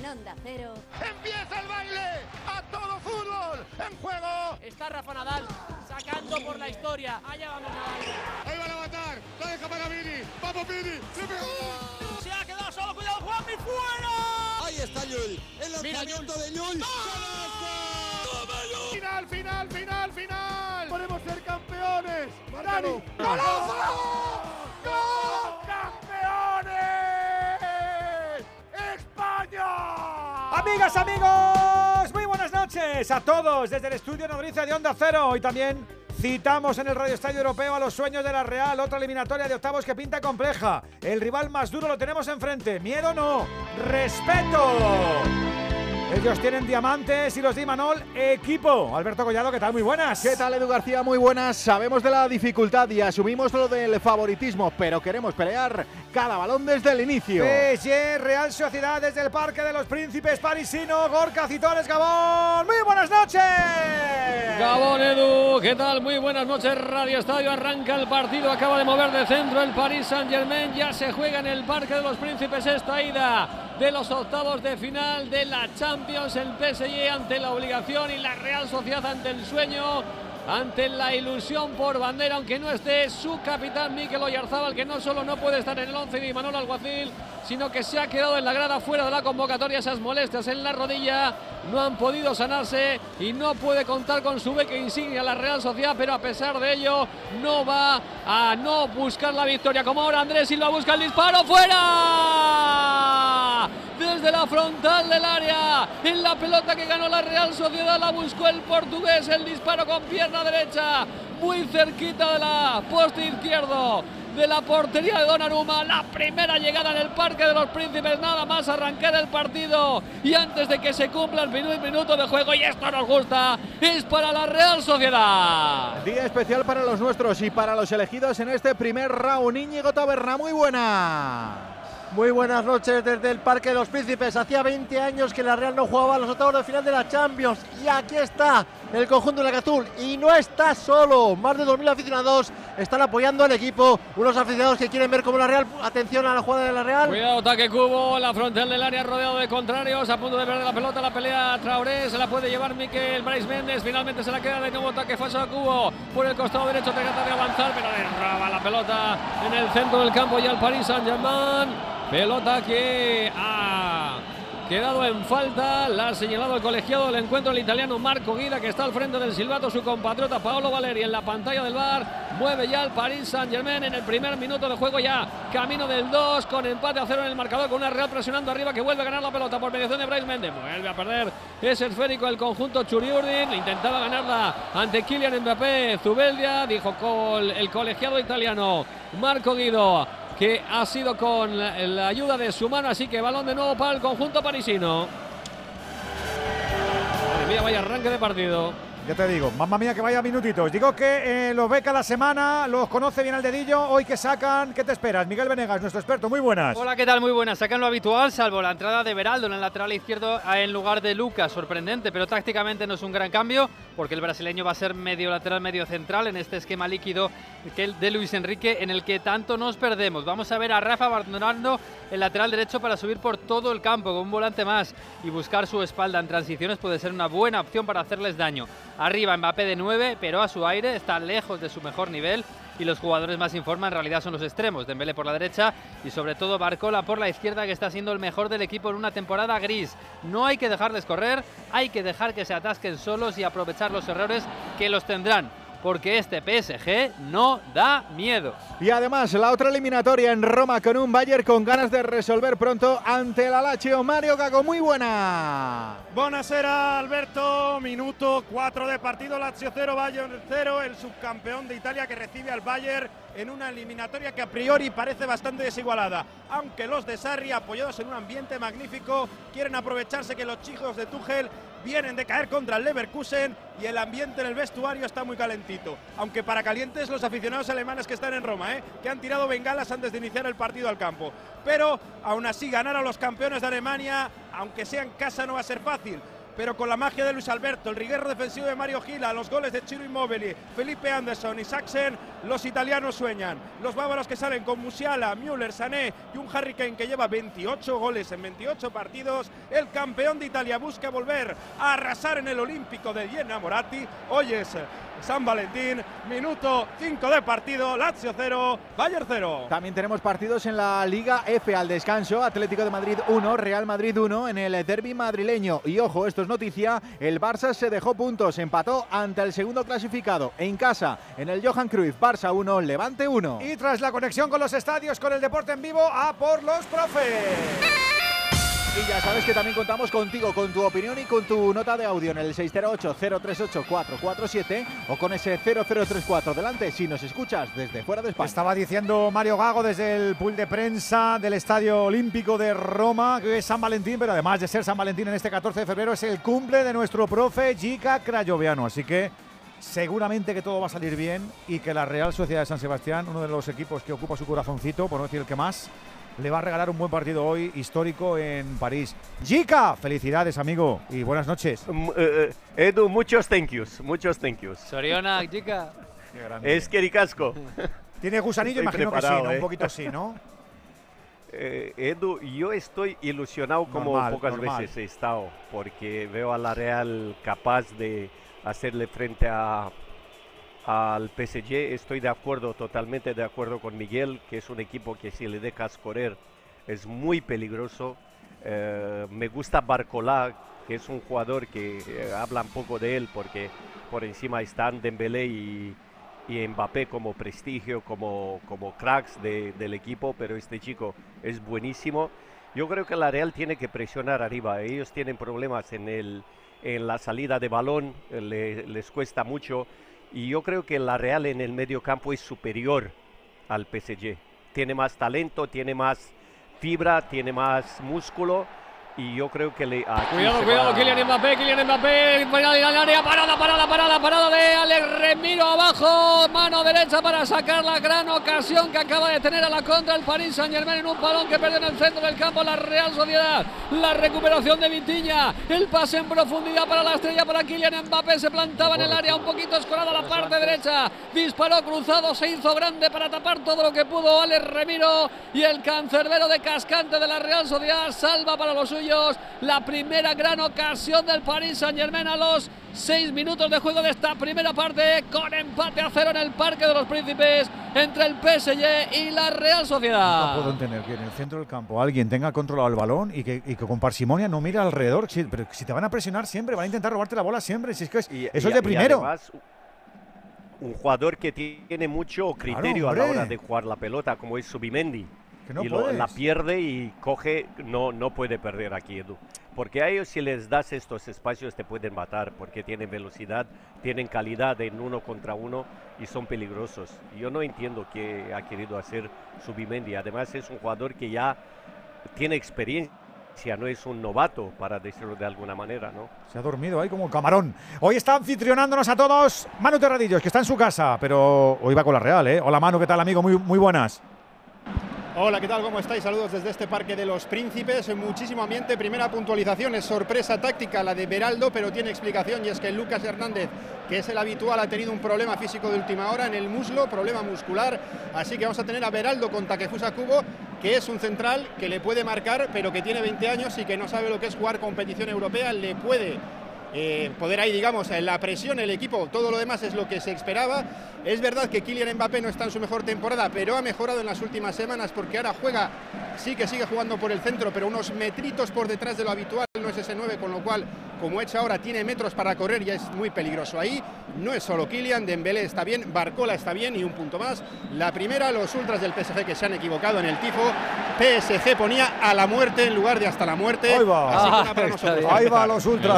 En Onda Cero. ¡Empieza el baile! ¡A todo fútbol! ¡En juego! Está Rafa Nadal sacando por la historia. Allá vamos Nadal. Ahí van a matar. La deja para Vini. ¡Vamos Vini! ¡Le pegó! Se ha quedado solo. Cuidado, Juanmi. ¡Fuera! Ahí está Llull. El lanzamiento de Llull. ¡Final, final, final, final! ¡Podemos ser campeones! ¡Dani! ¡Golazo! ¡Gol! Amigas, amigos, muy buenas noches a todos desde el estudio Nodriza de Onda Cero. Y también citamos en el Radio Estadio Europeo a los sueños de la Real, otra eliminatoria de octavos que pinta compleja. El rival más duro lo tenemos enfrente. Miedo no, respeto. Ellos tienen diamantes y los de Imanol, equipo. Alberto Collado, ¿qué tal? Muy buenas. ¿Qué tal, Edu García? Muy buenas. Sabemos de la dificultad y asumimos lo del favoritismo, pero queremos pelear cada balón desde el inicio. PSG, Real Sociedad desde el Parque de los Príncipes parisino, Gorka Citores, Gabón. Muy buenas noches. Gabón, Edu. ¿Qué tal? Muy buenas noches. Radio Estadio arranca el partido. Acaba de mover de centro el Paris Saint-Germain. Ya se juega en el Parque de los Príncipes esta ida de los octavos de final de la Champions. El PSG ante la obligación y la Real Sociedad ante el sueño. Ante la ilusión por bandera, aunque no esté su capitán Mikel Oyarzábal, que no solo no puede estar en el 11 de Manuel Alguacil, sino que se ha quedado en la grada fuera de la convocatoria. Esas molestias en la rodilla no han podido sanarse y no puede contar con su beca insignia la Real Sociedad, pero a pesar de ello no va a no buscar la victoria. Como ahora Andrés Silva busca el disparo fuera desde la frontal del área. En la pelota que ganó la Real Sociedad la buscó el portugués. El disparo con pierna derecha, muy cerquita de la poste izquierdo de la portería de Donnarumma. La primera llegada en el Parque de los Príncipes, nada más arrancar el partido. Y antes de que se cumpla el minuto, minuto de juego, y esto nos gusta, es para la Real Sociedad. Día especial para los nuestros y para los elegidos en este primer round. Íñigo Taberna, muy buena. Muy buenas noches desde el Parque de los Príncipes. Hacía 20 años que la Real no jugaba a los octavos de final de la Champions. Y aquí está el conjunto de la Azul. Y no está solo. Más de 2.000 aficionados están apoyando al equipo. Unos aficionados que quieren ver cómo la Real. Atención a la jugada de la Real. Cuidado, ataque cubo. La frontal del área rodeado de contrarios. A punto de perder la pelota. La pelea Traoré. Se la puede llevar Miquel Bryce Méndez. Finalmente se la queda de nuevo ataque falso a cubo. Por el costado derecho trata de avanzar. Pero derraba la pelota en el centro del campo. Y al Paris Saint-Germain. Pelota que ha quedado en falta. La ha señalado el colegiado del encuentro, el italiano Marco Guida, que está al frente del silbato. Su compatriota Paolo Valeri en la pantalla del bar. Mueve ya el Paris Saint-Germain en el primer minuto de juego. Ya camino del 2 con empate a cero en el marcador. Con una Real presionando arriba que vuelve a ganar la pelota por mediación de Bryce Méndez. Vuelve a perder ese esférico el conjunto Churiurdin. Intentaba ganarla ante Kylian Mbappé. Zubeldia dijo el colegiado italiano Marco Guido que ha sido con la, ayuda de su mano, así que balón de nuevo para el conjunto parisino. Madre mía, vaya arranque de partido. Ya te digo, mamá mía que vaya minutitos. Digo que eh, los ve cada semana, los conoce bien al dedillo. Hoy que sacan, ¿qué te esperas? Miguel Venegas, nuestro experto, muy buenas. Hola, ¿qué tal? Muy buenas. Sacan lo habitual, salvo la entrada de Beraldo en el lateral izquierdo en lugar de Lucas. Sorprendente, pero tácticamente no es un gran cambio, porque el brasileño va a ser medio lateral, medio central en este esquema líquido de Luis Enrique, en el que tanto nos perdemos. Vamos a ver a Rafa abandonando el lateral derecho para subir por todo el campo con un volante más y buscar su espalda en transiciones puede ser una buena opción para hacerles daño. Arriba Mbappé de 9, pero a su aire está lejos de su mejor nivel y los jugadores más en forma en realidad son los extremos, Dembélé por la derecha y sobre todo Barcola por la izquierda que está siendo el mejor del equipo en una temporada gris. No hay que dejarles correr, hay que dejar que se atasquen solos y aprovechar los errores que los tendrán porque este PSG no da miedo. Y además la otra eliminatoria en Roma con un Bayern con ganas de resolver pronto ante el Lazio. Mario Gago, muy buena. Buonasera Alberto, minuto 4 de partido, Lazio 0, Bayern 0, el subcampeón de Italia que recibe al Bayern en una eliminatoria que a priori parece bastante desigualada. Aunque los de Sarri, apoyados en un ambiente magnífico, quieren aprovecharse que los chicos de Tuchel vienen de caer contra el Leverkusen y el ambiente en el vestuario está muy calentito. Aunque para calientes los aficionados alemanes que están en Roma, ¿eh? que han tirado bengalas antes de iniciar el partido al campo. Pero aún así ganar a los campeones de Alemania, aunque sea en casa, no va a ser fácil. Pero con la magia de Luis Alberto, el riguero defensivo de Mario Gila, los goles de Chiro Immobili, Felipe Anderson y Saxen, los italianos sueñan. Los bávaros que salen con Musiala, Müller, Sané y un Harry Kane que lleva 28 goles en 28 partidos. El campeón de Italia busca volver a arrasar en el Olímpico de Iena Moratti. Hoy San Valentín, minuto 5 de partido, Lazio 0, Bayern 0. También tenemos partidos en la Liga F al descanso, Atlético de Madrid 1, Real Madrid 1 en el derby madrileño. Y ojo, esto es noticia, el Barça se dejó puntos, empató ante el segundo clasificado en casa, en el Johan Cruyff, Barça 1, Levante 1. Y tras la conexión con los estadios, con el deporte en vivo, a por los profes. Y ya sabes que también contamos contigo, con tu opinión y con tu nota de audio en el 608-038-447 o con ese 0034 delante si nos escuchas desde fuera de España. Estaba diciendo Mario Gago desde el pool de prensa del Estadio Olímpico de Roma, que es San Valentín, pero además de ser San Valentín en este 14 de febrero es el cumple de nuestro profe Jica Crayoviano. Así que seguramente que todo va a salir bien y que la Real Sociedad de San Sebastián, uno de los equipos que ocupa su corazoncito, por no decir el que más, le va a regalar un buen partido hoy histórico en París. Jica, felicidades amigo y buenas noches. Eh, eh, Edu, muchos thank yous, muchos thank yous. Soriona, Jica. Es que ricasco. ¿Tiene gusanillo? Estoy Imagino que sí, ¿no? preparado, un ¿eh? poquito sí, ¿no? Eh, Edu, yo estoy ilusionado como Normal, pocas normal. veces he estado, porque veo a la Real capaz de hacerle frente a, al PSG. Estoy de acuerdo, totalmente de acuerdo con Miguel, que es un equipo que si le dejas correr es muy peligroso. Eh, me gusta Barcolá, que es un jugador que eh, habla un poco de él, porque por encima están Dembélé y, y Mbappé como prestigio, como, como cracks de- del equipo, pero este chico es buenísimo. Yo creo que la Real tiene que presionar arriba. Ellos tienen problemas en, el, en la salida de balón, eh, le- les cuesta mucho. Y yo creo que la Real en el medio campo es superior al PSG. Tiene más talento, tiene más fibra, tiene más músculo. Y yo creo que le. Cuidado, cuidado, Kylian Mbappé, Kylian Mbappé, área, parada, parada, parada, parada de Alex Remiro abajo, mano derecha para sacar la gran ocasión que acaba de tener a la contra el Paris Saint Germain en un balón que perdió en el centro del campo la Real Sociedad, la recuperación de Vitiña, el pase en profundidad para la estrella para Kylian Mbappé, se plantaba en el área un poquito escorada a la parte derecha, disparó cruzado, se hizo grande para tapar todo lo que pudo Alex Remiro y el cancerbero de cascante de la Real Sociedad salva para los suyos la primera gran ocasión del Paris Saint Germain a los seis minutos de juego de esta primera parte con empate a cero en el Parque de los Príncipes entre el PSG y la Real No Sociedad. puedo entender que en el centro del campo alguien tenga controlado el balón y que, y que con parsimonia no mire alrededor. Si, pero si te van a presionar siempre, van a intentar robarte la bola siempre. Si es que es- Y- eso y- es de y primero. además, un jugador que tiene mucho criterio a la hora de jugar la pelota, como es Subimendi. Que no y lo- la pierde y coge, no, no puede perder aquí, Edu. Porque a ellos si les das estos espacios te pueden matar, porque tienen velocidad, tienen calidad en uno contra uno y son peligrosos. Yo no entiendo qué ha querido hacer Subimendi. Además es un jugador que ya tiene experiencia, no es un novato, para decirlo de alguna manera, ¿no? Se ha dormido ahí como un camarón. Hoy está anfitrionándonos a todos Manu Terradillos, que está en su casa, pero hoy va con la Real, ¿eh? Hola Manu, ¿qué tal amigo? Muy, muy buenas. Hola, ¿qué tal? ¿Cómo estáis? Saludos desde este Parque de los Príncipes. Muchísimo ambiente. Primera puntualización es sorpresa táctica la de Beraldo, pero tiene explicación y es que Lucas Hernández, que es el habitual, ha tenido un problema físico de última hora en el muslo, problema muscular. Así que vamos a tener a Beraldo con Takefusa Kubo, que es un central que le puede marcar, pero que tiene 20 años y que no sabe lo que es jugar competición europea. Le puede eh, poder ahí, digamos, en la presión, el equipo, todo lo demás es lo que se esperaba. Es verdad que Kylian Mbappé no está en su mejor temporada, pero ha mejorado en las últimas semanas porque ahora juega, sí que sigue jugando por el centro, pero unos metritos por detrás de lo habitual, no es ese 9, con lo cual, como hecho ahora, tiene metros para correr y es muy peligroso. Ahí no es solo Kylian, Dembélé está bien, Barcola está bien y un punto más. La primera, los ultras del PSG que se han equivocado en el tifo. PSG ponía a la muerte en lugar de hasta la muerte. Ahí va. Así que Ah, para nosotros. Ahí va los ultras.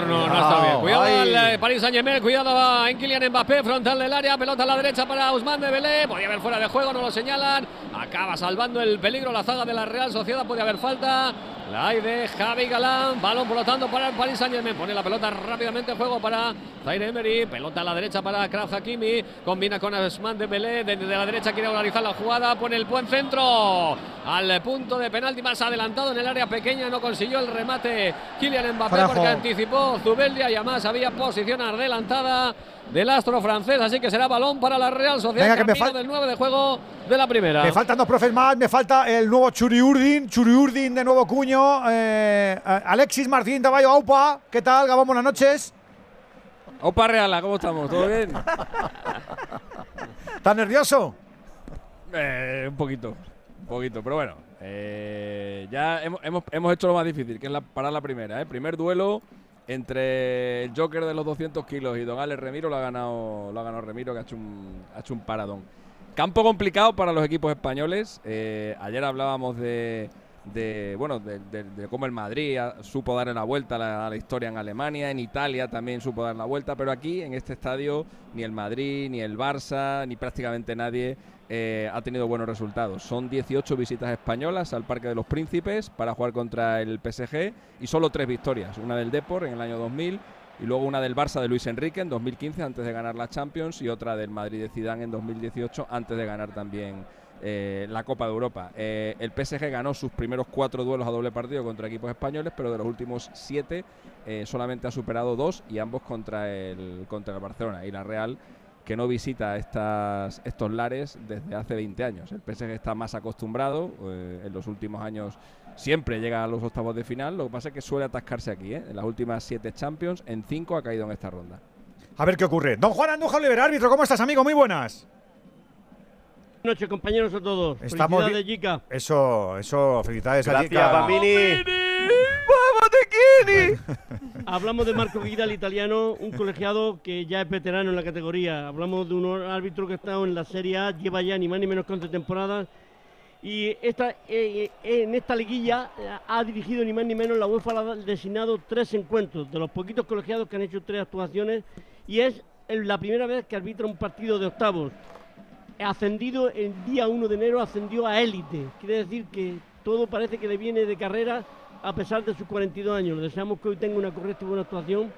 Traductor no, está bien. Cuidado al eh, Paris Saint Germain, cuidado va en Kylian Mbappé, frontal del área, pelota a la derecha para Ousmane Dembélé, podía haber fuera de juego, no lo señalan, acaba salvando el peligro la zaga de la Real Sociedad, puede haber falta, La hay de Javi Galán. Balón por lo tanto para el Paris Saint Germain. Pone la pelota rápidamente en juego para Zaire Emery. Pelota a la derecha para Kraf Hakimi. Combina con Asman de Belé. Desde la derecha quiere organizar la jugada. Pone el buen centro. Al punto de penalti más adelantado en el área pequeña. No consiguió el remate Kylian Mbappé Frajo. porque anticipó Zubeldia y además había posición adelantada del astro francés. Así que será balón para la Real Sociedad. Venga, que me del 9 de juego de la primera. Me faltan dos profes más, me falta el nuevo Churiurdin, Churiurdin de nuevo cuño, eh, Alexis Martín de Bayo Aupa, ¿qué tal? Gabón, buenas noches. Opa Reala, ¿cómo estamos? ¿Todo bien? ¿Estás nervioso? Eh, un poquito, un poquito, pero bueno. eh, ya hemos, hemos, hemos hecho lo más difícil, que es la, parar la primera. ¿eh? Primer duelo entre el Joker de los 200 kilos y Don Alex Remiro, lo ha ganado, lo ha ganado Remiro, que ha hecho un, ha hecho un paradón. Campo complicado para los equipos españoles. eh, ayer hablábamos de, de, bueno, de, cómo el Madrid supo darle la vuelta a la, a la historia en Alemania, en Italia también supo dar la vuelta, pero aquí en este estadio ni el Madrid, ni el Barça, ni prácticamente nadie eh, ha tenido buenos resultados. Son 18 visitas españolas al Parque de los Príncipes para jugar contra el PSG y solo tres victorias, una del Depor en el año 2000 y luego una del Barça de Luis Enrique en 2015 antes de ganar la Champions y otra del Madrid de Zidane en 2018 antes de ganar también eh, la Copa de Europa. Eh, el PSG ganó sus primeros cuatro duelos a doble partido contra equipos españoles, pero de los últimos siete solamente ha superado dos y ambos contra el, contra el Barcelona. Y la Real que no visita estas, estos lares desde hace 20 años. El PSG está más acostumbrado, eh, en los últimos años siempre llega a los octavos de final, lo que pasa es que suele atascarse aquí. ¿eh? En las últimas siete Champions, en cinco ha caído en esta ronda. A ver qué ocurre. Don Juan Andújar Oliver, árbitro, ¿cómo estás, amigo? Muy buenas. Buenas noches, compañeros a todos. Estamos Jica. Eso, eso, felicidades a Gracias, Jica. Bambini. Hablamos de Marco Guida, el italiano, un colegiado que ya es veterano en la categoría. Hablamos de un árbitro que ha estado en la Serie A, lleva ya ni más ni menos que 11 temporadas. Y esta, eh, eh, en esta liguilla eh, ha dirigido ni más ni menos, la UEFA ha designado tres encuentros, de los poquitos colegiados que han hecho tres actuaciones. Y es la primera vez que arbitra un partido de octavos. Ascendido el día 1 de enero, ascendió a élite. Quiere decir que todo parece que le viene de carrera a pesar de sus 42 años. Deseamos que hoy tenga una correcta y buena actuación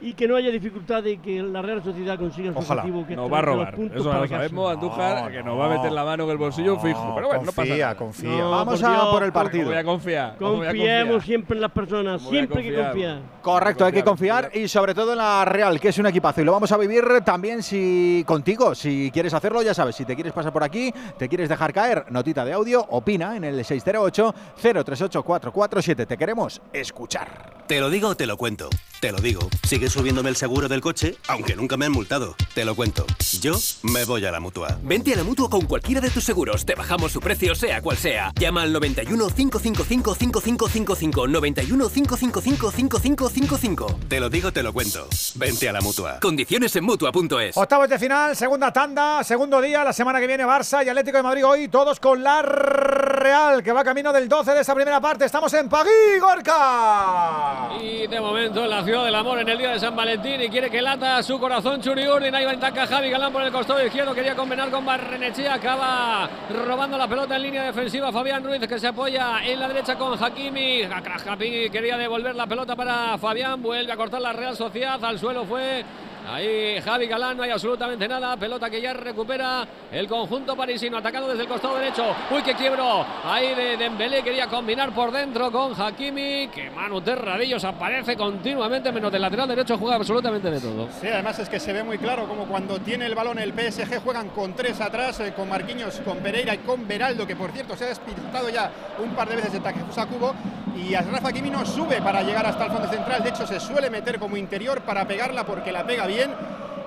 y que no haya dificultad de que la Real Sociedad consiga su Ojalá. objetivo. Que Nos va a robar. Eso lo sabemos, Andújar, No, que nos va a meter la mano en el bolsillo No, fijo. Pero bueno, no pasa confía, nada. confía. No, Vamos por a por el partido. ¿Cómo voy a confiar? ¿Cómo voy a Confiemos siempre en las personas, ¿Cómo voy a siempre hay que confiar? Correcto, hay que Confiar, y sobre todo en la Real, que es un equipazo. Y lo vamos a vivir también si contigo. Si quieres hacerlo, ya sabes. Si te quieres pasar por aquí, te quieres dejar caer, notita de audio, opina en el 608-038-447. Te queremos escuchar. Te lo digo te lo cuento. Te lo digo. Sigue subiéndome el seguro del coche, aunque nunca me han multado. Te lo cuento. Yo me voy a la mutua. Vente a la mutua con cualquiera de tus seguros. Te bajamos su precio, sea cual sea. Llama al 91 555 5555. 91 555 5555. Te lo digo, te lo cuento. Vente a la mutua. Condiciones en mutua.es. Octavos de final, segunda tanda, segundo día, la semana que viene Barça y Atlético de Madrid hoy, todos con la Real, que va camino del 12 de esa primera parte. Estamos en Pagui, Gorka. Y de momento en la ciudad del amor en el día de San Valentín y quiere que lata su corazón Churi Urdin. Ahí va en taca Javi Galán por el costado izquierdo. Quería combinar con Barrenechea. Acaba robando la pelota en línea defensiva. Fabián Ruiz que se apoya en la derecha con Hakimi. Hakimi quería devolver la pelota para Fabián. Vuelve a cortar la Real Sociedad. Al suelo fue. Ahí Javi Galán, no hay absolutamente nada. Pelota que ya recupera el conjunto parisino, atacando desde el costado derecho. Uy, que quiebro. Ahí de Dembélé quería combinar por dentro con Hakimi. Que Manu Terradillos aparece continuamente, menos del lateral derecho, juega absolutamente de todo. Sí, además es que se ve muy claro como cuando tiene el balón el PSG juegan con tres atrás, eh, con Marquinhos, con Pereira y con Beraldo, que por cierto se ha despistado ya un par de veces de Takefusa Kubo. Y Asraf Hakimi no sube para llegar hasta el fondo central, de hecho se suele meter como interior para pegarla porque la pega bien.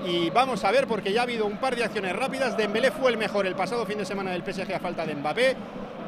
Y vamos a ver porque ya ha habido un par de acciones rápidas. Dembélé fue el mejor el pasado fin de semana del PSG a falta de Mbappé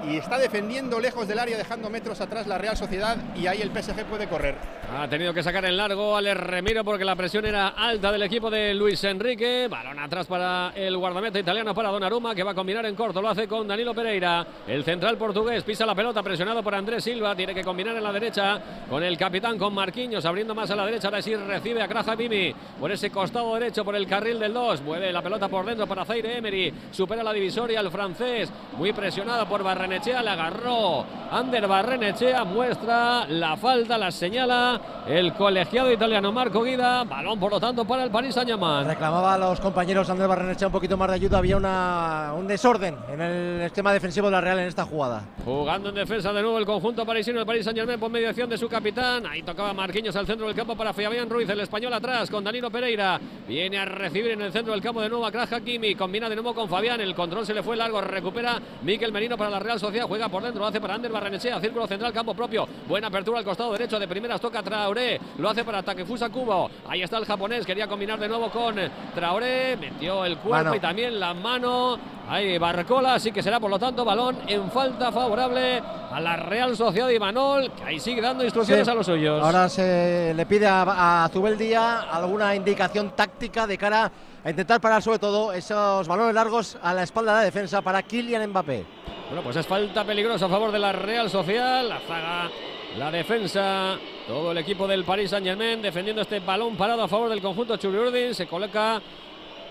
y está defendiendo lejos del área dejando metros atrás la Real Sociedad y ahí el PSG puede correr. Ha tenido que sacar en largo al Remiro porque la presión era alta del equipo de Luis Enrique. Balón atrás para el guardameta italiano para Donnarumma que va a combinar en corto. Lo hace con Danilo Pereira. El central portugués pisa la pelota presionado por Andrés Silva. Tiene que combinar en la derecha con el capitán, con Marquinhos abriendo más a la derecha. Ahora sí recibe a Kraja Bimi por ese costado derecho por el carril del 2. Mueve la pelota por dentro para Zaire Emery. Supera la divisoria el francés. Muy presionado por Barrenechea. Barrenechea, le agarró. Ander Barrenechea, muestra la falta, la señala el colegiado italiano Marco Guida, balón por lo tanto para el Paris Saint-Germain. Reclamaba a los compañeros Ander Barrenechea un poquito más de ayuda, había una, un desorden en el esquema defensivo de la Real en esta jugada. Jugando en defensa de nuevo el conjunto parisino, el Paris Saint-Germain por mediación de su capitán, ahí tocaba Marquinhos al centro del campo para Fabián Ruiz, el español atrás con Danilo Pereira, viene a recibir en el centro del campo de nuevo a Kraj Hakimi, combina de nuevo con Fabián, el control se le fue largo, recupera Miquel Merino para la Real Sociedad, juega por dentro, lo hace para Ander Barrenechea, círculo central, campo propio, buena apertura al costado derecho, de primeras toca Traoré, lo hace para Takefusa Kubo, ahí está el japonés, quería combinar de nuevo con Traoré, metió el cuerpo Mano. y también la mano, ahí Barcola, así que será por lo tanto balón en falta favorable a la Real Sociedad de Imanol, que ahí sigue dando instrucciones Sí. a los suyos. Ahora se le pide a, a Zubeldía alguna indicación táctica de cara a intentar parar sobre todo esos balones largos a la espalda de la defensa para Kylian Mbappé. Bueno, pues es falta peligrosa a favor de la Real Social. La zaga, la defensa, todo el equipo del Paris Saint Germain defendiendo este balón parado a favor del conjunto Churiurdin. Se coloca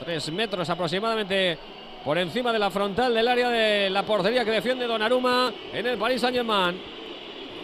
tres metros aproximadamente por encima de la frontal del área de la portería que defiende Donnarumma en el Paris Saint Germain.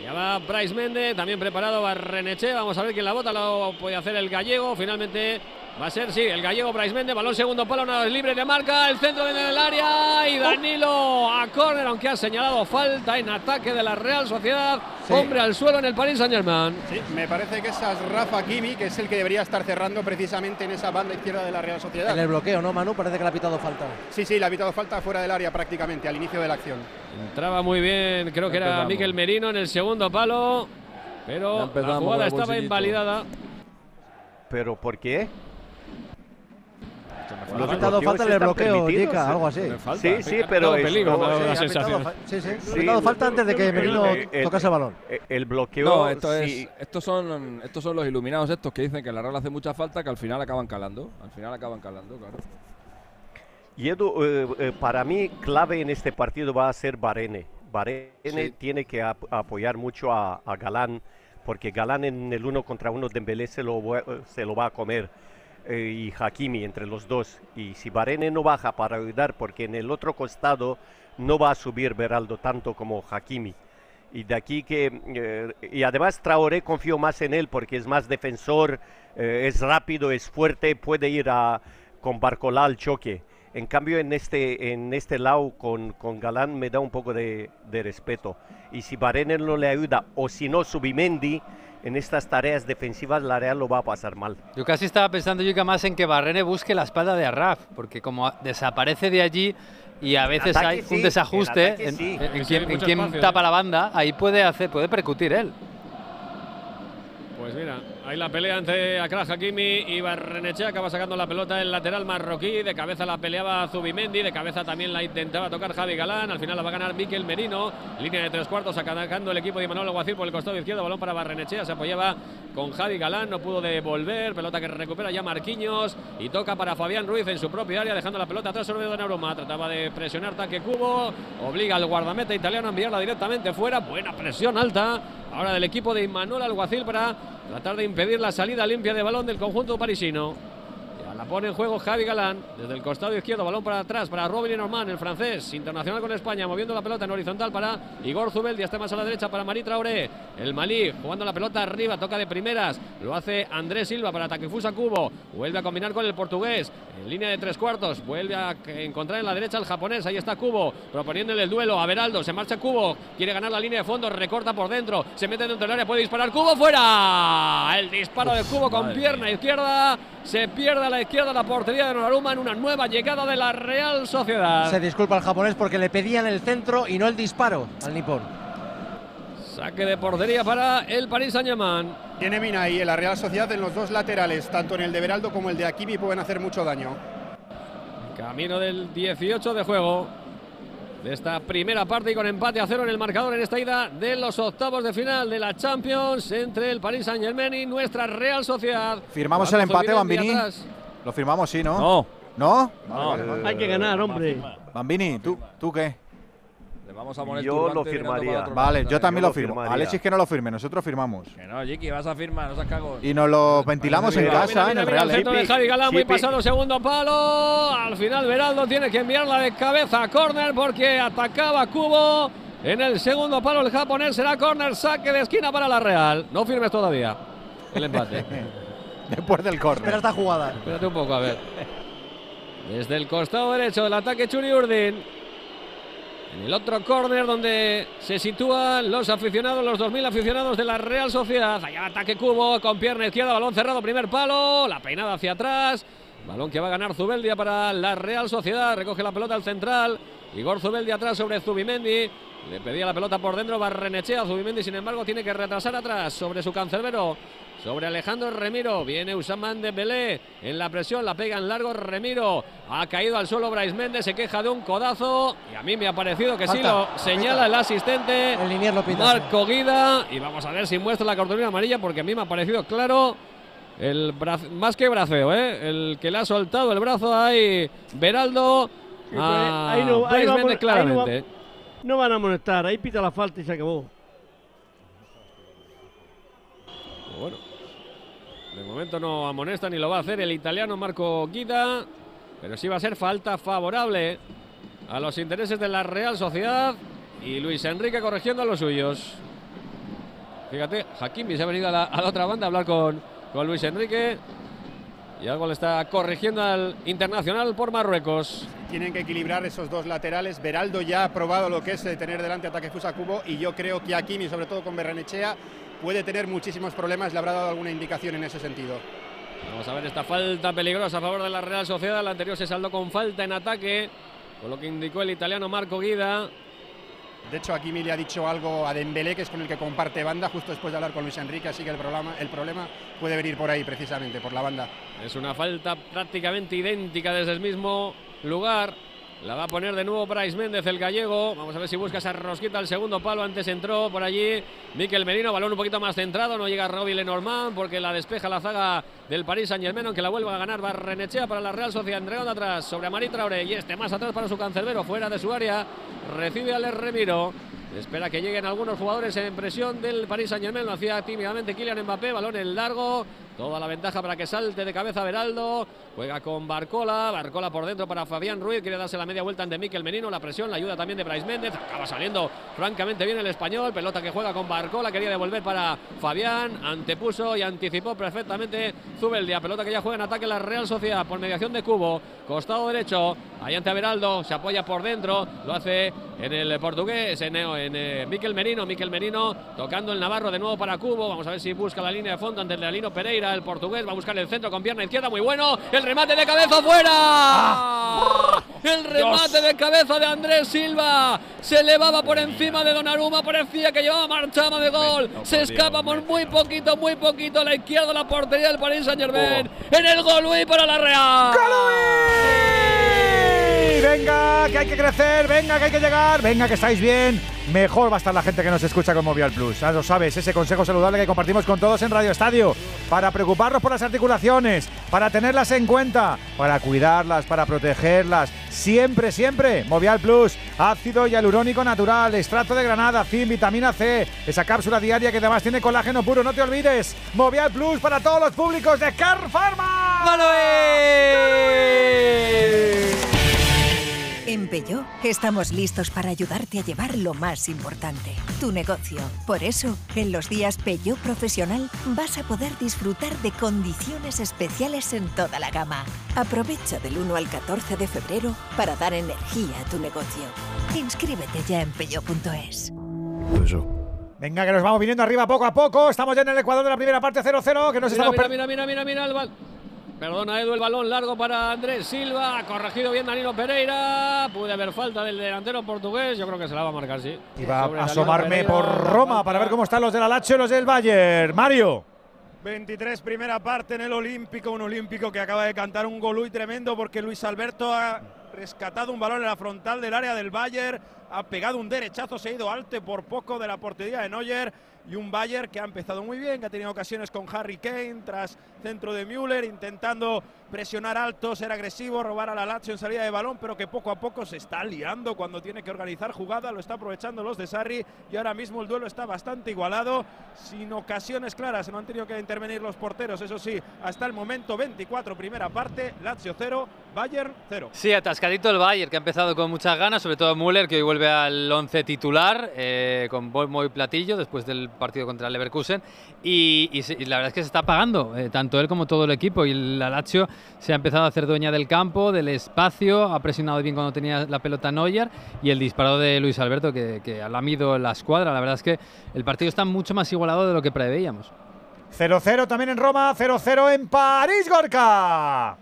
Ya va Bryce Méndez, también preparado Barreneche. Vamos a ver quién la bota, lo puede hacer el gallego. Finalmente va a ser, sí, el gallego Bryce Méndez. Balón segundo palo, una vez libre de marca. El centro viene del área y Danilo a córner, aunque ha señalado falta en ataque de la Real Sociedad. Sí. Hombre al suelo en el Paris Saint Germain. Sí, me parece que es Rafa Kimi, que es el que debería estar cerrando precisamente en esa banda izquierda de la Real Sociedad. En el bloqueo, ¿no, Manu? Parece que le ha pitado falta. Sí, sí, le ha pitado falta fuera del área prácticamente al inicio de la acción. Entraba muy bien, creo que era. Miquel Merino en el segundo palo. Pero la jugada el estaba invalidada. ¿Pero por qué? Le ha pitado falta en el bloqueo, Yeka, algo así. Sí, sí, pero Sí, sí, sí, le ha pitado falta antes de que Merino tocase el balón. el- El bloqueo. No, esto es, estos, son, estos son los iluminados estos que dicen que la Real hace mucha falta que al final acaban calando. Al final acaban calando, claro. Y Edu, eh, eh, para mí, clave en este partido va a ser Barene. Barene Sí. tiene que ap- apoyar mucho a, a Galán, porque Galán en el uno contra uno Dembélé se lo, eh, se lo va a comer. Y Hakimi entre los dos. Y si Barene no baja para ayudar, porque en el otro costado no va a subir Beraldo tanto como Hakimi. Y de aquí que. eh, y además Traoré confío más en él porque es más defensor, eh, es rápido, es fuerte, puede ir a, con Barcolá choque. En cambio, en este, en este lado con, con Galán me da un poco de, de respeto. Y si Barene no le ayuda, o si no, Subimendi, en estas tareas defensivas, la Real lo va a pasar mal. Yo casi estaba pensando, Yuka, más en que Barrene busque la espalda de Arraf, porque como desaparece de allí y a veces ataque hay sí, un desajuste ataque en, sí. en- en Sí, quién, en mucho quién espacio, tapa ¿eh? la banda, ahí puede hacer, puede percutir él. Pues mira, ahí la pelea entre Akraj Hakimi y Barrenechea acaba sacando la pelota el lateral marroquí. De cabeza la peleaba Zubimendi, de cabeza también la intentaba tocar Javi Galán. Al final la va a ganar Miquel Merino. Línea de tres cuartos, sacando el equipo de Manuel Aguacil por el costado izquierdo. Balón para Barrenechea, se apoyaba con Javi Galán, no pudo devolver. Pelota que recupera ya Marquinhos y toca para Fabián Ruiz en su propia área, dejando la pelota atrás sobre Donnarumma. Trataba de presionar Taque Cubo, obliga al guardameta italiano a enviarla directamente fuera. Buena presión alta ahora del equipo de Manuel Alguacil para tratar de impedir la salida limpia de balón del conjunto parisino. Pone en juego Javi Galán. Desde el costado izquierdo, balón para atrás para Robin Norman, el francés, internacional con España, moviendo la pelota en horizontal para Igor Zubeldia, está más a la derecha para Marí Traoré, el Malí jugando la pelota arriba, toca de primeras, lo hace Andrés Silva para Takefusa Cubo, vuelve a combinar con el portugués, en línea de tres cuartos, vuelve a encontrar en la derecha al japonés, ahí está Cubo, proponiéndole el duelo a Beraldo, se marcha Cubo, quiere ganar la línea de fondo, recorta por dentro, se mete dentro del área, puede disparar Cubo fuera, el disparo de Cubo con madre pierna izquierda, se pierde a la izquierda la portería de Donnarumma en una nueva llegada de la Real Sociedad. Se disculpa al japonés porque le pedían el centro y no el disparo al nipón. Saque de portería para el Paris Saint-Germain. Tiene Mina ahí en la Real Sociedad en los dos laterales, tanto en el de Beraldo como el de Akimi, pueden hacer mucho daño. Camino del 18 de juego de esta primera parte y con empate a cero en el marcador en esta ida de los octavos de final de la Champions entre el Paris Saint Germain y nuestra Real Sociedad. ¿Firmamos el empate, Bambini? Lo firmamos, sí, ¿no? No. ¿No? Hay que ganar, hombre. Bambini, ¿tú, ¿tú qué? Vamos a poner Yo lo firmaría. para otro Vale, lado, yo también yo lo firmo. firmaría. Alexis que no lo firme, nosotros firmamos. Que no, Jiki, vas a firmar, no seas cagón. Y nos lo ventilamos en Mira, casa, mira, en el Real. el centro de. Javi Galán, muy pasado, segundo palo. Al final Beraldo tiene que enviarla de cabeza a córner porque atacaba Cubo. en el segundo palo el japonés. Será córner, saque de esquina para la Real. No firmes todavía el empate. Después del córner. Espera esta jugada. Espérate un poco, a ver. Desde el costado derecho del ataque Churi Urdin. En el otro córner donde se sitúan los aficionados, los 2.000 aficionados de la Real Sociedad. Allá ataque Cubo con pierna izquierda, balón cerrado, primer palo, la peinada hacia atrás. Balón que va a ganar Zubeldia para la Real Sociedad. Recoge la pelota al central. Igor Zubeldia atrás sobre Zubimendi. Le pedía la pelota por dentro Barrenechea. Zubimendi, sin embargo, tiene que retrasar atrás sobre su cancerbero. Sobre Alejandro Remiro. Viene Usaman de Belé. En la presión la pega en largo Remiro. Ha caído al suelo Brais Méndez. Se queja de un codazo. Y a mí me ha parecido que sí lo señala el asistente. El linier lo pita. Marco Guida. Y vamos a ver si muestra la cartulina amarilla porque a mí me ha parecido claro. El brazo, más que braceo, ¿eh? El que le ha soltado el brazo ahí Beraldo. a ahí no, ahí ahí no va- claramente. No van a amonestar, ahí pita la falta y se acabó. Bueno, de momento no amonesta ni lo va a hacer el italiano Marco Guida, pero sí va a ser falta favorable a los intereses de la Real Sociedad y Luis Enrique corrigiendo a los suyos. Fíjate, Hakimi se ha venido a la, otra banda a hablar con, con Luis Enrique y algo le está corrigiendo al internacional por Marruecos. Tienen que equilibrar esos dos laterales. Beraldo ya ha probado lo que es eh, tener delante a Takefusa Kubo y yo creo que Hakimi, sobre todo con Berrenechea, puede tener muchísimos problemas. Le habrá dado alguna indicación en ese sentido. Vamos a ver esta falta peligrosa a favor de la Real Sociedad. La anterior se saldó con falta en ataque, con lo que indicó el italiano Marco Guida. De hecho, Hakimi le ha dicho algo a Dembélé, que es con el que comparte banda, justo después de hablar con Luis Enrique, así que el problema, el problema puede venir por ahí, precisamente, por la banda. Es una falta prácticamente idéntica desde el mismo lugar. La va a poner de nuevo Bryce Méndez, el gallego. Vamos a ver si busca esa rosquita al segundo palo. Antes entró por allí Miquel Merino, balón un poquito más centrado. No llega Robbie Lenormand porque la despeja la zaga del Paris Saint Germain, aunque la vuelva a ganar Barrenechea para la Real Sociedad. Entregando atrás sobre Amari Traoré y este más atrás para su cancerbero, fuera de su área. Recibe al Remiro. Espera que lleguen algunos jugadores en presión del Paris Saint Germain. Lo hacía tímidamente Kylian Mbappé. Balón en largo. Toda la ventaja para que salte de cabeza Beraldo. Juega con Barcola. Barcola por dentro para Fabián Ruiz. Quiere darse la media vuelta ante Miquel Menino. La presión, la ayuda también de Brais Méndez. Acaba saliendo francamente bien el español. Pelota que juega con Barcola. Quería devolver para Fabián. Antepuso y anticipó perfectamente Zubeldia. Pelota que ya juega en ataque la Real Sociedad por mediación de Cubo. Costado derecho. Ahí ante Beraldo. Se apoya por dentro. Lo hace en el portugués. En, en eh, Miquel Merino. Miquel Merino tocando el Navarro de nuevo para Cubo. Vamos a ver si busca la línea de fondo ante el Alino Pereira. El portugués va a buscar el centro con pierna izquierda. Muy bueno. El remate de cabeza fuera. el remate de cabeza de Andrés Silva. Se elevaba por encima de Donnarumma. Parecía que llevaba marchama de gol. Se escapa por muy poquito, muy poquito. A la izquierda la portería del Paris Saint Germain. En el gol para la Real. ¡Y venga, que hay que crecer, venga, que hay que llegar, venga, que estáis bien. Mejor va a estar la gente que nos escucha con Movial Plus. Ya lo sabes, ese consejo saludable que compartimos con todos en Radio Estadio. Para preocuparnos por las articulaciones, para tenerlas en cuenta, para cuidarlas, para protegerlas. Siempre, siempre. Movial Plus, ácido hialurónico natural, extracto de granada, zinc, vitamina C. Esa cápsula diaria que además tiene colágeno puro, no te olvides. Movial Plus para todos los públicos de Car Pharma. En Peugeot estamos listos para ayudarte a llevar lo más importante, tu negocio. Por eso, en los días Peugeot Profesional vas a poder disfrutar de condiciones especiales en toda la gama. Aprovecha del 1 al 14 de febrero para dar energía a tu negocio. Inscríbete ya en peugeot.es. Venga, que nos vamos viniendo arriba poco a poco. Estamos ya en el Ecuador de la primera parte 0-0, que nos Mira, estamos mira, mira, mira, mira, mira el bal- Perdona, Edu, el balón largo para Andrés Silva. Corregido bien Danilo Pereira. Puede haber falta del delantero portugués. Yo creo que se la va a marcar, sí. Iba Sobre a asomarme Pereira. por Roma para ver cómo están los de la Lazio y los del Bayern. Mario. 23 primera parte en el Olímpico, un Olímpico que acaba de cantar un golui tremendo porque Luis Alberto ha rescatado un balón en la frontal del área del Bayern, ha pegado un derechazo, se ha ido alte por poco de la portería de Neuer y un Bayern que ha empezado muy bien, que ha tenido ocasiones con Harry Kane tras centro de Müller, intentando presionar alto, ser agresivo, robar a la Lazio en salida de balón, pero que poco a poco se está liando cuando tiene que organizar jugada, lo está aprovechando los de Sarri y ahora mismo el duelo está bastante igualado, sin ocasiones claras, no han tenido que intervenir los porteros, eso sí, hasta el momento 24 primera parte, Lazio 0, Bayern 0. Sí, atascadito el Bayern, que ha empezado con muchas ganas, sobre todo Müller, que hoy vuelve al 11 titular, eh, con bombo y platillo, después del partido contra el Leverkusen. Y, y se- y la verdad es que se está pagando, eh, tanto él como todo el equipo. Y la Lazio se ha empezado a hacer dueña del campo, del espacio, ha presionado bien cuando tenía la pelota Neuer. Y el disparo de Luis Alberto, que, que ha lamido la escuadra. La verdad es que el partido está mucho más igualado de lo que preveíamos. 0-0 también en Roma, 0-0 en París, Gorka.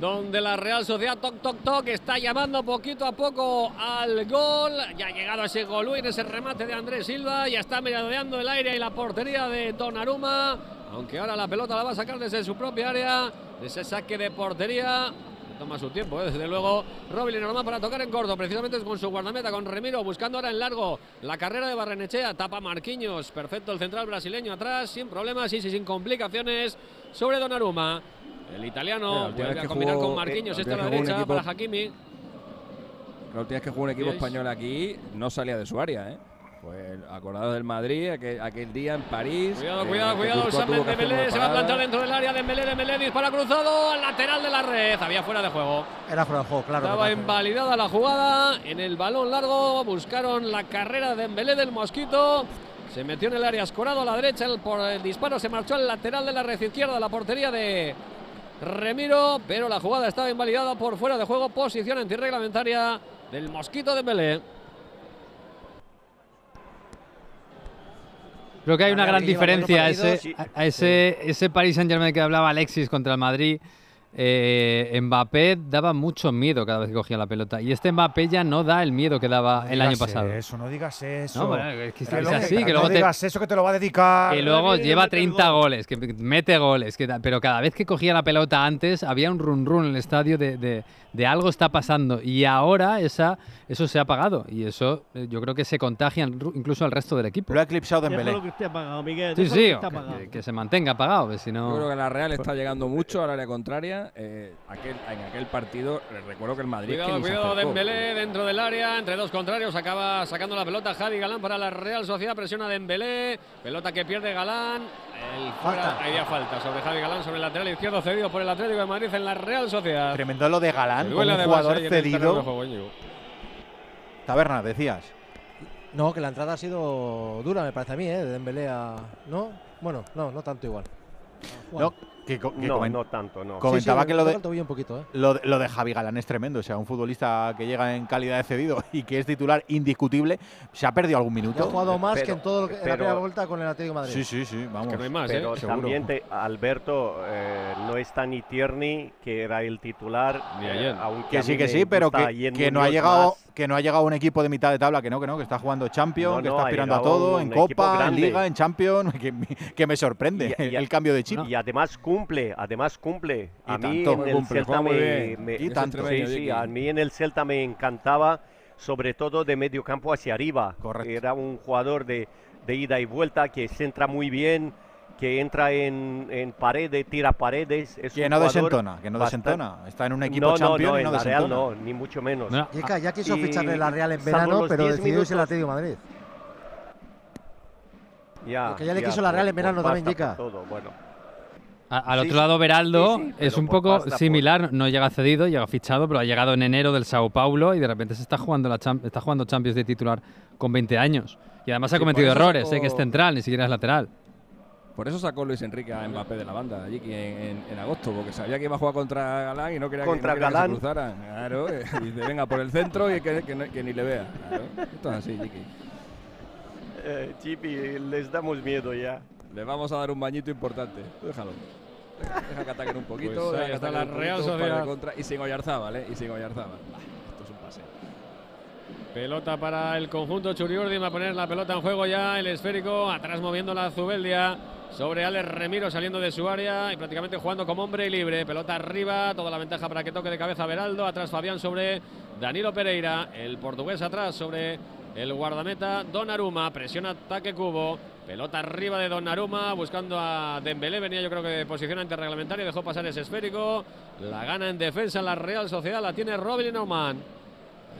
donde la Real Sociedad toc toc toc está llamando poquito a poco al gol. Ya ha llegado ese gol en ese remate de Andrés Silva, ya está merodeando el aire y la portería de Donnarumma, aunque ahora la pelota la va a sacar desde su propia área, de ese saque de portería. Toma su tiempo, ¿eh? desde luego. Robin Lenormand para tocar en corto, precisamente con su guardameta, con Remiro, buscando ahora en largo la carrera de Barrenechea. Tapa Marquinhos, perfecto el central brasileño atrás, sin problemas y sin complicaciones sobre Donnarumma. El italiano vuelve a que combinar jugó- con Marquinhos, la esto a la derecha equipo- para Hakimi. La última vez que jugó un equipo ¿Veis? español aquí no salía de su área, ¿eh? Pues acordado del Madrid, aquel, aquel día en París. Cuidado, eh, cuidado, cuidado. Hacer Dembélé se va a plantar dentro del área. Dembélé, Dembélé dispara cruzado al lateral de la red. Había fuera de juego. Era fuera de juego, claro. Estaba invalidada la jugada. En el balón largo buscaron la carrera de Dembélé del Mosquito. Se metió en el área escorado a la derecha. El, por el disparo se marchó al lateral de la red izquierda, la portería de Remiro. Pero la jugada estaba invalidada por fuera de juego. Posición antirreglamentaria del Mosquito Dembélé. Creo que hay una gran diferencia a ese, a ese, ese Paris Saint Germain que hablaba Alexis contra el Madrid. Eh, Mbappé daba mucho miedo cada vez que cogía la pelota y este Mbappé ya no da el miedo que daba el año pasado. Eso, no digas eso. No, bueno, es que es así, que no luego te- digas eso que te lo va a dedicar. Y luego lleva 30 goles, que mete goles, que, da- pero cada vez que cogía la pelota antes había un run run en el estadio de, de- de algo está pasando y ahora esa, eso se ha apagado y eso eh, yo creo que se contagia incluso al resto del equipo. Lo ha eclipsado apagado, Miguel. Sí, sí, que se mantenga apagado, que si no... Yo creo que la Real está llegando mucho al área contraria. Eh, aquel, en aquel partido, eh, recuerdo que el Madrid. es que Cuidado, cuidado. Dembélé dentro del área, entre dos contrarios, acaba sacando la pelota Javi Galán para la Real Sociedad, presiona Dembélé, pelota que pierde Galán, el fuera, Falta. ahí había falta sobre Javi Galán, sobre el lateral izquierdo cedido por el Atlético de Madrid en la Real Sociedad. Tremendo lo de Galán, como un jugador de cedido. juego. Taberna, decías. No, que la entrada ha sido dura, me parece a mí, ¿eh? De Dembélé a... ¿No? Bueno, no, no tanto igual. No, que, que No, no tanto, no. Comentaba Sí, sí, que lo de, un poquito, ¿eh? lo, de, lo de Javi Galán es tremendo. O sea, un futbolista que llega en calidad de cedido y que es titular indiscutible, ¿se ha perdido algún minuto? ha jugado más pero- que en todo lo que, en la pero- primera vuelta con el Atlético de Madrid. Sí, sí, sí, vamos. que no hay más, Pero ¿eh? seguro. también te- Alberto eh, no está ni Tierney, que era el titular. Ni eh, ayer. aunque Que sí, que sí, pero que, que no ha llegado más. que no ha llegado un equipo de mitad de tabla, que no, que no, que está jugando Champions, No, que está aspirando a todo, un en Copa, en. Liga, en Champions, que, me- que me sorprende Y- y- el cambio de chip. Y además cumple, además cumple. A mí en el Cumple, Celta me, bien. me- Y Es tanto. extremeño, Sí, sí, Vicky. a mí en el Celta me encantaba, sobre todo de medio campo hacia arriba. Correcto. Era un jugador de, de ida y vuelta que centra muy bien, que entra en, en paredes, tira paredes. Es Que un no desentona, que no bastante- desentona. Está en un equipo no, Champions no, no, y en no la Real no, ni mucho menos. Yeka, ya quiso Y ficharle la Real en verano, pero 10 decidió irse al Atlético de Madrid. Ya, Porque ya le quiso la Real en verano también, por todo, bueno. A- al Sí, otro lado, Beraldo Sí, sí, es un poco por- similar. No llega cedido, llega fichado, pero ha llegado en enero del Sao Paulo y de repente se está jugando la está jugando Champions de titular con 20 años. Y además ha cometido errores, sacó- eh, que es central, ni siquiera es lateral. Por eso sacó Luis Enrique a Mbappé de la banda allí en, en- en agosto, porque sabía que iba a jugar contra Galán y no quería, Contra que, no quería que Galán. se cruzaran. Claro, dice, venga por el centro y que, que no- que ni le vea. Claro, esto es así, Chiqui. Eh, Chipi, les damos miedo ya. Le vamos a dar un bañito importante. Déjalo. Deja, que ataquen un poquito. Pues ahí está la Real Sociedad. contra- y sin Oyarzábal, ¿eh? Y sin Oyarzábal. Esto es un pase. Pelota para el conjunto Churiurdi, va a poner la pelota en juego ya, el esférico, atrás moviendo la Zubeldia, sobre Alex Remiro saliendo de su área y prácticamente jugando como hombre libre, pelota arriba, toda la ventaja para que toque de cabeza Beraldo, atrás Fabián sobre Danilo Pereira, el portugués atrás sobre el guardameta Donnarumma, presiona ataque cubo, pelota arriba de Donnarumma, buscando a Dembélé, venía yo creo que de posición antirreglamentaria, dejó pasar ese esférico, la gana en defensa la Real Sociedad, la tiene Robin Norman.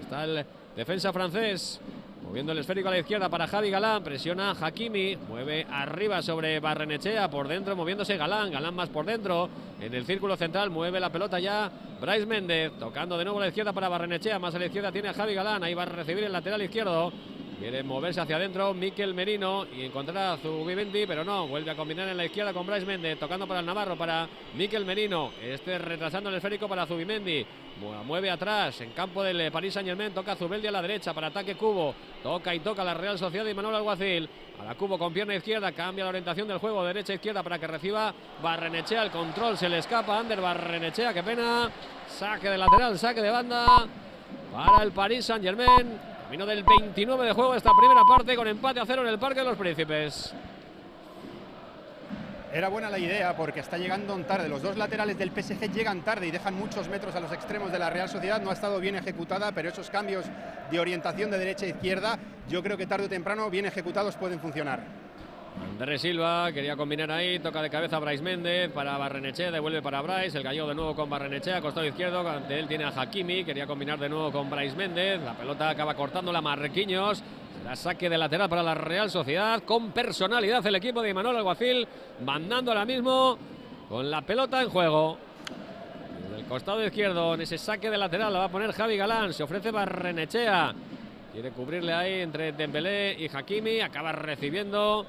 Está el defensa francés Moviendo el esférico a la izquierda para Javi Galán. Presiona Hakimi. Mueve arriba sobre Barrenechea. Por dentro moviéndose Galán. Galán más por dentro. En el círculo central mueve la pelota ya Bryce Méndez. Tocando de nuevo a la izquierda para Barrenechea. Más a la izquierda tiene a Javi Galán. Ahí va a recibir el lateral izquierdo. Quiere moverse hacia adentro Miquel Merino y encontrar a Zubimendi, pero no, vuelve a combinar en la izquierda con Bryce Méndez, tocando para el Navarro, para Miquel Merino, este retrasando el esférico para Zubimendi, mueve atrás, en campo del Paris Saint Germain, toca Zubeldi a la derecha para ataque Cubo, toca y toca la Real Sociedad y Manuel Alguacil, a la Cubo con pierna izquierda, cambia la orientación del juego, derecha-izquierda para que reciba Barrenechea, el control se le escapa, Ander Barrenechea, qué pena, saque de lateral, saque de banda para el Paris Saint Germain. Camino del 29 de juego esta primera parte con empate a cero en el Parque de los Príncipes. Era buena la idea porque está llegando tarde. Los dos laterales del PSG llegan tarde y dejan muchos metros a los extremos de la Real Sociedad. No ha estado bien ejecutada, pero esos cambios de orientación de derecha a izquierda, yo creo que tarde o temprano, bien ejecutados, pueden funcionar. Andrés Silva quería combinar ahí, toca de cabeza a Bryce Méndez para Barrenechea, devuelve para Bryce, el gallego de nuevo con Barrenechea, costado izquierdo, ante él tiene a Hakimi, quería combinar de nuevo con Bryce Méndez, la pelota acaba cortando la la saque de lateral para la Real Sociedad, con personalidad el equipo de Manuel Alguacil, mandando ahora mismo con la pelota en juego. el costado izquierdo, en ese saque de lateral, la va a poner Javi Galán, se ofrece Barrenechea, quiere cubrirle ahí entre Dembélé y Hakimi, acaba recibiendo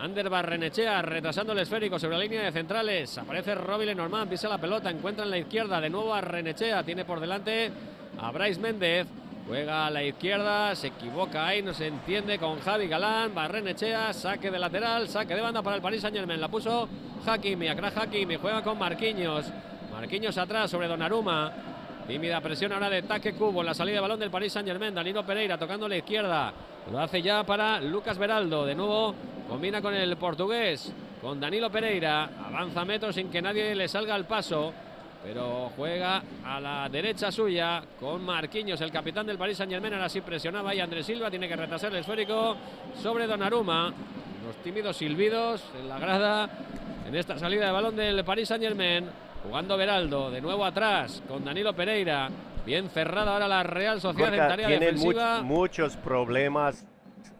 Ander Barrenechea retrasando el esférico sobre la línea de centrales. Aparece Robbie Lenormand, pisa la pelota, encuentra en la izquierda de nuevo a Renechea. Tiene por delante a Bryce Méndez. Juega a la izquierda, se equivoca ahí, no se entiende con Javi Galán. Barrenechea, saque de lateral, saque de banda para el Paris Saint Germain. La puso Hakimi, acá Hakimi, juega con Marquinhos. Marquinhos atrás sobre Donnarumma. Tímida presión ahora de Taque Cubo en la salida de balón del Paris Saint Germain. Danilo Pereira tocando la izquierda. Lo hace ya para Lucas Beraldo. De nuevo combina con el portugués, con Danilo Pereira. Avanza metros sin que nadie le salga al paso. Pero juega a la derecha suya con Marquinhos, el capitán del Paris Saint Germain. Ahora sí presionaba y Andrés Silva tiene que retrasar el esférico sobre Donnarumma. Los tímidos silbidos en la grada en esta salida de balón del Paris Saint Germain. Jugando Beraldo, de nuevo atrás con Danilo Pereira. Bien cerrada ahora la Real Sociedad en tarea defensiva. muchos problemas,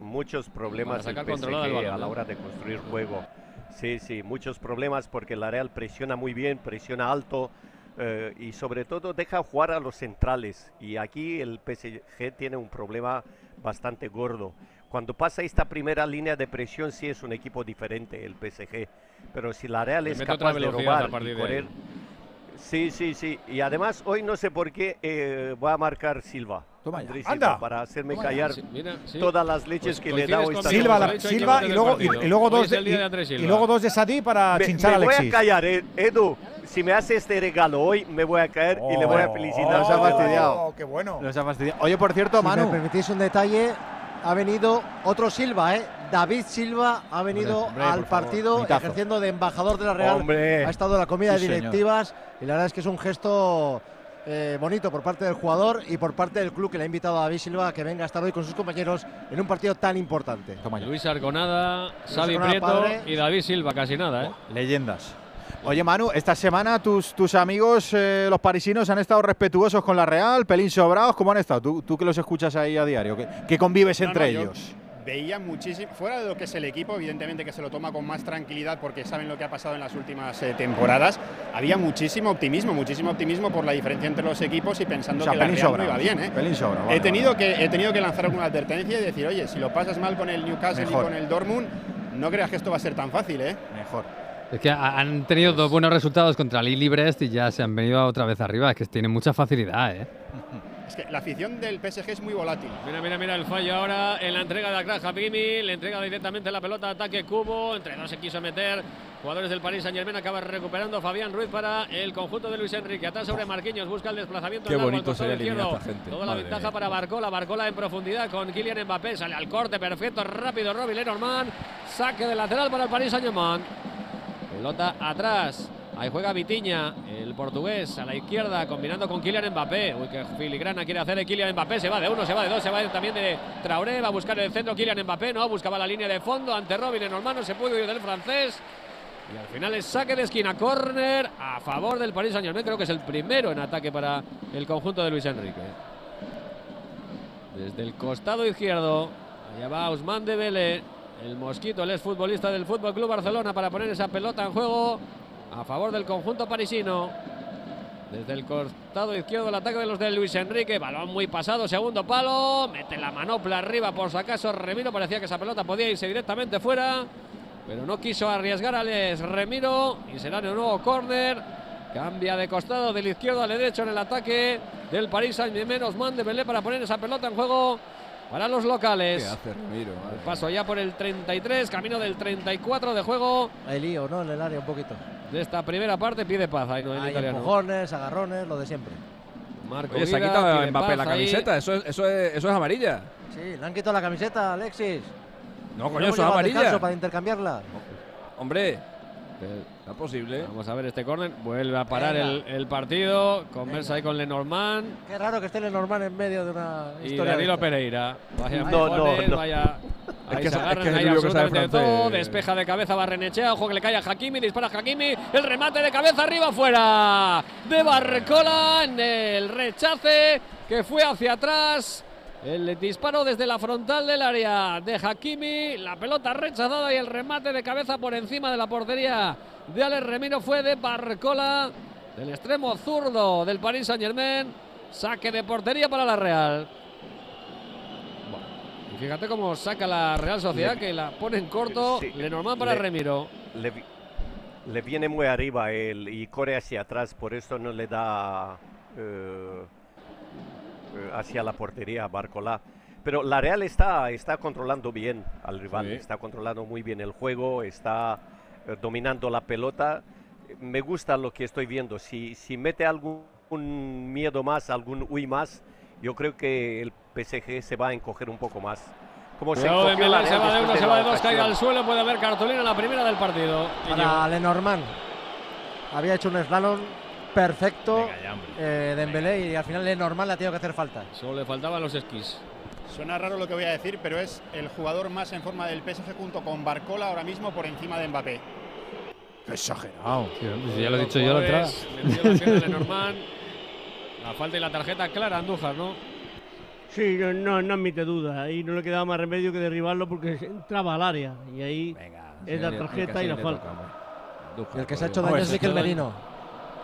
muchos problemas el PSG a la hora de construir juego. Sí, sí, muchos problemas porque la Real presiona muy bien, presiona alto eh, y sobre todo deja jugar a los centrales. Y aquí el PSG tiene un problema bastante gordo. Cuando pasa esta primera línea de presión sí es un equipo diferente el PSG, pero si la Real es capaz de robar y correr, sí, sí, sí. Y además hoy no sé por qué eh, va a marcar Silva. Toma Anda. Para hacerme callar todas las leches que le he dado esta Silva, Silva y luego, y, luego dos de, y, luego dos de Sadí para me, chinchar me a Alexis. voy a callar, eh, Edu. Si me hace este regalo hoy, me voy a caer y le voy a felicitar. Nos ha fastidiado. Oh, qué bueno. Nos ha fastidiado. Oye, por cierto, si Manu. me permitís un detalle, ha venido otro Silva, ¿eh? David Silva ha venido Hombre, al favor, partido ejerciendo de embajador de la Real. Hombre. Ha estado en la comida Sí, de señor. directivas y la verdad es que es un gesto eh, bonito por parte del jugador y por parte del club que le ha invitado a David Silva a que venga a estar hoy con sus compañeros en un partido tan importante. Luis Arconada, Xavi Arconada, Prieto padre. y David Silva, casi nada, ¿eh? Leyendas. Oye, Manu, esta semana tus, tus amigos, eh, los parisinos, han estado respetuosos con la Real, pelín sobrados. ¿Cómo han estado? Tú, tú que los escuchas ahí a diario, que, que convives No, entre no, ellos. Veía muchísimo, fuera de lo que es el equipo, evidentemente que se lo toma con más tranquilidad porque saben lo que ha pasado en las últimas eh, temporadas, había muchísimo optimismo, muchísimo optimismo por la diferencia entre los equipos y pensando O sea, que la Real no sobrados. iba bien. ¿eh? Pelín sobrados, he, vale, tenido que, he tenido que lanzar alguna advertencia y decir, oye, si lo pasas mal con el Newcastle Mejor. y con el Dortmund, no creas que esto va a ser tan fácil. ¿eh? Mejor. Es que ha- han tenido dos buenos resultados contra Lille Brest y ya se han venido otra vez arriba. Es que tienen mucha facilidad, ¿eh? Es que la afición del PSG es muy volátil. Mira, mira, mira el fallo ahora en la entrega de Akra Hakimi. Le entrega directamente la pelota, ataque Cubo. Entre dos se quiso meter. Jugadores del Paris Saint Germain acaba recuperando Fabián Ruiz para el conjunto de Luis Enrique. Atrás sobre Marquinhos, busca el desplazamiento. Qué largo bonito sería eliminar esta gente. Toda la Madre ventaja mía. para Barcola. Barcola en profundidad con Kylian Mbappé. Sale al corte perfecto, rápido Robbie Lenormand. Saque de lateral para el Paris Saint Germain. Pelota atrás. Ahí juega Vitiña, el portugués, a la izquierda, combinando con Kylian Mbappé. Uy, qué filigrana quiere hacer Kylian Mbappé. Se va de uno, se va de dos, se va de- también de Traoré. Va a buscar el centro Kylian Mbappé. No, buscaba la línea de fondo ante Robin Lenormand. No se pudo ir del francés. Y al final es saque de esquina, córner a favor del Paris Saint Germain. Creo que es el primero en ataque para el conjunto de Luis Enrique. Desde el costado izquierdo. Allá va Usman de Vélez. El Mosquito, el exfutbolista del Fútbol Club Barcelona, para poner esa pelota en juego a favor del conjunto parisino. Desde el costado izquierdo el ataque de los de Luis Enrique. Balón muy pasado, segundo palo. Mete la manopla arriba por si acaso Remiro. Parecía que esa pelota podía irse directamente fuera. Pero no quiso arriesgar a Les Remiro. Y será el nuevo córner. Cambia de costado del izquierdo al derecho en el ataque del París Saint-Germain. Osman de Belé para poner esa pelota en juego para los locales. ¿Qué hace Ramiro? El paso ya por el 33, camino del 34 de juego. Hay lío, ¿no? En el área un poquito. De esta primera parte pide paz ahí, no en Hay empujones, agarrones, lo de siempre. Marco Oye, se ha quitado Mbappé la camiseta. Eso es, eso, es, eso es amarilla. Sí, le han quitado la camiseta, Alexis. No, ¿No coño, eso es amarilla. para intercambiarla. Hombre, está posible. Vamos a ver este córner. Vuelve a parar el, el partido. Conversa ahí con Lenormand Qué raro que esté Lenormand en medio de una y historia. de Danilo esta. Pereira. Vaya No, empujones, no, no. vaya. Es Ahí que se es que ahí absolutamente francés. todo. Despeja de cabeza Barrenechea. Ojo que le cae a Hakimi. Dispara Hakimi. El remate de cabeza arriba fuera de Barcola en el rechace que fue hacia atrás. El disparo desde la frontal del área de Hakimi. La pelota rechazada y el remate de cabeza por encima de la portería de Alex Remiro fue de Barcola. Del extremo zurdo del Paris Saint Germain. Saque de portería para la Real. Y fíjate cómo saca la Real Sociedad Le- que la pone en corto. Sí, Lenormand para le- Remiro. Le, vi- le viene muy arriba él y corre hacia atrás, por eso no le da eh, hacia la portería a Barcolá. Pero la Real está, está controlando bien al rival, Sí. está controlando muy bien el juego, está eh, dominando la pelota. Me gusta lo que estoy viendo. Si, si mete algún miedo más, algún uy más, yo creo que el PSG se va a encoger un poco más. Como se de Milán, se va de uno, se la va de dos, ocasión. caiga al suelo. Puede haber cartulina en la primera del partido. Para Lenormand. Había hecho un slalom perfecto eh, Dembélé y al final Lenormand le ha tenido que hacer falta. Solo le faltaban los esquís. Suena raro lo que voy a decir, pero es el jugador más en forma del PSG junto con Barcola ahora mismo por encima de Mbappé. Exagerado. ya lo he dicho yo la entrada. La falta y la tarjeta clara, Andújar, ¿no? Sí, no, no, no admite duda. Ahí no le quedaba más remedio que derribarlo porque entraba al área. Y ahí es la tarjeta y la falta. El que se ha hecho daño es Miquel Merino,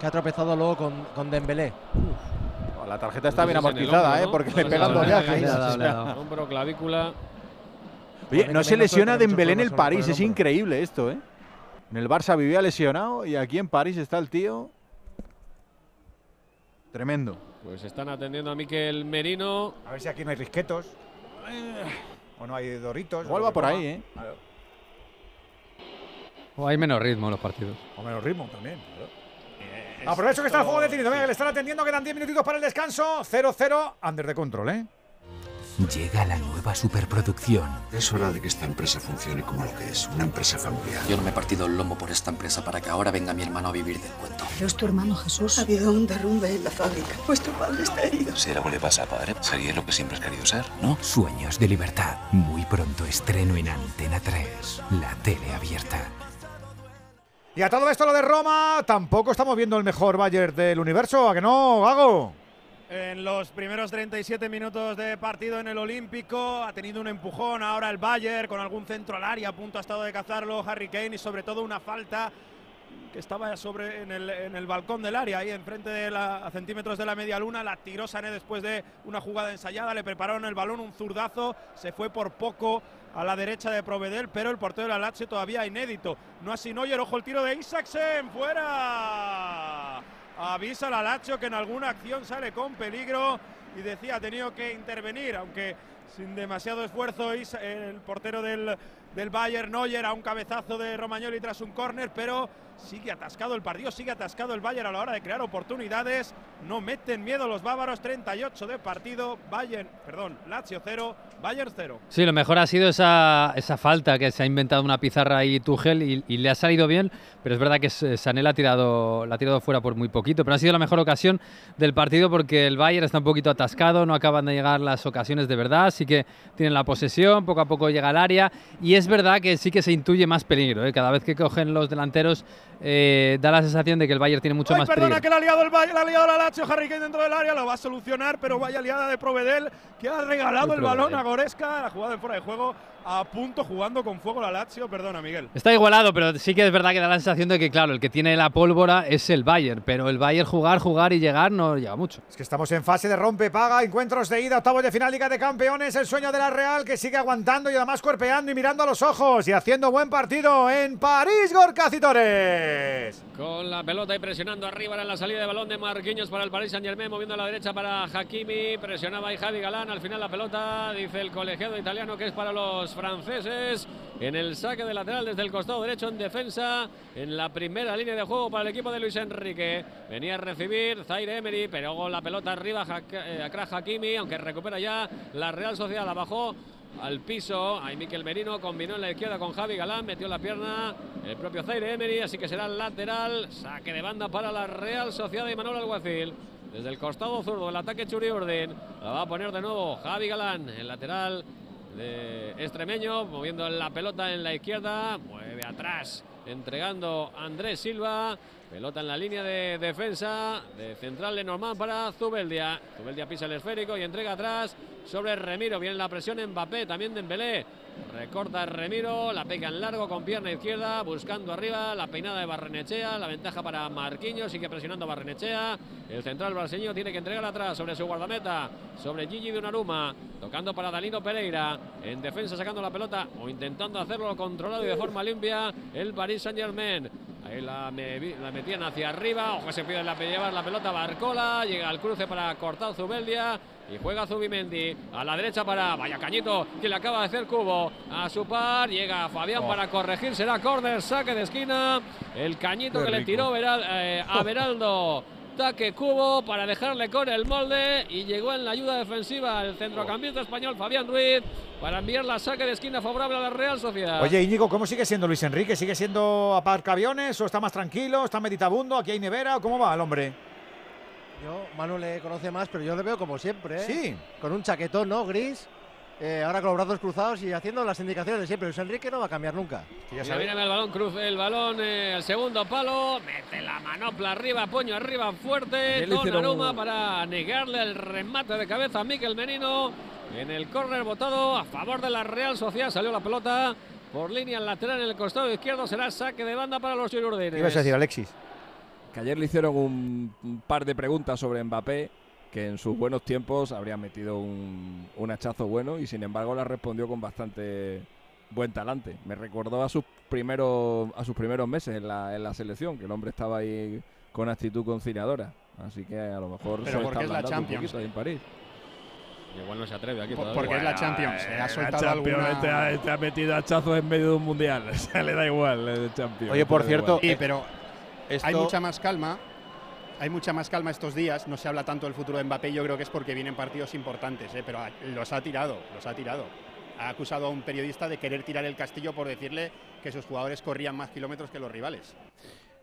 que ha tropezado luego con, con Dembélé. La tarjeta está No bien amortizada, ¿eh? Porque No le pegan dos. Hombro, clavícula. Oye, no se lesiona Dembélé en el París, es increíble esto, ¿eh? En el Barça vivía lesionado y aquí en París está el tío. Tremendo. Pues están atendiendo a Miquel Merino. A ver si aquí no hay risquetos. O no hay doritos. Igual o va lo que por ahí, ¿eh? Claro. O hay menos ritmo en los partidos. O menos ritmo también. Aprovecho que está el juego detenido. Venga, que le están atendiendo. Quedan 10 minutitos para el descanso. 0-0. Under de control, ¿eh? Llega la nueva superproducción. Es hora de que esta empresa funcione como lo que es, una empresa familiar. Yo no me he partido el lomo por esta empresa para que ahora venga mi hermano a vivir del cuento. Pero es tu hermano Jesús. Ha habido un derrumbe en la fábrica. Vuestro padre está herido. Si algo le pasa a padre, sería lo que siempre has querido ser, ¿no? Sueños de libertad. Muy pronto estreno en Antena 3. La tele abierta. Y a todo esto lo de Roma, tampoco estamos viendo el mejor Bayern del universo. ¿A que no, Gago? En los primeros 37 minutos de partido en el Olímpico ha tenido un empujón ahora el Bayern con algún centro al área, a punto ha estado de cazarlo Harry Kane y sobre todo una falta que estaba sobre en el, balcón del área, ahí enfrente de a centímetros de la media luna, la tiró Sané después de una jugada ensayada, le prepararon el balón, un zurdazo, se fue por poco a la derecha de Provedel, pero el portero de la Lazio todavía inédito. No así Neuer, ojo el tiro de Isaksen, fuera. Avisa la Lazio que en alguna acción sale con peligro y decía ha tenido que intervenir, aunque sin demasiado esfuerzo el portero del, del Bayern Neuer a un cabezazo de Romagnoli tras un córner, pero sigue atascado el partido, sigue atascado el Bayern a la hora de crear oportunidades, no meten miedo los bávaros, 38 de partido, Bayern, perdón, Lazio 0, Bayern 0. Sí, lo mejor ha sido esa, esa falta que se ha inventado una pizarra ahí Tuchel y, le ha salido bien, pero es verdad que Sané la ha, tirado, la ha tirado fuera por muy poquito, pero ha sido la mejor ocasión del partido porque el Bayern está un poquito atascado, no acaban de llegar las ocasiones de verdad, sí que tienen la posesión, poco a poco llega al área y es verdad que sí que se intuye más peligro. ¿eh? Cada vez que cogen los delanteros eh, da la sensación de que el Bayern tiene mucho Ay, más perdona peligro. que la ha liado el Bayern, la ha liado la Lazio, Harry Kane dentro del área, lo va a solucionar, pero vaya liada de Provedel que ha regalado Muy el balón a Goreska, la jugada de fuera de juego, a punto jugando con fuego la Lazio, perdona Miguel. Está igualado, pero sí que es verdad que da la sensación de que, claro, el que tiene la pólvora es el Bayern, pero el Bayern jugar, jugar y llegar no llega mucho. Es que estamos en fase de rompe, paga, encuentros de ida, octavos de final, Liga de Campeones, el sueño de la Real que sigue aguantando y además cuerpeando y mirando a los ojos y haciendo buen partido en París, Gorka Citores. Con la pelota y presionando arriba en la salida de balón de Marquinhos para el Paris Saint Germain, moviendo a la derecha para Hakimi, presionaba ahí Javi Galán, al final la pelota, dice el colegiado italiano que es para los franceses, en el saque de lateral desde el costado derecho en defensa, en la primera línea de juego para el equipo de Luis Enrique, venía a recibir Zaire Emery, pero con la pelota arriba Hak- eh, Hakimi, aunque recupera ya la Real Sociedad, la al piso. Ahí Miquel Merino combinó en la izquierda con Javi Galán, metió la pierna el propio Zaire Emery, así que será lateral. Saque de banda para la Real Sociedad y Manuel Alguacil. Desde el costado zurdo, el ataque Churi Orden. La va a poner de nuevo Javi Galán, el lateral de extremeño, moviendo la pelota en la izquierda. Mueve atrás, entregando a Andrés Silva. Pelota en la línea de defensa de central de Norman para Zubeldia. Zubeldia pisa el esférico y entrega atrás sobre Remiro. Viene la presión en Mbappé, también Dembélé. Recorta Remiro, la pega en largo con pierna izquierda, buscando arriba la peinada de Barrenechea, la ventaja para Marquinhos, sigue presionando Barrenechea. El central brasileño tiene que entregar atrás sobre su guardameta, sobre Gigi Donnarumma, tocando para Dalino Pereira. En defensa sacando la pelota o intentando hacerlo controlado y de forma limpia el Paris Saint-Germain. Ahí la, me- la metían hacia arriba. Ojo, se pide la, llevar la pelota Barcola. Llega al cruce para cortar Zubeldia. Y juega Zubimendi. A la derecha para Vaya Cañito, que le acaba de hacer cubo. A su par. Llega Fabián Oh. para corregir. Será córner, saque de esquina. El Cañito Qué que le tiró Veral- eh, a Oh. Taque cubo para dejarle con el molde y llegó en la ayuda defensiva el centrocampista español Fabián Ruiz para enviar la saque de esquina favorable a la Real Sociedad. Oye, Íñigo, ¿cómo sigue siendo Luis Enrique? ¿Sigue siendo aparcaviones o está más tranquilo? ¿Está meditabundo? ¿Aquí hay nevera? ¿O ¿Cómo va el hombre? Yo, Manu le conoce más, pero yo le veo como siempre. ¿eh? Sí. Con un chaquetón, ¿no? Gris. Eh, ahora con los brazos cruzados y haciendo las indicaciones de siempre. Luis Enrique no va a cambiar nunca. Viene el balón, cruce el balón, eh, el segundo palo, mete la manopla arriba, puño arriba fuerte, hicieron Donnarumma un- para negarle el remate de cabeza a Miquel Menino. En el córner votado a favor de la Real Sociedad, salió la pelota por línea lateral en el costado izquierdo, será saque de banda para los Girurdines. ¿Qué ibas a decir, Alexis? Que ayer le hicieron un, un par de preguntas sobre Mbappé, que en sus buenos tiempos habría metido un, un hachazo bueno y sin embargo la respondió con bastante buen talante. Me recordó a sus primeros, a sus primeros meses en la, en la selección, que el hombre estaba ahí con actitud conciliadora. Así que a lo mejor Pero se porque está es la Champions. poquito ahí en París. Igual no se atreve aquí Por- porque es la Champions. eh, ha soltado Champions, alguna- este ha, este ha metido hachazos en medio de un mundial. O sea, le da igual el Champions. Oye, por le da cierto, igual. Sí, pero Esto- hay mucha más calma. Hay mucha más calma estos días. No se habla tanto del futuro de Mbappé. Yo creo que es porque vienen partidos importantes, ¿eh? pero a- los ha tirado, los ha tirado. Ha acusado a un periodista de querer tirar el castillo por decirle que sus jugadores corrían más kilómetros que los rivales.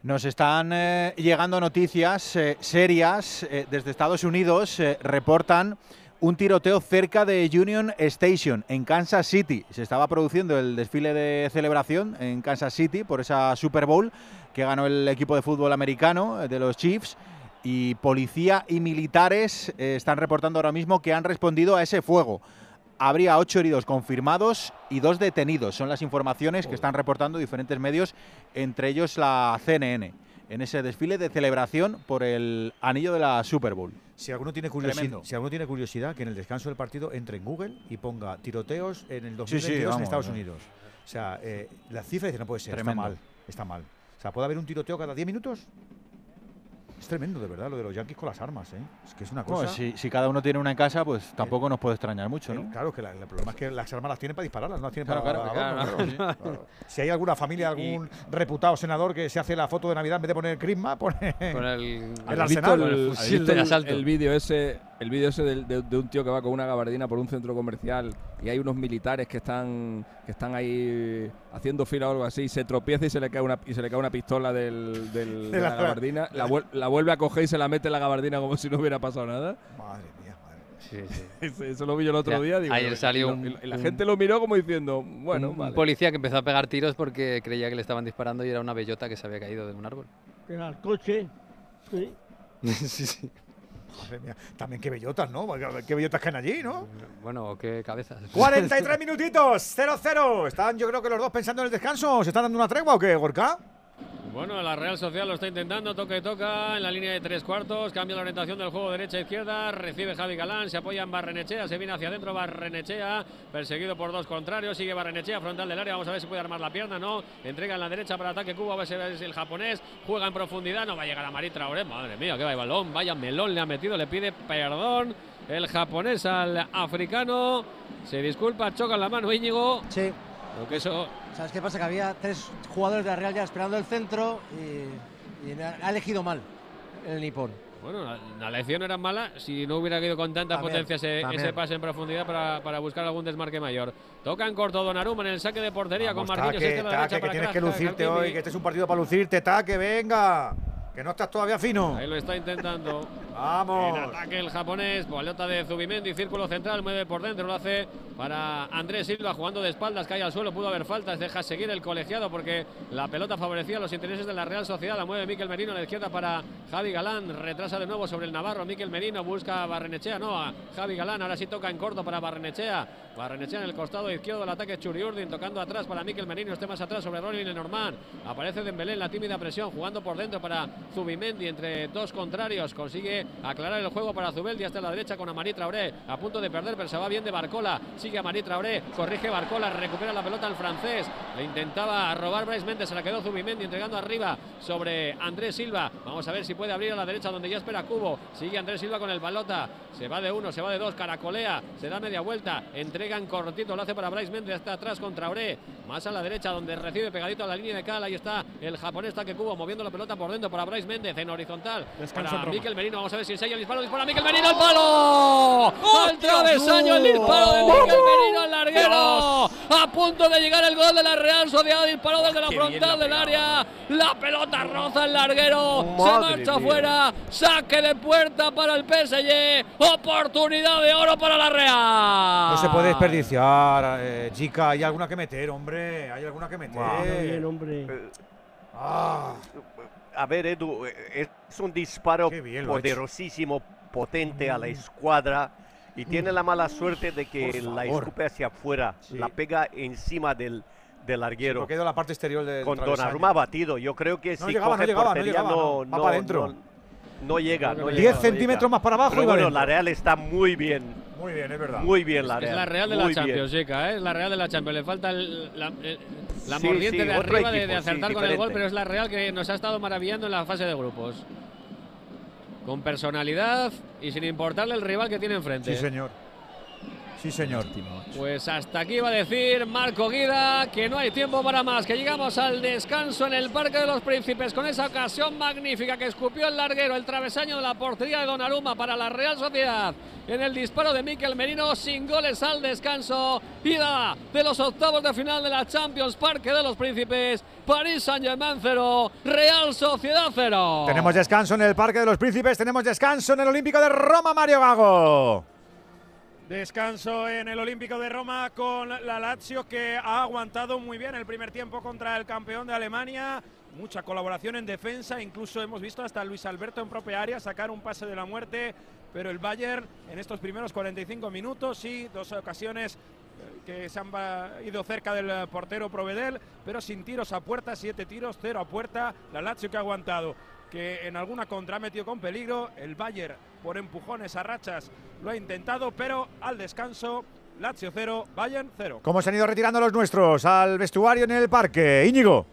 Nos están eh, llegando noticias eh, serias desde Estados Unidos. reportan un tiroteo cerca de Union Station en Kansas City. Se estaba produciendo el desfile de celebración en Kansas City por esa Super Bowl que ganó el equipo de fútbol americano eh, de los Chiefs. Y policía y militares eh, están reportando ahora mismo que han respondido a ese fuego. Habría ocho heridos confirmados y dos detenidos. Son las informaciones que están reportando diferentes medios, entre ellos la CNN, en ese desfile de celebración por el anillo de la Super Bowl. Si alguno, tiene curiosidad, si alguno tiene curiosidad, que en el descanso del partido entre en Google y ponga tiroteos en el Sí, 2022 sí, en vamos, Estados eh. Unidos. O sea, eh, la cifra dice, no puede ser, Tremendo. está mal, está mal. O sea, ¿puede haber un tiroteo cada 10 minutos? Es tremendo, de verdad, lo de los yankees con las armas, ¿eh? Es que es una cosa... Bueno, si, si cada uno tiene una en casa, pues tampoco nos puede extrañar mucho, Eh, ¿no? Claro, que la- el problema es que las armas las tienen para dispararlas, no las tienen Claro, para claro, adorno, claro, claro, sí. claro. Si hay alguna familia, algún reputado senador que se hace la foto de Navidad en vez de poner Crisma, pone Con el- el ¿Has visto arsenal. el, el fusil de el- asalto? el vídeo ese, el vídeo ese de, de un tío que va con una gabardina por un centro comercial y hay unos militares que están que están ahí haciendo fila o algo así, se tropieza y se le cae una y se le cae una pistola del, del- de, De la, la- gabardina, la, vuel- la vuelve a coger y se la mete en la gabardina como si no hubiera pasado nada. Madre mía, madre. Sí, sí. Eso, eso lo vi yo el otro Ya, día. digo, ayer salió y- un- y la un- gente lo miró como diciendo, bueno, un, un vale. policía que empezó a pegar tiros porque creía que le estaban disparando y era una bellota que se había caído de un árbol. Era el coche. Sí. sí, sí. Madre mía, también qué bellotas, ¿no? Qué bellotas caen allí, ¿no? Bueno, qué cabezas. 43 minutitos, 0-0. Están yo creo que los dos pensando en el descanso. ¿Se están dando una tregua o qué, Gorka? Bueno, la Real Sociedad lo está intentando, toca y toca en la línea de tres cuartos, cambia la orientación del juego derecha-izquierda, recibe Javi Galán, se apoya en Barrenechea, se viene hacia adentro Barrenechea, perseguido por dos contrarios, sigue Barrenechea, frontal del área, vamos a ver si puede armar la pierna, no, entrega en la derecha para ataque Cuba, a ver si es el japonés, juega en profundidad, no va a llegar a Marit Traoré, madre mía, que va el balón, vaya melón le ha metido, le pide perdón el japonés al africano, se disculpa, choca la mano Íñigo. Sí. Lo que eso ¿Sabes qué pasa? Que había tres jugadores de la Real ya esperando el centro y, y ha elegido mal el nipón. Bueno, la, la lección no era mala si no hubiera ido con tanta También, potencia ese, ese pase en profundidad para, para buscar algún desmarque mayor. Toca en corto Donnarumma en el saque de portería Vamos, con Marquinhos. taque, este la taque, que tienes que lucirte hoy, que este es un partido para lucirte, taque, venga. Que no estás todavía fino. Ahí lo está intentando. Vamos. En ataque el japonés, bolota de Zubimendi, círculo central, mueve por dentro, lo hace para Andrés Silva jugando de espaldas, cae al suelo, pudo haber faltas, deja seguir el colegiado porque la pelota favorecía los intereses de la Real Sociedad, la mueve Miquel Merino a la izquierda para Javi Galán, retrasa de nuevo sobre el Navarro, Miquel Merino busca a Barrenechea, no, a Javi Galán, ahora sí toca en corto para Barrenechea, Barrenechea en el costado izquierdo del ataque Churiurdin, tocando atrás para Miquel Merino, este más atrás sobre Rolling Lenormand, aparece Dembélé en la tímida presión, jugando por dentro para Zubimendi entre dos contrarios, consigue aclarar el juego para Zubeldi hasta la derecha con Amarit Traoré, a punto de perder, pero se va bien de Barcola, sigue Amarit Traoré, corrige Barcola, recupera la pelota al francés, le intentaba robar Bryce Méndez, se la quedó Zubimendi entregando arriba sobre Andrés Silva, vamos a ver si puede abrir a la derecha donde ya espera Cubo, sigue Andrés Silva con el balota, se va de uno, se va de dos, caracolea, se da media vuelta, entrega en cortito, lo hace para Bryce Méndez, está atrás con Traoré, más a la derecha donde recibe pegadito a la línea de cal, ahí está el japonés Taque Cubo moviendo la pelota por dentro para Bryce Méndez en horizontal, Descanso para. Miquel Merino, vamos a ver si ensaya el disparo, dispara Miquel Merino al palo, al travesaño el disparo de Miquel Merino al larguero, a punto de llegar el gol de la Real Sociedad, disparó desde la frontal del área, la pelota roza el larguero, se marcha mía. fuera, saque de puerta para el PSG, oportunidad de oro para la Real. No se puede desperdiciar, eh, chica. Hay alguna que meter, hombre. Hay alguna que meter. Bien, hombre. Ah. A ver, Edu, eh, es un disparo poderosísimo, potente a la escuadra y tiene la mala suerte de que la escupe hacia afuera, Sí. la pega encima del, del larguero. Ido a la parte exterior del Con. Donnarumma batido, yo creo que No si llegaba, no coge no llegaba, no. Va no, para adentro. No- llega, no 10 llega, no centímetros llega. más para abajo Pero y va bueno, la Real está muy bien, Muy bien, es verdad. muy bien la Es Real. la Real de la muy. Champions, chica, ¿eh? es la Real de la Champions. Le falta el- la, el- la Sí, mordiente sí, de arriba de, de equipo, sí, acertar con el gol, pero es la Real que nos ha estado maravillando en la fase de grupos. Con personalidad y sin importarle el rival que tiene enfrente. Sí, señor. Sí, señor. Pues hasta aquí va a decir Marco Guida que no hay tiempo para más, que llegamos al descanso en el Parque de los Príncipes con esa ocasión magnífica que escupió el larguero, el travesaño de la portería de Donnarumma para la Real Sociedad. En el disparo de Miquel Merino, sin goles al descanso. Ida de los octavos de final de la Champions Parque de los Príncipes. París Saint-Germain 0, Real Sociedad 0. Tenemos descanso en el Parque de los Príncipes, tenemos descanso en el Olímpico de Roma, Mario Gago. Descanso en el Olímpico de Roma con la Lazio que ha aguantado muy bien el primer tiempo contra el campeón de Alemania. Mucha colaboración en defensa, incluso hemos visto hasta Luis Alberto en propia área sacar un pase de la muerte, pero el Bayern en estos primeros 45 minutos sí, dos ocasiones eh, que se han ido cerca del eh, portero Provedel, pero sin tiros a puerta, siete tiros, cero a puerta, la Lazio que ha aguantado, que en alguna contra ha metido con peligro, el Bayern por empujones a rachas lo ha intentado, pero al descanso, Lazio 0, Bayern 0. ¿Cómo se han ido retirando los nuestros al vestuario en el parque? Íñigo.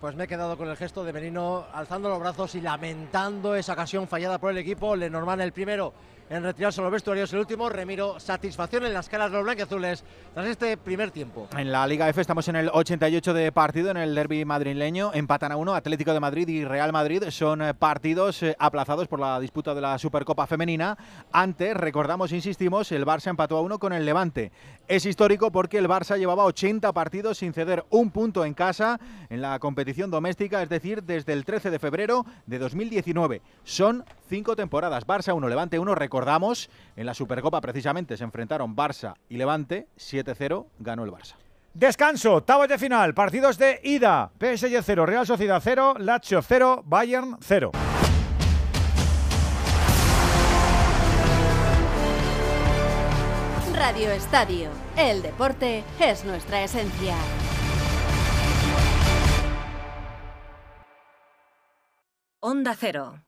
Pues me he quedado con el gesto de Merino alzando los brazos y lamentando esa ocasión fallada por el equipo. Lenormand el primero en retirarse a los vestuarios, el último. Remiro, satisfacción en las caras de los blanqueazules tras este primer tiempo. En la Liga F estamos en el 88 de partido en el derby madrileño. Empatan a uno Atlético de Madrid y Real Madrid. Son eh, partidos eh, aplazados por la disputa de la Supercopa Femenina. Antes, recordamos, insistimos, el Barça empató a uno con el Levante. Es histórico porque el Barça llevaba 80 partidos sin ceder un punto en casa en la competición doméstica, es decir, desde el 13 de febrero de 2019. Son cinco temporadas. Barça 1, Levante 1. Recordamos Recordamos, en la Supercopa precisamente se enfrentaron Barça y Levante, 7-0 ganó el Barça. Descanso, octavos de final, partidos de ida. PSG 0, Real Sociedad 0, Lazio 0, Bayern 0. Radio Estadio. El deporte es nuestra esencia. Onda Cero.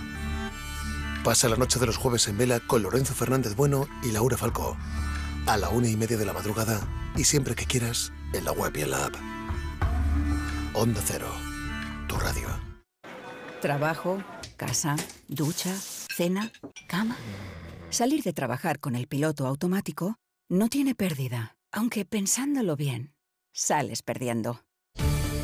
Pasa la noche de los jueves en vela con Lorenzo Fernández Bueno y Laura Falcó. A la una y media de la madrugada y siempre que quieras en la web y en la app. Onda Cero, tu radio. Trabajo, casa, ducha, cena, cama. Salir de trabajar con el piloto automático no tiene pérdida, aunque pensándolo bien, sales perdiendo.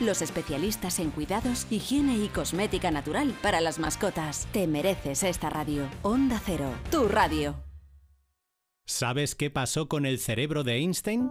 los especialistas en cuidados, higiene y cosmética natural para las mascotas. Te mereces esta radio. Onda Cero, tu radio. ¿Sabes qué pasó con el cerebro de Einstein?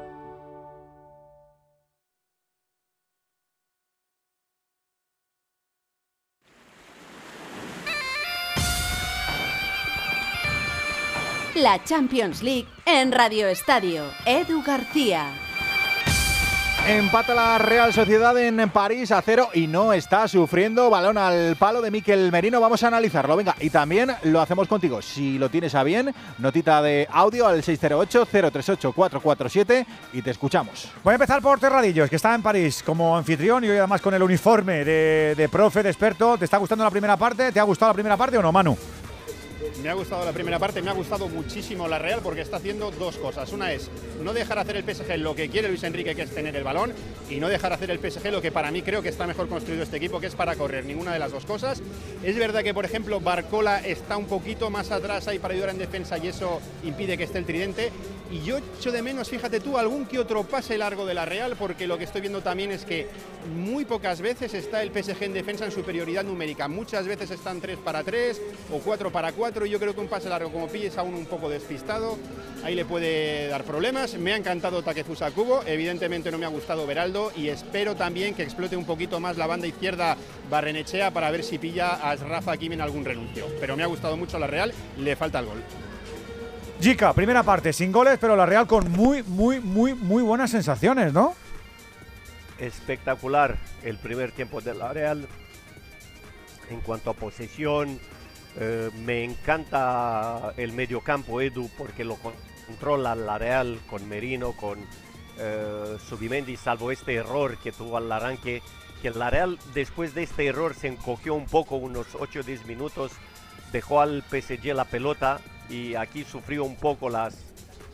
La Champions League en Radio Estadio. Edu García. Empata la Real Sociedad en París a cero y no está sufriendo balón al palo de Miquel Merino. Vamos a analizarlo, venga. Y también lo hacemos contigo. Si lo tienes a bien, notita de audio al 608-038-447 y te escuchamos. Voy a empezar por Terradillos, que está en París como anfitrión y hoy además con el uniforme de, de profe, de experto. ¿Te está gustando la primera parte? ¿Te ha gustado la primera parte o no, Manu? Me ha gustado la primera parte, me ha gustado muchísimo la Real porque está haciendo dos cosas. Una es no dejar hacer el PSG lo que quiere Luis Enrique, que es tener el balón, y no dejar hacer el PSG lo que para mí creo que está mejor construido este equipo, que es para correr. Ninguna de las dos cosas. Es verdad que, por ejemplo, Barcola está un poquito más atrás ahí para ayudar en defensa y eso impide que esté el tridente. Y yo echo de menos, fíjate tú, algún que otro pase largo de la Real, porque lo que estoy viendo también es que muy pocas veces está el PSG en defensa en superioridad numérica. Muchas veces están 3 para 3 o 4 para 4 y yo creo que un pase largo, como pilles a uno un poco despistado, ahí le puede dar problemas. Me ha encantado Takefusa Kubo, evidentemente no me ha gustado Beraldo y espero también que explote un poquito más la banda izquierda Barrenechea para ver si pilla a Rafa Kim en algún renuncio. Pero me ha gustado mucho la Real, le falta el gol. Jica, primera parte, sin goles, pero la Real con muy, muy, muy, muy buenas sensaciones, ¿no? Espectacular el primer tiempo de la Real. en cuanto a posesión. Eh, me encanta el mediocampo Edu porque lo controla la Real con Merino, con eh, Subimendi, salvo este error que tuvo al arranque. Que la Real después de este error se encogió un poco, unos 8 o 10 minutos, dejó al PSG la pelota y aquí sufrió un poco las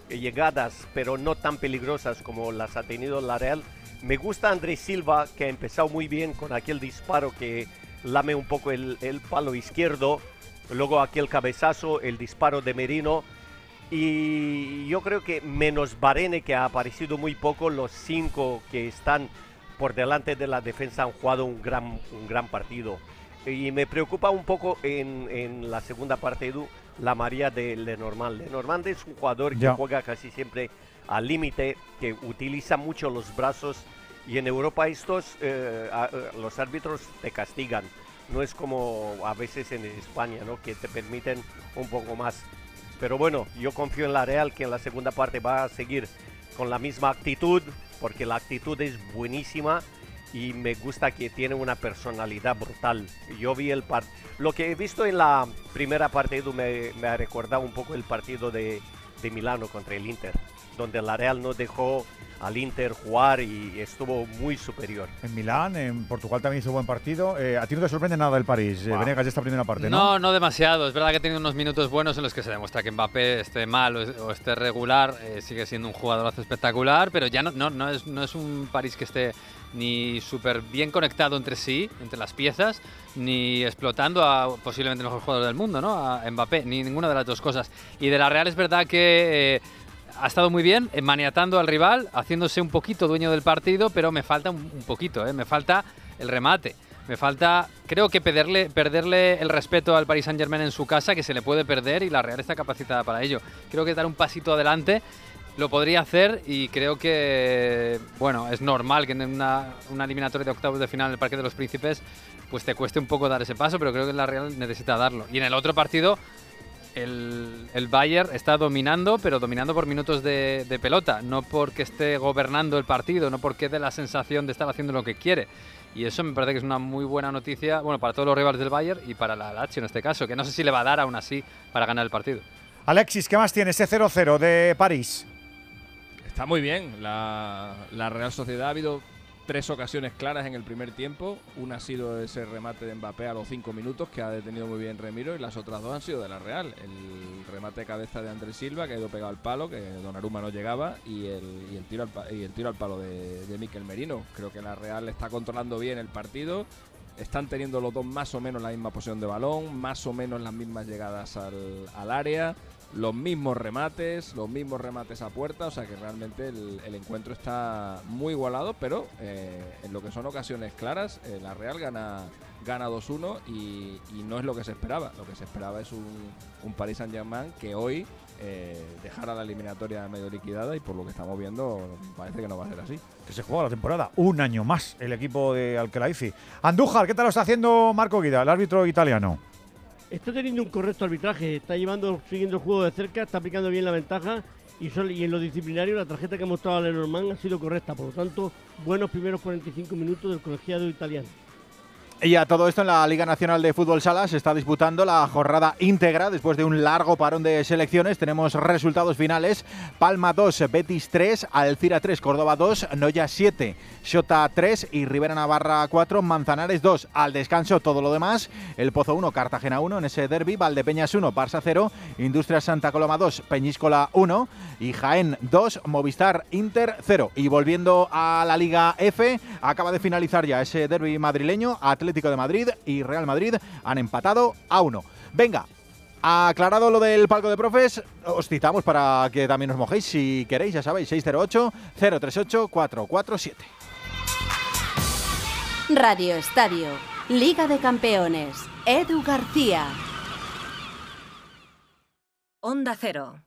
llegadas, pero no tan peligrosas como las ha tenido la Real. Me gusta Andrés Silva, que ha empezado muy bien con aquel disparo que lame un poco el, el palo izquierdo, luego aquel cabezazo, el disparo de Merino. Y yo creo que menos Barene, que ha aparecido muy poco, los cinco que están por delante de la defensa han jugado un gran, un gran partido. Y me preocupa un poco en, en la segunda parte, Edu, la María de Lenormand. Lenormand es un jugador que juega casi siempre al límite, que utiliza mucho los brazos y en Europa estos, eh, a- eh, los árbitros te castigan. No es como a veces en España, ¿no? Que te permiten un poco más. Pero bueno, yo confío en la Real que en la segunda parte va a seguir con la misma actitud, porque la actitud es buenísima y me gusta que tiene una personalidad brutal. Yo vi el par Lo que he visto en la primera parte, Edu, me, me ha recordado un poco el partido de, de Milano contra el Inter, donde la Real no dejó al Inter jugar y estuvo muy superior. En Milán, en Portugal también hizo buen partido. Eh, a ti no te sorprende nada el París, eh, Venegas, de esta primera parte, ¿no? No, no demasiado. Es verdad que tiene unos minutos buenos en los que se demuestra que Mbappé esté mal o, o esté regular, eh, sigue siendo un jugadorazo espectacular, pero ya no, no, no, es, no es un París que esté ni súper bien conectado entre sí, entre las piezas, ni explotando a posiblemente el mejor jugador del mundo, ¿no? A Mbappé, ni ninguna de las dos cosas. Y de la Real es verdad que eh, ha estado muy bien, eh, maniatando al rival, haciéndose un poquito dueño del partido, pero me falta un, poquito, ¿eh? me falta el remate. Me falta, creo que perderle, perderle el respeto al Paris Saint Germain en su casa, que se le puede perder y la Real está capacitada para ello. Creo que dar un pasito adelante lo podría hacer y creo que, bueno, es normal que en una, una eliminatoria de octavos de final en el Parque de los Príncipes pues te cueste un poco dar ese paso, pero creo que la Real necesita darlo. Y en el otro partido el, el Bayern está dominando, pero dominando por minutos de, de pelota, no porque esté gobernando el partido, no porque dé la sensación de estar haciendo lo que quiere. Y eso me parece que es una muy buena noticia, bueno, para todos los rivales del Bayern y para la Lazio en este caso, que no sé si le va a dar aún así para ganar el partido. Alexis, ¿qué más tiene ese 0-0 de París? Está muy bien. La, la Real Sociedad ha habido tres ocasiones claras en el primer tiempo. Una ha sido ese remate de Mbappé a los cinco minutos que ha detenido muy bien Remiro y las otras dos han sido de la Real. El remate de cabeza de Andrés Silva que ha ido pegado al palo, que Donnarumma no llegaba y el, tiro al, tiro al palo de, de Miquel Merino. Creo que la Real está controlando bien el partido. Están teniendo los dos más o menos la misma posición de balón, más o menos las mismas llegadas al, al área, los mismos remates, los mismos remates a puerta, o sea que realmente el, encuentro está muy igualado, pero eh, en lo que son ocasiones claras, eh, la Real gana, gana 2-1 y, y no es lo que se esperaba. Lo que se esperaba es un, un Paris Saint-Germain que hoy eh, dejara la eliminatoria medio liquidada y por lo que estamos viendo parece que no va a ser así. Que se juega la temporada. Un año más el equipo de Alquelaifi. Andújar, ¿qué tal lo está haciendo Marco Guida, el árbitro italiano? Está teniendo un correcto arbitraje, está llevando, siguiendo el juego de cerca, está aplicando bien la ventaja y, y en lo disciplinario la tarjeta que ha mostrado a Lenormand ha sido correcta. Por lo tanto, buenos primeros 45 minutos del colegiado italiano. Y a todo esto en la Liga Nacional de Fútbol Sala se está disputando la jornada íntegra después de un largo parón de selecciones. Tenemos resultados finales. Palma 2, Betis 3, Alcira 3, Córdoba 2, Noya 7, Xota 3 y Rivera Navarra 4, Manzanares 2. Al descanso todo lo demás. El Pozo 1, Cartagena 1 en ese derby, Valdepeñas 1, Barça 0, Industria Santa Coloma 2, Peñíscola 1 y Jaén 2, Movistar Inter 0. Y volviendo a la Liga F, acaba de finalizar ya ese derby madrileño. Atlético de Madrid y Real Madrid han empatado a 1. Venga, aclarado lo del palco de profes, os citamos para que también os mojéis si queréis, ya sabéis, 608-038-447. Radio Estadio, Liga de Campeones, Edu García. Onda Cero.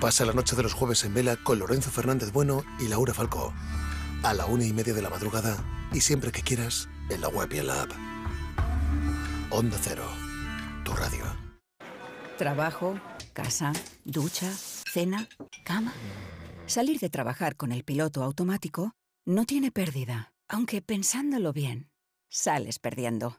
Pasa la noche de los jueves en vela con Lorenzo Fernández Bueno y Laura Falcó. A la una y media de la madrugada y siempre que quieras en la web y en la app. Onda Cero, tu radio. Trabajo, casa, ducha, cena, cama. Salir de trabajar con el piloto automático no tiene pérdida, aunque pensándolo bien, sales perdiendo.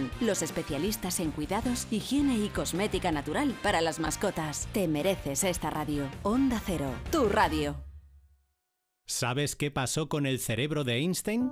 los especialistas en cuidados, higiene y cosmética natural para las mascotas. Te mereces esta radio. Onda Cero, tu radio. ¿Sabes qué pasó con el cerebro de Einstein?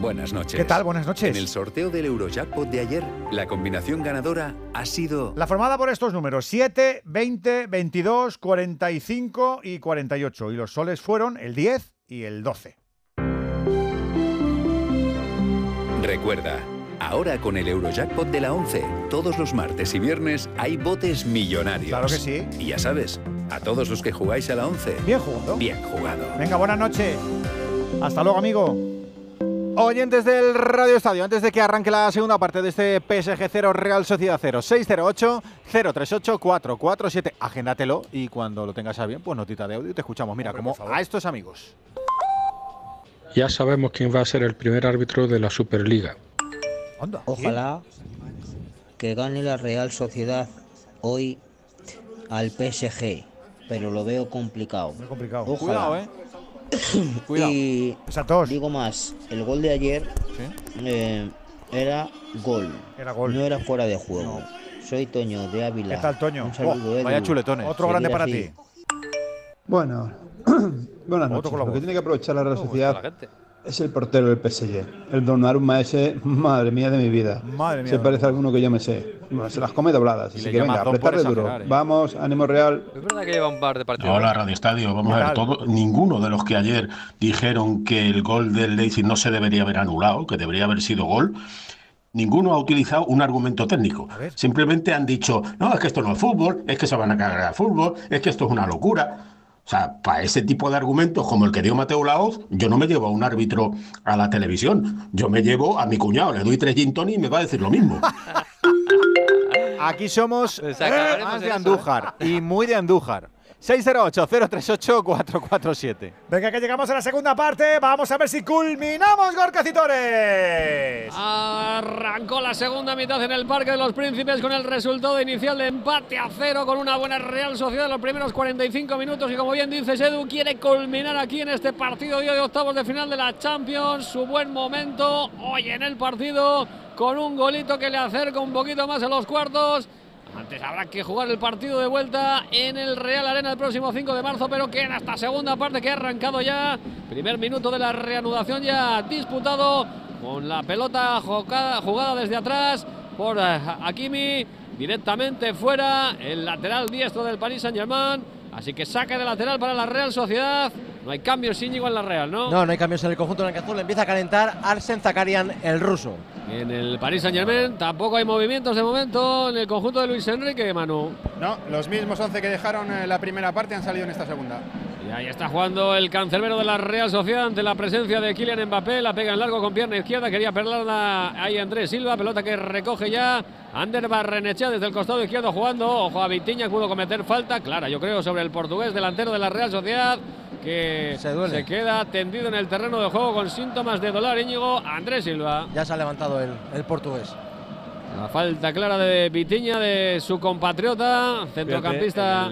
Buenas noches. ¿Qué tal? Buenas noches. En el sorteo del Eurojackpot de ayer, la combinación ganadora ha sido... La formada por estos números 7, 20, 22, 45 y 48. Y los soles fueron el 10 y el 12. Recuerda, ahora con el Eurojackpot de la 11, todos los martes y viernes hay botes millonarios. Claro que sí. Y ya sabes, a todos los que jugáis a la 11. Bien jugado. Bien jugado. Venga, buenas noches. Hasta luego, amigo. Oyentes del Radio Estadio, antes de que arranque la segunda parte de este PSG 0 Real Sociedad 0, 608-038-447. Agéndatelo y cuando lo tengas a bien, pues notita de audio y te escuchamos. Mira, como a estos amigos. Ya sabemos quién va a ser el primer árbitro de la Superliga. Ojalá que gane la Real Sociedad hoy al PSG, pero lo veo complicado. Muy complicado. Ojalá. Cuidado, ¿eh? Y digo más, el gol de ayer eh, era gol. Era gol. No era fuera de juego. Soy Toño de Ávila. ¿Qué tal, Toño? Un saludo, Oh, Edu. vaya chuletones. Otro Seguir grande para así. ti. Bueno, buenas noches. Lo que tiene que aprovechar la Sociedad es el portero del PSG. El Donnarumma ese, madre mía de mi vida. Madre mía. Se parece a alguno que yo me sé. Bueno, se las come dobladas. Así que venga, apretarle duro. ¿eh? Vamos, ánimo real. Es verdad que lleva un par de partidos. Hola Radio Estadio, vamos a ver, todo, ninguno de los que ayer dijeron que el gol del Leipzig no se debería haber anulado, que debería haber sido gol, ninguno ha utilizado un argumento técnico. Simplemente han dicho, no, es que esto no es fútbol, es que se van a cagar al fútbol, es que esto es una locura. O sea, para ese tipo de argumentos como el que dio Mateo Laoz, yo no me llevo a un árbitro a la televisión, yo me llevo a mi cuñado, le doy tres gin tonic y me va a decir lo mismo. Aquí somos Pues eh, más de eso, Andújar y muy de Andújar. 608-038-447. Venga, que llegamos a la segunda parte. Vamos a ver si culminamos, Gorcacitores. Arrancó la segunda mitad en el Parque de los Príncipes con el resultado inicial de empate a cero con una buena Real Sociedad en los primeros 45 minutos y como bien dices Edu quiere culminar aquí en este partido de hoy octavos de final de la Champions su buen momento hoy en el partido con un golito que le acerca un poquito más a los cuartos Antes habrá que jugar el partido de vuelta en el Real Arena el próximo 5 de marzo, pero queda esta segunda parte que ha arrancado ya. Primer minuto de la reanudación ya disputado con la pelota jugada, jugada desde atrás por eh, Hakimi. Directamente fuera el lateral diestro del Paris Saint-Germain. Así que saca de lateral para la Real Sociedad. No hay cambios Íñigo en la Real, ¿no? No, no hay cambios en el conjunto azul. Empieza a calentar Arsen Zakarian, el ruso. En el Paris Saint Germain tampoco hay movimientos de momento en el conjunto de Luis Enrique, Manu. No, los mismos 11 que dejaron en la primera parte han salido en esta segunda. Y ahí está jugando el cancerbero de la Real Sociedad ante la presencia de Kylian Mbappé. La pega en largo con pierna izquierda. Quería perlarla ahí Andrés Silva. Pelota que recoge ya Ander Barrenechea desde el costado izquierdo jugando. Ojo a Vitiña, pudo cometer falta. Clara, yo creo, sobre el portugués delantero de la Real Sociedad que se, queda tendido en el terreno de juego con síntomas de dolor. Íñigo Andrés Silva. Ya se ha levantado el, el portugués. La falta clara de Vitiña, de su compatriota, centrocampista.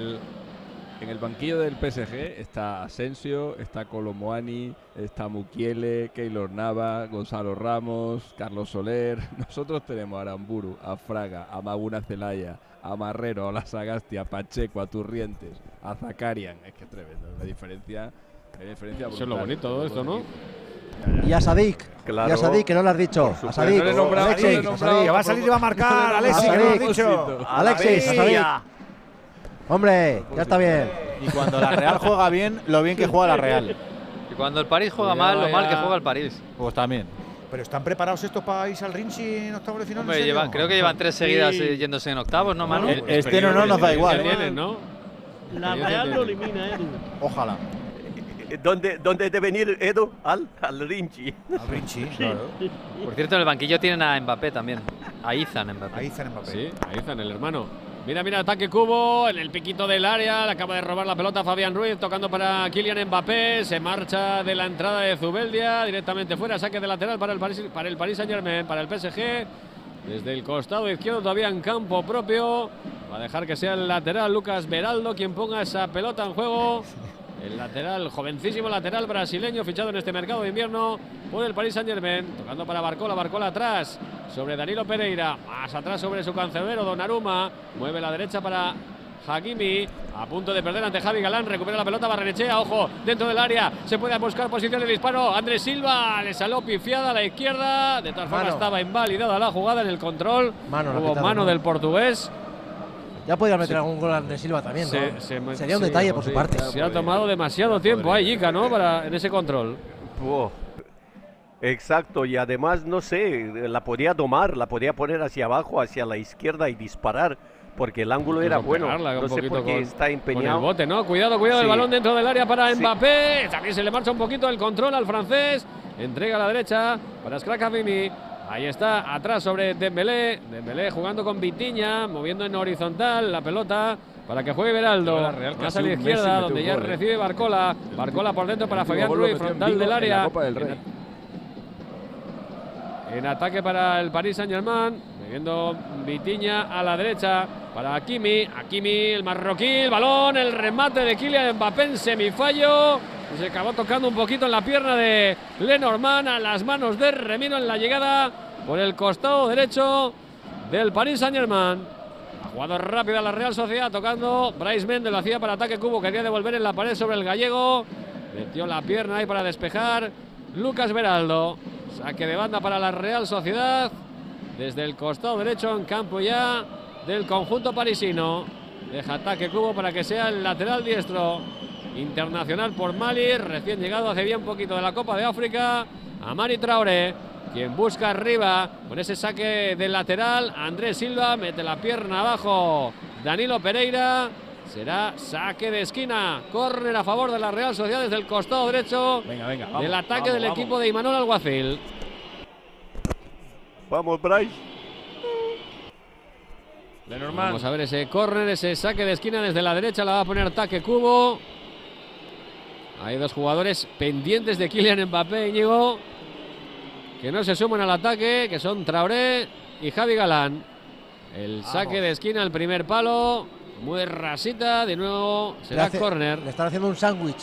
En el banquillo del PSG está Asensio, está Colomoani, está Mukiele, Keylor Nava, Gonzalo Ramos, Carlos Soler. Nosotros tenemos a Aramburu, a Fraga, a Maguna Celaya, a Marrero, a La Sagasti, a Pacheco, a Turrientes, a Zakarian. Es que es tremendo. La diferencia, la diferencia Eso es lo bonito todo esto, ¿no? Y a Sadik. Claro. Y a Sadik, que no lo has dicho. A Sadik. No nombrado, Alexis, no. Sadik. Que va a salir y va a marcar Alexis, que no lo has dicho. Alexis, a Sadik. Hombre, ya está bien. Y cuando la Real juega bien, lo bien que juega la Real. Y cuando el París juega mal, lo mal que juega el París. Pues también. Pero están preparados estos para irse al Rinchi en octavos de final. Hombre, llevan- creo que llevan tres seguidas Sí. eh, yéndose en octavos, ¿no, Manu? El- este no, no nos da igual. ¿no? La Real lo elimina, Edu. Ojalá. ¿Dónde, ¿Dónde debe venir Edu? Al, al Rinchi. Al Rinchi. Por cierto, en el banquillo tienen a Mbappé también. A Izan Mbappé. Ahí está Mbappé. Sí, está en el hermano. Mira, mira, ataque cubo en el piquito del área. Le acaba de robar la pelota Fabián Ruiz, tocando para Kylian Mbappé. Se marcha de la entrada de Zubeldia, directamente fuera. Saque de lateral para el Paris, para el Paris Saint Germain, para el PSG. Desde el costado izquierdo, todavía en campo propio. Va a dejar que sea el lateral Lucas Beraldo quien ponga esa pelota en juego. El lateral, jovencísimo lateral brasileño, fichado en este mercado de invierno por el Paris Saint Germain. Tocando para Barcola, Barcola atrás sobre Danilo Pereira. Más atrás sobre su cancerbero Donnarumma. Mueve la derecha para Hakimi. A punto de perder ante Javi Galán. Recupera la pelota Barrenechea. Ojo, dentro del área. Se puede buscar posición de disparo. Andrés Silva le salió pifiada a la izquierda. De todas formas, Mano. estaba invalidada la jugada en el control. Mano, Hubo mano ¿no? del portugués. Ya podría meter algún gol de Silva también, ¿no? Se- se- Sería un sí, detalle por su parte. Se ha tomado demasiado tiempo ahí, Ica, ¿no? Para, en ese control. Exacto, y además, no sé, la podía domar, la podía poner hacia abajo, hacia la izquierda y disparar, porque el ángulo era bueno. No sé por qué con- está Con el empeñado. bote, ¿no? Cuidado, cuidado, el Sí. balón dentro del área para Sí. Mbappé. También se le marcha un poquito el control al francés. Entrega a la derecha para Scracavini. Ahí está, atrás sobre Dembélé. Dembélé jugando con Vitiña, moviendo en horizontal la pelota para que juegue Beraldo. Lleva la Real Más a la izquierda, donde ya gol, ¿eh? recibe Barcola. Barcola por dentro para El Fabián Ruiz, en frontal del en área. Del Rey. En ataque para el Paris Saint Germain. Viendo Vitiña a la derecha para Hakimi. Hakimi, el marroquí, el balón, el remate de Kylian Mbappé semifallo. Se acabó tocando un poquito en la pierna de Lenormand a las manos de Remino en la llegada por el costado derecho del Paris Saint Germain. Ha jugado rápida la Real Sociedad tocando. Bryce Méndez lo hacía para ataque cubo. Quería devolver en la pared sobre el gallego. Metió la pierna ahí para despejar. Lucas Beraldo. Saque de banda para la Real Sociedad. Desde el costado derecho en campo ya del conjunto parisino. Deja ataque cubo para que sea el lateral diestro. Internacional por Mali. Recién llegado hace bien poquito de la Copa de África. Amari Traoré. Quien busca arriba con ese saque del lateral. Andrés Silva mete la pierna abajo. Danilo Pereira. Será saque de esquina. Córner a favor de la Real Sociedad desde el costado derecho. Venga, venga. del vamos, ataque vamos, del vamos. equipo de Imanol Alguacil. Vamos, Bryce. Lenormand. Vamos a ver ese córner, ese saque de esquina desde la derecha. La va a poner ataque cubo. Hay dos jugadores pendientes de Kylian Mbappé, Íñigo. Que no se suman al ataque, que son Traoré y Javi Galán. El saque de esquina, el primer palo. Muy rasita, de nuevo será hace- córner. Le están haciendo un sándwich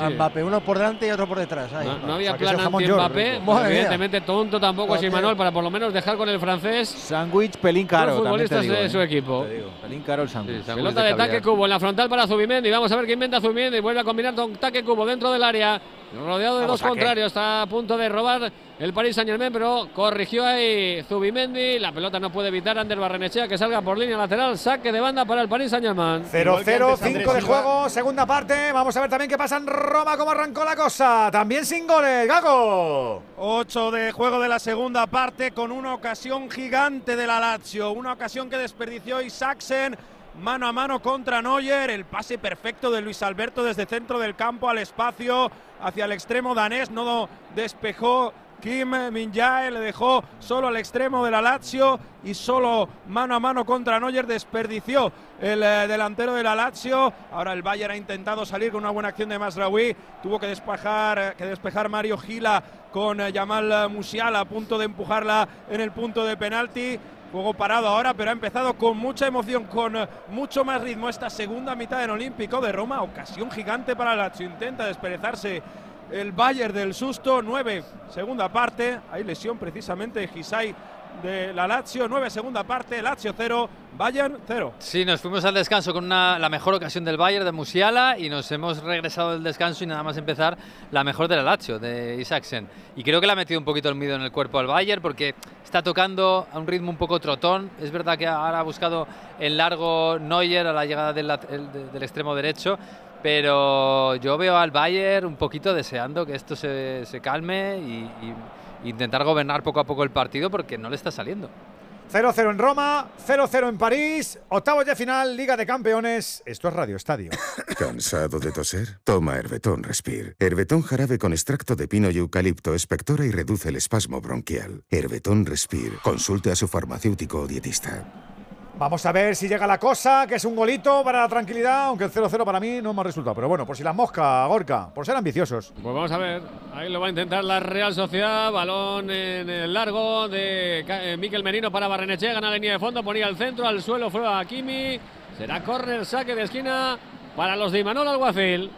A Mbappé, uno por delante y otro por detrás. No, no, había plan anti-Mbappé. Evidentemente tonto tampoco es Imanol para por lo menos dejar con el francés. Sándwich, pelín caro. Los futbolistas de ¿eh? su equipo. Pelín caro el sándwich. Sí, pelota de, taque cubo en la frontal para Zubimendi. Vamos a ver qué inventa Zubimendi. Vuelve a combinar con taque cubo dentro del área. Rodeado de dos contrarios. Está a punto de robar el Paris Saint Germain, pero corrigió ahí Zubimendi. La pelota no puede evitar Ander Barrenechea que salga por línea lateral. Saque de banda para el Paris Saint Germain. 0-0, 5 de juego, segunda parte. Vamos a ver también qué pasa en Roma, cómo arrancó la cosa. También sin goles, Gago. 8 de juego de la segunda parte con una ocasión gigante de la Lazio. Una ocasión que desperdició Isaacsen mano a mano contra Neuer, el pase perfecto de Luis Alberto desde centro del campo al espacio hacia el extremo danés, no despejó Kim min le dejó solo al extremo de la Lazio y solo mano a mano contra Neuer desperdició el eh, delantero de la Lazio. Ahora el Bayern ha intentado salir con una buena acción de Masraoui. Tuvo que despejar, eh, que despejar Mario Gila con eh, Yamal Musiala a punto de empujarla en el punto de penalti. Juego parado ahora, pero ha empezado con mucha emoción, con mucho más ritmo esta segunda mitad en Olímpico de Roma. Ocasión gigante para la Lazio. Intenta desperezarse el Bayern del susto. 9, segunda parte. Hay lesión precisamente de Gisai de la Lazio. 9, segunda parte. Lazio 0, Bayern 0. Sí, nos fuimos al descanso con la mejor ocasión del Bayern de Musiala y nos hemos regresado del descanso y nada más empezar la mejor de la Lazio, de Isaacsen. Y creo que le ha metido un poquito el miedo en el cuerpo al Bayern porque está tocando a un ritmo un poco trotón. Es verdad que ahora ha buscado en largo Neuer a la llegada del extremo derecho pero yo veo al Bayern un poquito deseando que esto se, calme y, intentar gobernar poco a poco el partido porque no le está saliendo. 0-0 en Roma, 0-0 en París, octavos de final, Liga de Campeones. Esto es Radio Estadio. ¿Cansado de toser? Toma Herbetón Respire. Herbetón jarabe con extracto de pino y eucalipto espectora y reduce el espasmo bronquial. Herbetón Respire. Consulte a su farmacéutico o dietista. Vamos a ver si llega la cosa, que es un golito para la tranquilidad, aunque el 0-0 para mí no es más resultado. Pero bueno, por si la mosca, Gorka, por ser ambiciosos. Pues vamos a ver, ahí lo va a intentar la Real Sociedad, balón en el largo de eh, Miquel Merino para Barreneche, gana la línea de fondo, ponía el centro, al suelo fue a Kimi, será córner, saque de esquina para los de Imanol Alguacil.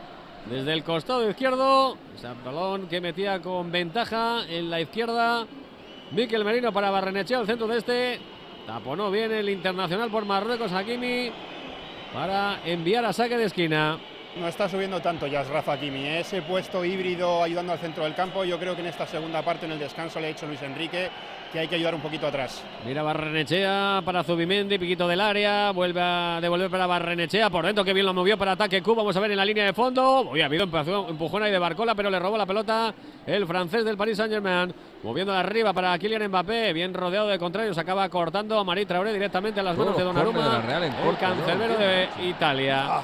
Desde el costado izquierdo, ese balón que metía con ventaja en la izquierda. Miquel Merino para Barrenechea, al centro de este. Taponó bien el internacional por Marruecos, Hakimi, para enviar a saque de esquina. No está subiendo tanto ya Rafa Kimi. ¿eh? Ese puesto híbrido ayudando al centro del campo, yo creo que en esta segunda parte, en el descanso, le ha hecho Luis Enrique que hay que ayudar un poquito atrás. Mira Barrenechea para Zubimendi, piquito del área, vuelve a devolver para Barrenechea, por dentro que bien lo movió para ataque Cuba, vamos a ver en la línea de fondo, hoy ha habido empujón ahí de Barcola, pero le robó la pelota el francés del Paris Saint Germain, moviendo arriba para Kylian Mbappé, bien rodeado de contrarios, acaba cortando a Marí Traoré directamente a las manos de Donnarumma, el cancerbero de Italia. Ah.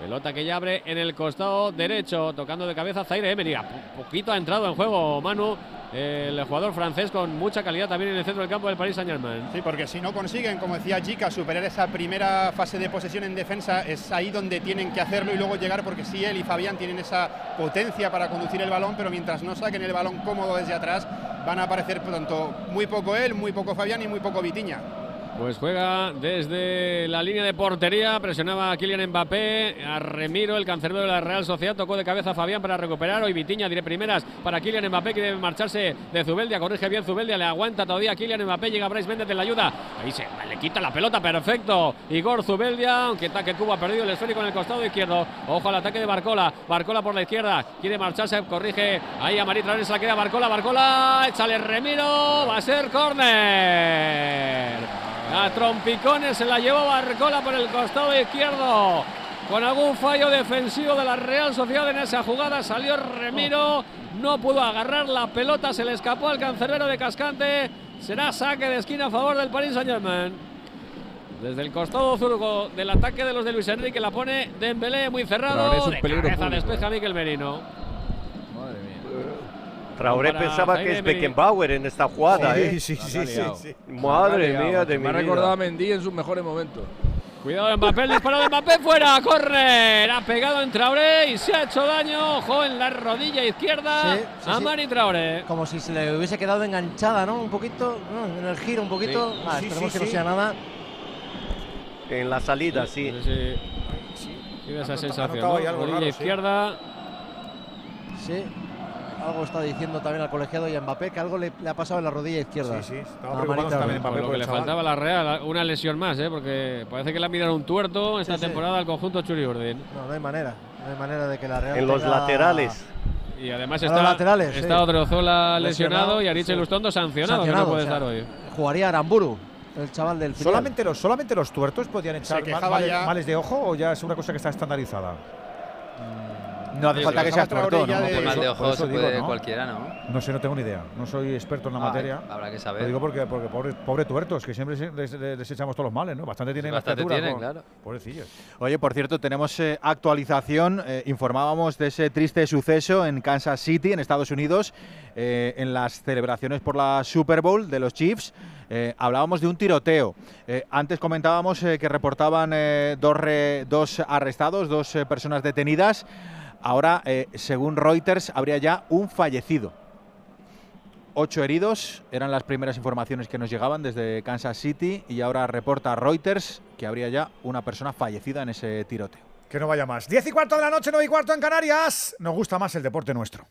Pelota que ya abre en el costado derecho, tocando de cabeza Zaire Emery. poquito ha entrado en juego Manu, el jugador francés con mucha calidad también en el centro del campo del Paris Saint Germain. Sí, porque si no consiguen, como decía Chica, superar esa primera fase de posesión en defensa, es ahí donde tienen que hacerlo y luego llegar, porque sí, él y Fabián tienen esa potencia para conducir el balón, pero mientras no saquen el balón cómodo desde atrás, van a aparecer tanto muy poco él, muy poco Fabián y muy poco Vitiña. Pues juega desde la línea de portería, presionaba a Kylian Mbappé, a Remiro, el cancerbero de la Real Sociedad, tocó de cabeza a Fabián para recuperar, hoy Vitiña diré primeras para Kylian Mbappé que debe marcharse de Zubeldia, corrige bien Zubeldia, le aguanta todavía Kylian Mbappé, llega Bryce Méndez de la ayuda, ahí se le quita la pelota, perfecto, Igor Zubeldia, aunque ataque Cuba ha perdido el esférico en el costado izquierdo, ojo al ataque de Barcola, Barcola por la izquierda, quiere marcharse, corrige ahí a Marit se la queda Barcola, Barcola, échale Remiro, va a ser córner. A trompicones se la llevó Barcola por el costado izquierdo. Con algún fallo defensivo de la Real Sociedad en esa jugada salió Remiro. No pudo agarrar la pelota, se le escapó al cancerbero de Cascante. Será saque de esquina a favor del Paris Saint-Germain. Desde el costado zurgo del ataque de los de Luis Enrique la pone Dembélé muy cerrado. De cabeza despeja ¿eh? Miquel Merino. Traoré pensaba que es Beckenbauer en esta jugada. Sí, ¿eh? sí, sí, sí, Madre mía de Me ha recordado a Mendy en sus mejores momentos. Cuidado de Mbappé, el disparo de Mbappé fuera, correr, ha pegado en Traoré y se ha hecho daño, ojo en la rodilla izquierda a Mari Traoré. Como si se le hubiese quedado enganchada, ¿no? Un poquito, en el giro un poquito, ah, esperemos que no sea nada. En la salida, sí. Sí, esa sensación, ¿no? rodilla izquierda. Sí, algo está diciendo también al colegiado y a Mbappé que algo le, ha pasado en la rodilla izquierda. Sí, sí, estaba preocupado también Mbappé. Por lo que le faltaba a la Real, una lesión más, ¿eh? porque parece que le ha mirado un tuerto esta temporada al conjunto Churi Urdin. No, no hay manera, no hay manera de que la Real. En los laterales. Y además está, laterales, está Odriozola lesionado, y Ariche Lustondo sancionado, que no puede estar hoy. Jugaría Aramburu el chaval del filial. ¿Solamente los, ¿Solamente los tuertos podían echar males, de ojo o ya es una cosa que está estandarizada? No hace falta que sea tuerto, ¿no? De, mal de ojo se puede cualquiera, ¿no? No sé, no tengo ni idea. No soy experto en la materia. Habrá que saber. Lo digo porque, porque pobre, pobre tuertos, que siempre les, echamos todos los males, ¿no? Bastante tienen Bastante la tienen, claro. Pobrecillos. Oye, por cierto, tenemos eh, actualización. Eh, informábamos de ese triste suceso en Kansas City, en Estados Unidos, eh, en las celebraciones por la Super Bowl de los Chiefs. hablábamos de un tiroteo. antes comentábamos que reportaban dos, dos arrestados, dos personas detenidas. Ahora, eh, según Reuters, habría ya un fallecido. Ocho heridos eran las primeras informaciones que nos llegaban desde Kansas City y ahora reporta Reuters que habría ya una persona fallecida en ese tiroteo. Que no vaya más. Diez y cuarto de la noche, nueve y cuarto en Canarias. Nos gusta más el deporte nuestro.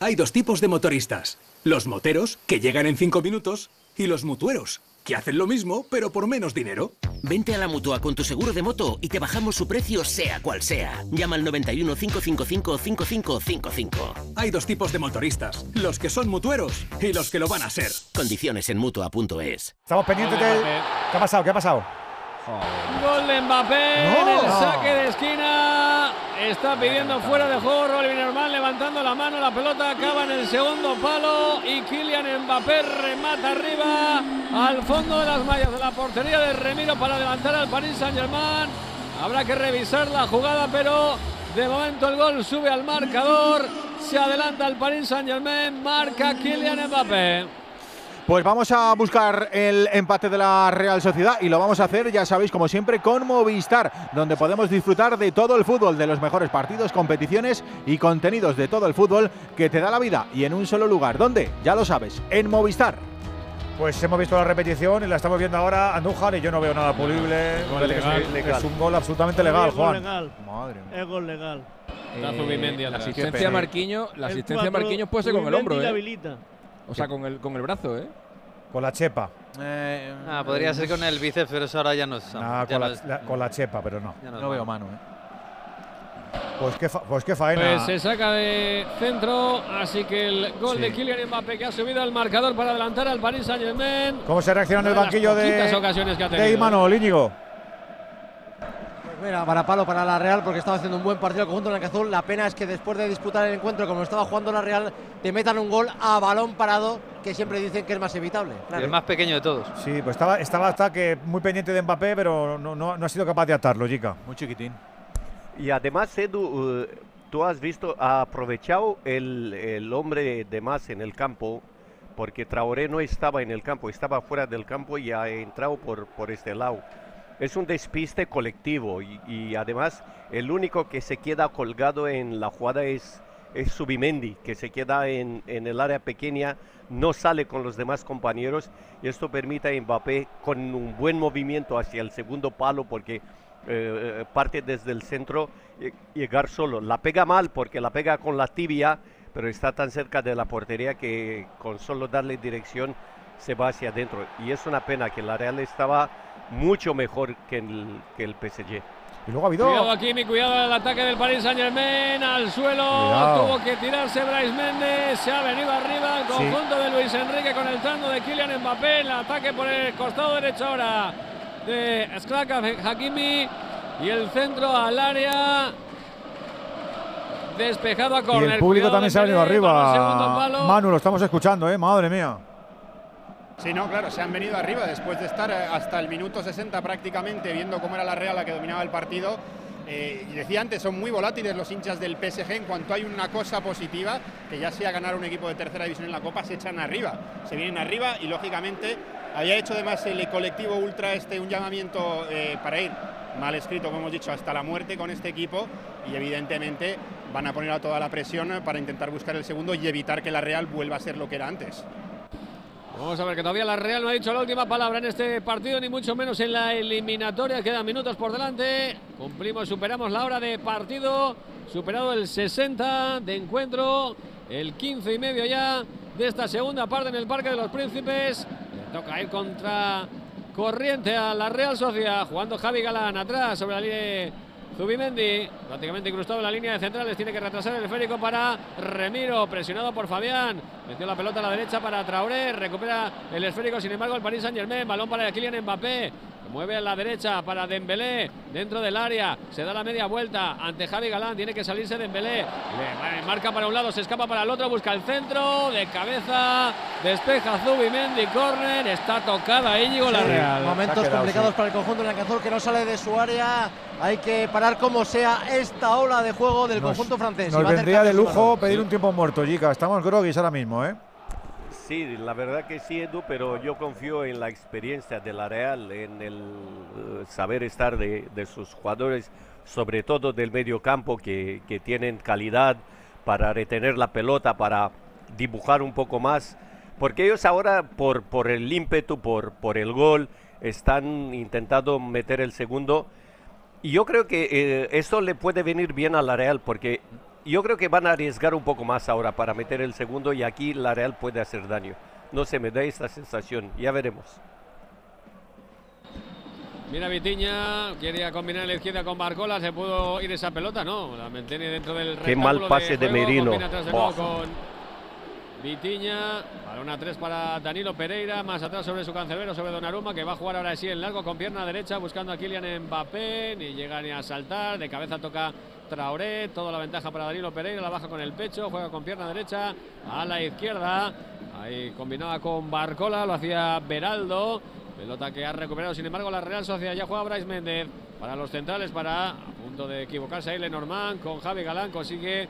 Hay dos tipos de motoristas. Los moteros, que llegan en cinco minutos, y los mutueros que hacen lo mismo, pero por menos dinero. Vente a la mutua con tu seguro de moto y te bajamos su precio, sea cual sea. Llama al 91 555 5555. Hay dos tipos de motoristas: los que son mutueros y los que lo van a ser. Condiciones en mutua.es. Estamos pendientes de. ¿Qué ha pasado? ¿Qué ha pasado? Gol de Mbappé en el saque de esquina. Está pidiendo fuera de juego Rolly Normal levantando la mano. La pelota acaba en el segundo palo y Kylian Mbappé remata arriba al fondo de las mallas de la portería de Remiro para levantar al Paris Saint-Germain. Habrá que revisar la jugada, pero de momento el gol sube al marcador. Se adelanta el Paris Saint-Germain. Marca Kylian Mbappé. Pues vamos a buscar el empate de la Real Sociedad y lo vamos a hacer, ya sabéis, como siempre, con Movistar, donde podemos disfrutar de todo el fútbol, de los mejores partidos, competiciones y contenidos de todo el fútbol que te da la vida y en un solo lugar. ¿Dónde? Ya lo sabes, en Movistar. Pues hemos visto la repetición y la estamos viendo ahora Andújar y yo no veo nada pulible. Es, un gol absolutamente legal, Juan. Legal. Es gol legal. Eh, la asistencia Marquiño, la asistencia puede ser con el hombro, ¿eh? O sea, con el, con el brazo, ¿eh? Con la chepa. Eh, ah, podría ser con el bíceps, pero eso ahora ya no es. Con, la, con, la, chepa, pero no. no, veo mano, ¿eh? Pues qué, pues qué faena. Pues se saca de centro, así que el gol de Kylian Mbappé que ha subido al marcador para adelantar al Paris Saint-Germain. ¿Cómo se reacciona en el banquillo de, ocasiones que ha de Imanol, Íñigo? Mira, para palo para la Real porque estaba haciendo un buen partido el conjunto azul. La pena es que después de disputar el encuentro como estaba jugando la Real, te metan un gol a balón parado que siempre dicen que es más evitable. El más pequeño de todos. Sí, pues estaba, estaba hasta que muy pendiente de Mbappé, pero no, no, ha sido capaz de atarlo, Jica. Muy chiquitín. Y además, Edu, eh, tú has visto, ha aprovechado el, el hombre de más en el campo porque Traoré no estaba en el campo, estaba fuera del campo y ha entrado por, por este lado es un despiste colectivo y, además el único que se queda colgado en la jugada es, es Subimendi, que se queda en, el área pequeña, no sale con los demás compañeros y esto permite a Mbappé con un buen movimiento hacia el segundo palo porque eh, parte desde el centro llegar solo. La pega mal porque la pega con la tibia, pero está tan cerca de la portería que con solo darle dirección se va hacia adentro. Y es una pena que la Real estaba mucho mejor que el, que el PSG. Y luego ha habido. Cuidado aquí, mi cuidado el ataque del Paris Saint Germain al suelo. Tuvo que tirarse Bryce Méndez. Se ha venido arriba el conjunto de Luis Enrique con el tanto de Kylian Mbappé. El ataque por el costado derecho ahora de Sklaka Hakimi. Y el centro al área. Despejado a córner. Y el público también se ha venido arriba. Manu, lo estamos escuchando, ¿eh? Madre mía. Sí, no, claro, se han venido arriba después de estar eh, hasta el minuto 60 prácticamente viendo cómo era la Real la que dominaba el partido. Eh, y decía antes, son muy volátiles los hinchas del PSG en cuanto hay una cosa positiva, que ya sea ganar un equipo de tercera división en la Copa, se echan arriba, se vienen arriba y lógicamente había hecho además el colectivo Ultra este un llamamiento eh, para ir mal escrito, como hemos dicho, hasta la muerte con este equipo y evidentemente van a poner a toda la presión para intentar buscar el segundo y evitar que la Real vuelva a ser lo que era antes. Vamos a ver que todavía la Real no ha dicho la última palabra en este partido, ni mucho menos en la eliminatoria. Quedan minutos por delante. Cumplimos, superamos la hora de partido. superado el 60 de encuentro, el 15 y medio ya de esta segunda parte en el Parque de los Príncipes. Le toca ir contra corriente a la Real Sociedad, jugando Javi Galán atrás sobre la línea Zubimendi, prácticamente incrustado en la línea de centrales, tiene que retrasar el esférico para Remiro, presionado por Fabián, metió la pelota a la derecha para Traoré, recupera el esférico, sin embargo el Paris Saint Germain, balón para Kylian Mbappé, mueve a la derecha para Dembélé dentro del área, se da la media vuelta ante Javi Galán, tiene que salirse Dembélé, le marca para un lado, se escapa para el otro, busca el centro, de cabeza, despeja Zubimendi, córner, está tocada Íñigo la Real. Momentos complicados para el conjunto de Cazor que no sale de su área, hay que parar como sea esta ola de juego del conjunto francés. Nos vendría de lujo pedir un tiempo muerto, Jica, estamos groguis ahora mismo, ¿eh? Sí, la verdad que sí, Edu, pero yo confío en la experiencia de la Real, en el eh, saber estar de, sus jugadores, sobre todo del medio campo, que, tienen calidad para retener la pelota, para dibujar un poco más, porque ellos ahora, por, el ímpetu, por, por el gol, están intentando meter el segundo. Y yo creo que eh, eso le puede venir bien a la Real, porque yo creo que van a arriesgar un poco más ahora para meter el segundo y aquí la Real puede hacer daño. No se me da esta sensación, ya veremos. Mira Vitiña, quería combinar la izquierda con Barcola, se pudo ir esa pelota, no, la mantiene dentro del Qué mal pase de, Merino. Vitiña, balón a tres para Danilo Pereira, más atrás sobre su cancelero, sobre Donnarumma, que va a jugar ahora sí en largo con pierna derecha, buscando a Kylian Mbappé, ni llega ni a saltar, de cabeza toca Traoré, toda la ventaja para Danilo Pereira, la baja con el pecho, juega con pierna derecha a la izquierda. Ahí combinaba con Barcola, lo hacía Beraldo. Pelota que ha recuperado, sin embargo, la Real Sociedad ya juega Bryce Méndez para los centrales, para a punto de equivocarse ahí Lenormand con Javi Galán, consigue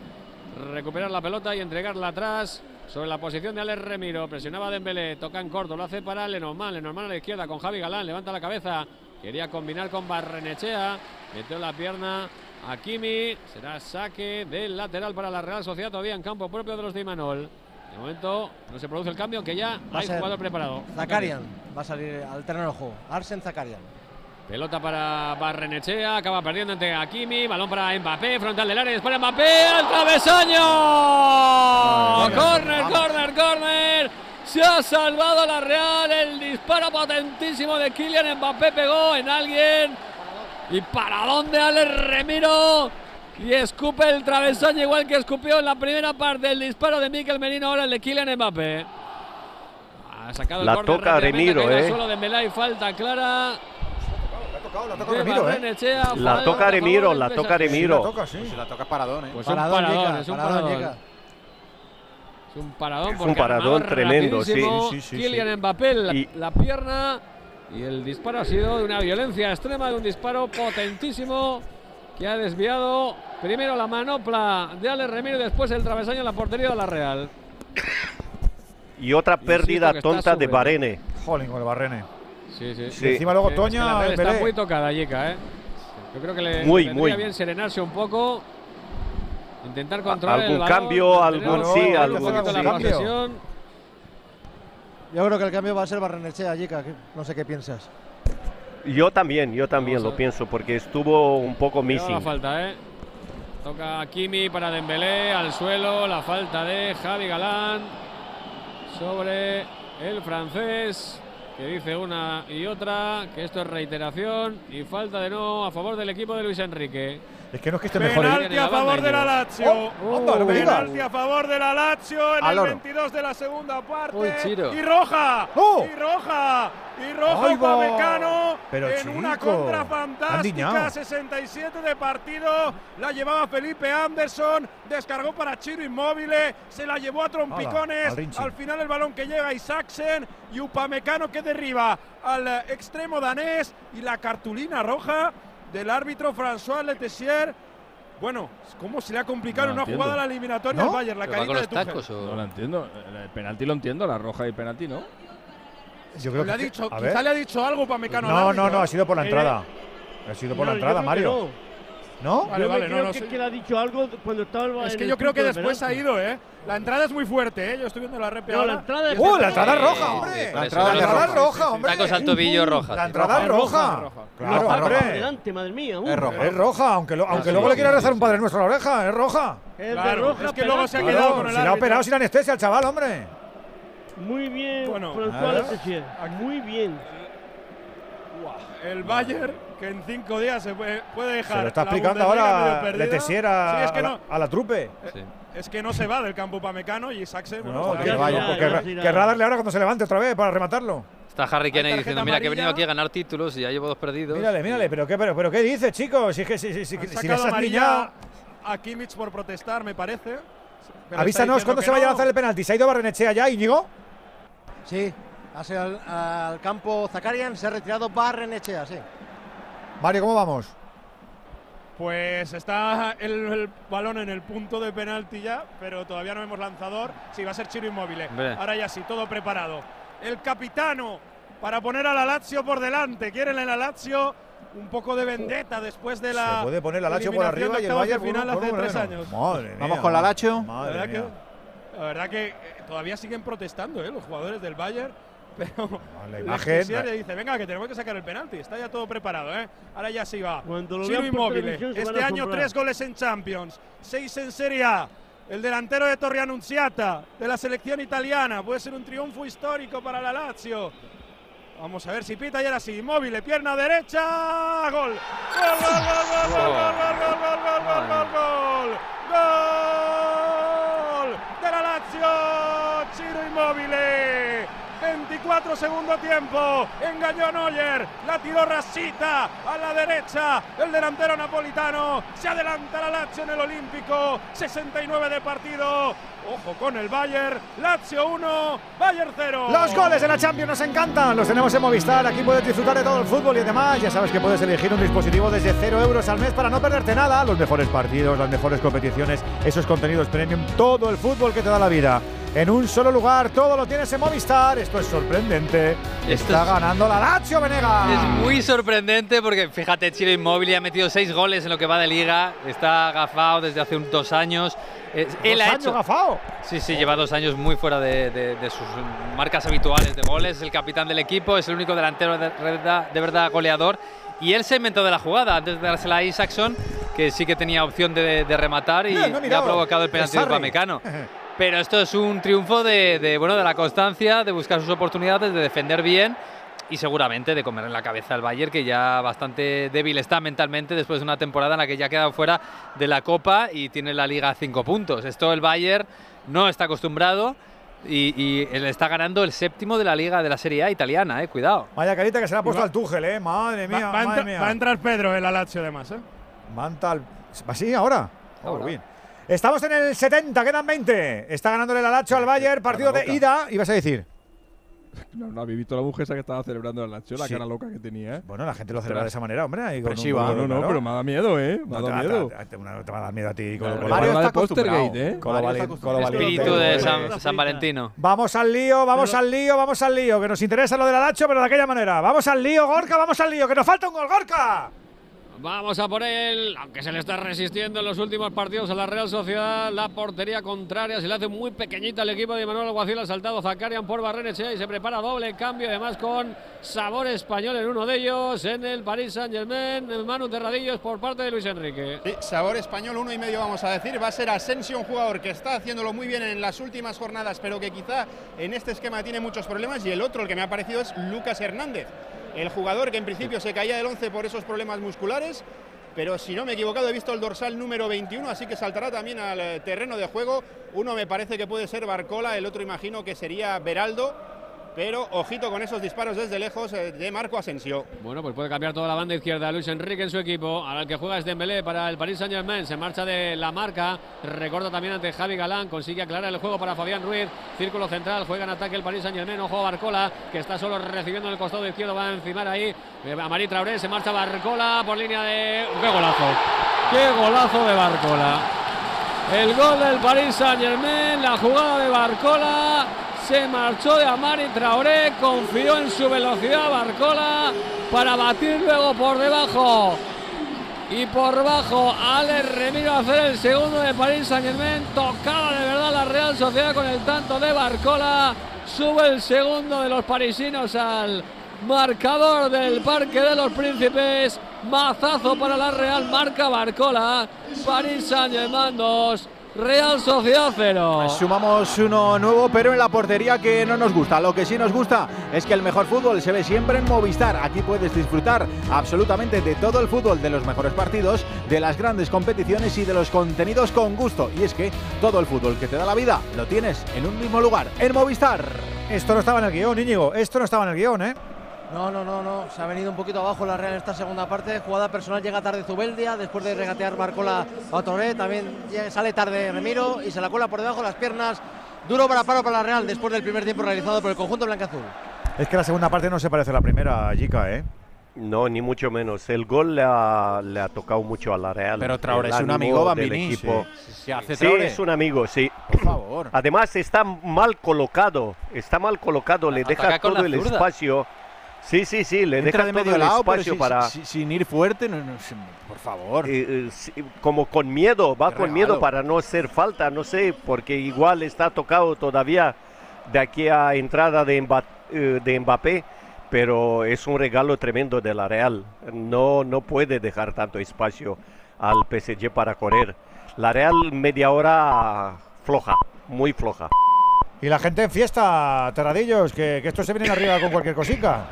recuperar la pelota y entregarla atrás sobre la posición de Alex Remiro. Presionaba Dembélé, toca en corto, lo hace para Lenormand. Lenormand a la izquierda con Javi Galán, levanta la cabeza. Quería combinar con Barrenechea, metió la pierna Akimi será saque del lateral para la Real Sociedad, todavía en campo propio de los de Imanol. De momento no se produce el cambio, aunque ya hay jugador preparado. Zakarian va a salir al terreno de juego. Arsen Zakarian. Pelota para Barrenechea, acaba perdiendo ante Akimi, balón para Mbappé, frontal del área, para Mbappé, al travesaño. corner, corner, corner. Se ha salvado la Real, el disparo potentísimo de Kylian Mbappé pegó en alguien ¿Y para dónde Ale Remiro? Y escupe el travesaño igual que escupió en la primera parte el disparo de Mikel Merino, ahora el de Kylian Mbappé. Ha sacado la toca Remiro, eh. Solo de Melay, falta clara. La toca Remiro, eh. La toca Remiro, la toca Remiro. la toca, sí. Si la toca Paradón, eh. Pues un paradón, es un paradón. Es un paradón, es un paradón tremendo, sí. sí, sí Kylian Mbappé, la, la pierna y el disparo ha sido de una violencia extrema, de un disparo potentísimo que ha desviado primero la manopla de Ale Remiro y después el travesaño en la portería de la Real. Y otra pérdida tonta de Barene. Jolín con el Barrene. Sí, sí. sí. encima luego Toña. está muy tocada, Yeka, ¿eh? Yo creo que le muy, muy. bien serenarse un poco. Intentar controlar algún el balón, cambio, algún sí, algún sí. Yo creo que el cambio va a ser Barrenechea, Jica. No sé qué piensas. Yo también, yo también lo pienso, porque estuvo un poco missing. La falta, ¿eh? Toca Kimi para Dembélé, al suelo, la falta de Javi Galán sobre el francés, que dice una y otra, que esto es reiteración y falta de no a favor del equipo de Luis Enrique. Es que no es que esté mejor. Penalti a favor de la Lazio. Oh, penalti a favor de la Lazio en el 22 de la segunda parte. y roja. Oh. Y roja. Y roja Pero en una contra fantástica. 67 de partido. La llevaba Felipe Anderson. Descargó para Chiro Inmóvil. Se la llevó a trompicones. al, final el balón que llega Isaacsen. Y Upamecano que derriba al extremo danés. Y la cartulina roja del árbitro François Letessier. Bueno, ¿cómo se le ha complicado una jugada a la eliminatoria al Bayern? La caída de Tuchel. No lo entiendo. El penalti lo entiendo, la roja y penalti no. Yo creo le ha dicho, quizá le ha dicho algo para Mecano. No, no, no, ha sido por la entrada. Ha sido por la entrada, Mario. ¿No? Vale, yo vale, creo no, no que, le ha dicho algo cuando estaba Es que yo creo que punto de después ha ido, ¿eh? La entrada es muy fuerte, ¿eh? Yo estoy viendo la rep No, la entrada es ¡Uh, la entrada es roja, hombre! La entrada, roja. roja, hombre. Tacos al tobillo roja. La entrada es roja. Claro, hombre. adelante, madre mía. Es roja. Es roja, aunque, lo- aunque sí, luego sí, le quiera sí, rezar sí. un padre nuestro a la oreja, es roja. Es de Claro, roja, es que luego se ha quedado con el si le ha operado sin anestesia al chaval, hombre. Muy bien, François. Muy bien. El Bayern, que en cinco días se puede, puede dejar. Se lo está explicando ahora medio perdida. Letessier a, Sí, es que a la, no, a la trupe. Sí. es que no se va del campo Pamecano y Saxe. bueno, No, que vaya, porque querrá darle ahora cuando se levante otra vez para rematarlo. Está Harry Kane diciendo, mira que he venido aquí a ganar títulos y ya llevo dos perdidos. Mírale, mírale, pero qué, pero, pero qué dices, chicos. Si es que si, si, si, si les has amarilla niñado- a Kimmich por protestar, me parece. Pero Avísanos cuándo se vaya a lanzar el penalti. ¿Se ha ido Barrenechea ya, Íñigo? Sí, ha sido al, al campo Zakarian, se ha retirado Barrenechea, sí. Mario, ¿cómo vamos? Pues está el, el balón en el punto de penalti ya, pero todavía no vemos lanzador. Sí, va a ser Chiro Inmóvil. Hombre. Ahora ya sí, todo preparado. El capitano para poner a la Lazio por delante. Quieren en la Lazio un poco de vendetta después de la. Se puede poner la Lazio por arriba y el Bayern por final un- por hace tres años. Madre mía, Vamos con la Lazio. La Madre verdad, mía. que, la verdad que eh, todavía siguen protestando ¿eh? los jugadores del Bayern. Pero la imagen- le dice, venga, que tenemos que sacar el penalti. Está ya todo preparado, ¿eh? Ahora ya sí va. Ciro van Este año tres goles en Champions, seis en Serie A. El delantero de Torre Annunziata, de la selección italiana. Puede ser un triunfo histórico para la Lazio. Vamos a ver si pita y ahora sí. Inmóvil, pierna derecha. Gol. Gol, gol, gol, gol, gol, gol, gol, gol, gol, gol, gol, gol. Gol de la Lazio. Ciro Inmóvil. 24 segundo tiempo. Engañó a Neuer. La tiró Rasita a la derecha. El delantero napolitano. Se adelanta la Lazio en el Olímpico. 69 de partido. Ojo con el Bayern. Lazio 1, Bayern 0. Los goles de la Champions nos encantan, los tenemos en Movistar. Aquí puedes disfrutar de todo el fútbol y además ya sabes que puedes elegir un dispositivo desde 0 euros al mes para no perderte nada. Los mejores partidos, las mejores competiciones, esos contenidos premium, todo el fútbol que te da la vida. En un solo lugar, todo lo tienes en Movistar. Esto es sorprendente. Esto Está es- ganando la Lazio, Venega. Es muy sorprendente porque fíjate, Chile Inmóvil ha metido seis goles en lo que va de liga. Está agafado desde hace un- dos años. Eh, él Dos ha años hecho. gafao. Sí, sí, lleva dos años muy fuera de, de- de sus marcas habituales de goles. Es el capitán del equipo, es el único delantero de verdad, de verdad goleador. Y él se inventó de la jugada antes de dársela a Isaacson, que sí que tenía opción de, rematar y no ha le ha provocado el penalti de Sarri. Pero esto es un triunfo de, de, bueno, de la constancia, de buscar sus oportunidades, de defender bien y seguramente de comer en la cabeza al Bayern, que ya bastante débil está mentalmente después de una temporada en la que ya ha quedado fuera de la Copa y tiene la Liga a cinco puntos. Esto el Bayern no está acostumbrado y, y él está ganando el séptimo de la Liga de la Serie A italiana, eh, cuidado. Vaya carita que se le ha puesto va- al Tuchel, eh. Madre mía, Va, va a madre entra- mía. va a entrar Pedro en la Lazio además, ¿eh? Mantal. ¿Así ahora? Ahora. Oh, bien. Estamos en el 70, quedan 20. Está ganándole la Lacho al Bayern, partido de ida. ¿Ibas a decir? No, no habéis visto la mujer esa que estaba celebrando la Lazio, la Sí. cara loca que tenía, ¿eh? Bueno, la gente lo celebra de esa manera, hombre. ahí con un Expresiva. gol, No, no, claro. pero me da miedo, ¿eh? Me ha No, dado te, miedo. te- te- te- te va a dar miedo a ti. Con, Claro, con- Mario está acostumbrado. ¿eh? con. Espíritu de San, San Valentino. Vamos al lío, vamos al lío, vamos al lío. Que nos interesa lo del Alacho, pero de aquella manera. Vamos al lío, Gorka, vamos al lío. Que nos falta un gol, Gorka. Vamos a por él, aunque se le está resistiendo en los últimos partidos a la Real Sociedad, la portería contraria se le hace muy pequeñita al equipo de Manuel Alguacil, ha saltado Zakarian por Barrenechea y se prepara doble cambio, además con sabor español en uno de ellos, en el Paris Saint Germain, Manu Terradillos por parte de Luis Enrique. Sabor español, uno y medio vamos a decir. Va a ser Asensio, un jugador que está haciéndolo muy bien en las últimas jornadas, pero que quizá en este esquema tiene muchos problemas. Y el otro, el que me ha parecido, es Lucas Hernández, el jugador que en principio se caía del 11 por esos problemas musculares. Pero si no me he equivocado, he visto el dorsal número 21, así que saltará también al eh, terreno de juego. Uno me parece que puede ser Barcola, el otro imagino que sería Beraldo. Pero ojito con esos disparos desde lejos eh, de Marco Asensio. Bueno, pues puede cambiar toda la banda izquierda Luis Enrique en su equipo. El que juega es Dembélé para el Paris Saint Germain. Se marcha de la marca. Recorta también ante Javi Galán. Consigue aclarar el juego para Fabián Ruiz. Círculo central. Juega en ataque el Paris Saint Germain. Ojo Barcola, que está solo recibiendo en el costado izquierdo. Va a encimar ahí. Eh, A Marí Traoré. Se marcha Barcola por línea de. ¡Qué golazo! ¡Qué golazo de Barcola! El gol del Paris Saint Germain. La jugada de Barcola. Se marchó de Amari Traoré, confió en su velocidad Barcola para batir luego por debajo y por bajo Ale Remiro a hacer el segundo de París Saint Germain. Tocaba de verdad la Real Sociedad con el tanto de Barcola. Sube el segundo de los parisinos al marcador del Parque de los Príncipes. Mazazo para la Real, marca Barcola. París Saint Germain 2. Real Sociedad 0. Sumamos uno nuevo, pero en la portería que no nos gusta. Lo que sí nos gusta es que el mejor fútbol se ve siempre en Movistar. Aquí puedes disfrutar absolutamente de todo el fútbol, de los mejores partidos, de las grandes competiciones y de los contenidos con gusto. Y es que todo el fútbol que te da la vida lo tienes en un mismo lugar, en Movistar. Esto no estaba en el guion, Íñigo. Esto no estaba en el guion, ¿eh? No, no, no, no. Se ha venido un poquito abajo la Real en esta segunda parte. Jugada personal llega tarde Zubeldia. Después de regatear Marcola a Toré. También sale tarde Remiro y se la cola por debajo de las piernas. Duro para paro para la Real después del primer tiempo realizado por el conjunto blanca-azul. Es que la segunda parte no se parece a la primera, Jica, ¿eh? No, ni mucho menos. El gol le ha, le ha tocado mucho a la Real. Pero Traoré es un amigo, Bambini. Equipo. Sí, hace sí, es un amigo, sí. Por favor. Además está mal colocado. Está mal colocado. Le deja todo el espacio. Sí, sí, sí, le Entra deja de todo medio el lado, espacio pero si- para... si- sin ir fuerte, no- no, si- por favor. Eh, eh, como con miedo, va Qué con regalo. miedo para no hacer falta, no sé, porque igual está tocado todavía de aquí a entrada de, Mba- eh, de Mbappé, pero es un regalo tremendo de la Real. No, no puede dejar tanto espacio al PSG para correr. La Real media hora floja, muy floja. Y la gente en fiesta, Terradillos, que, que estos se vienen arriba con cualquier cosica.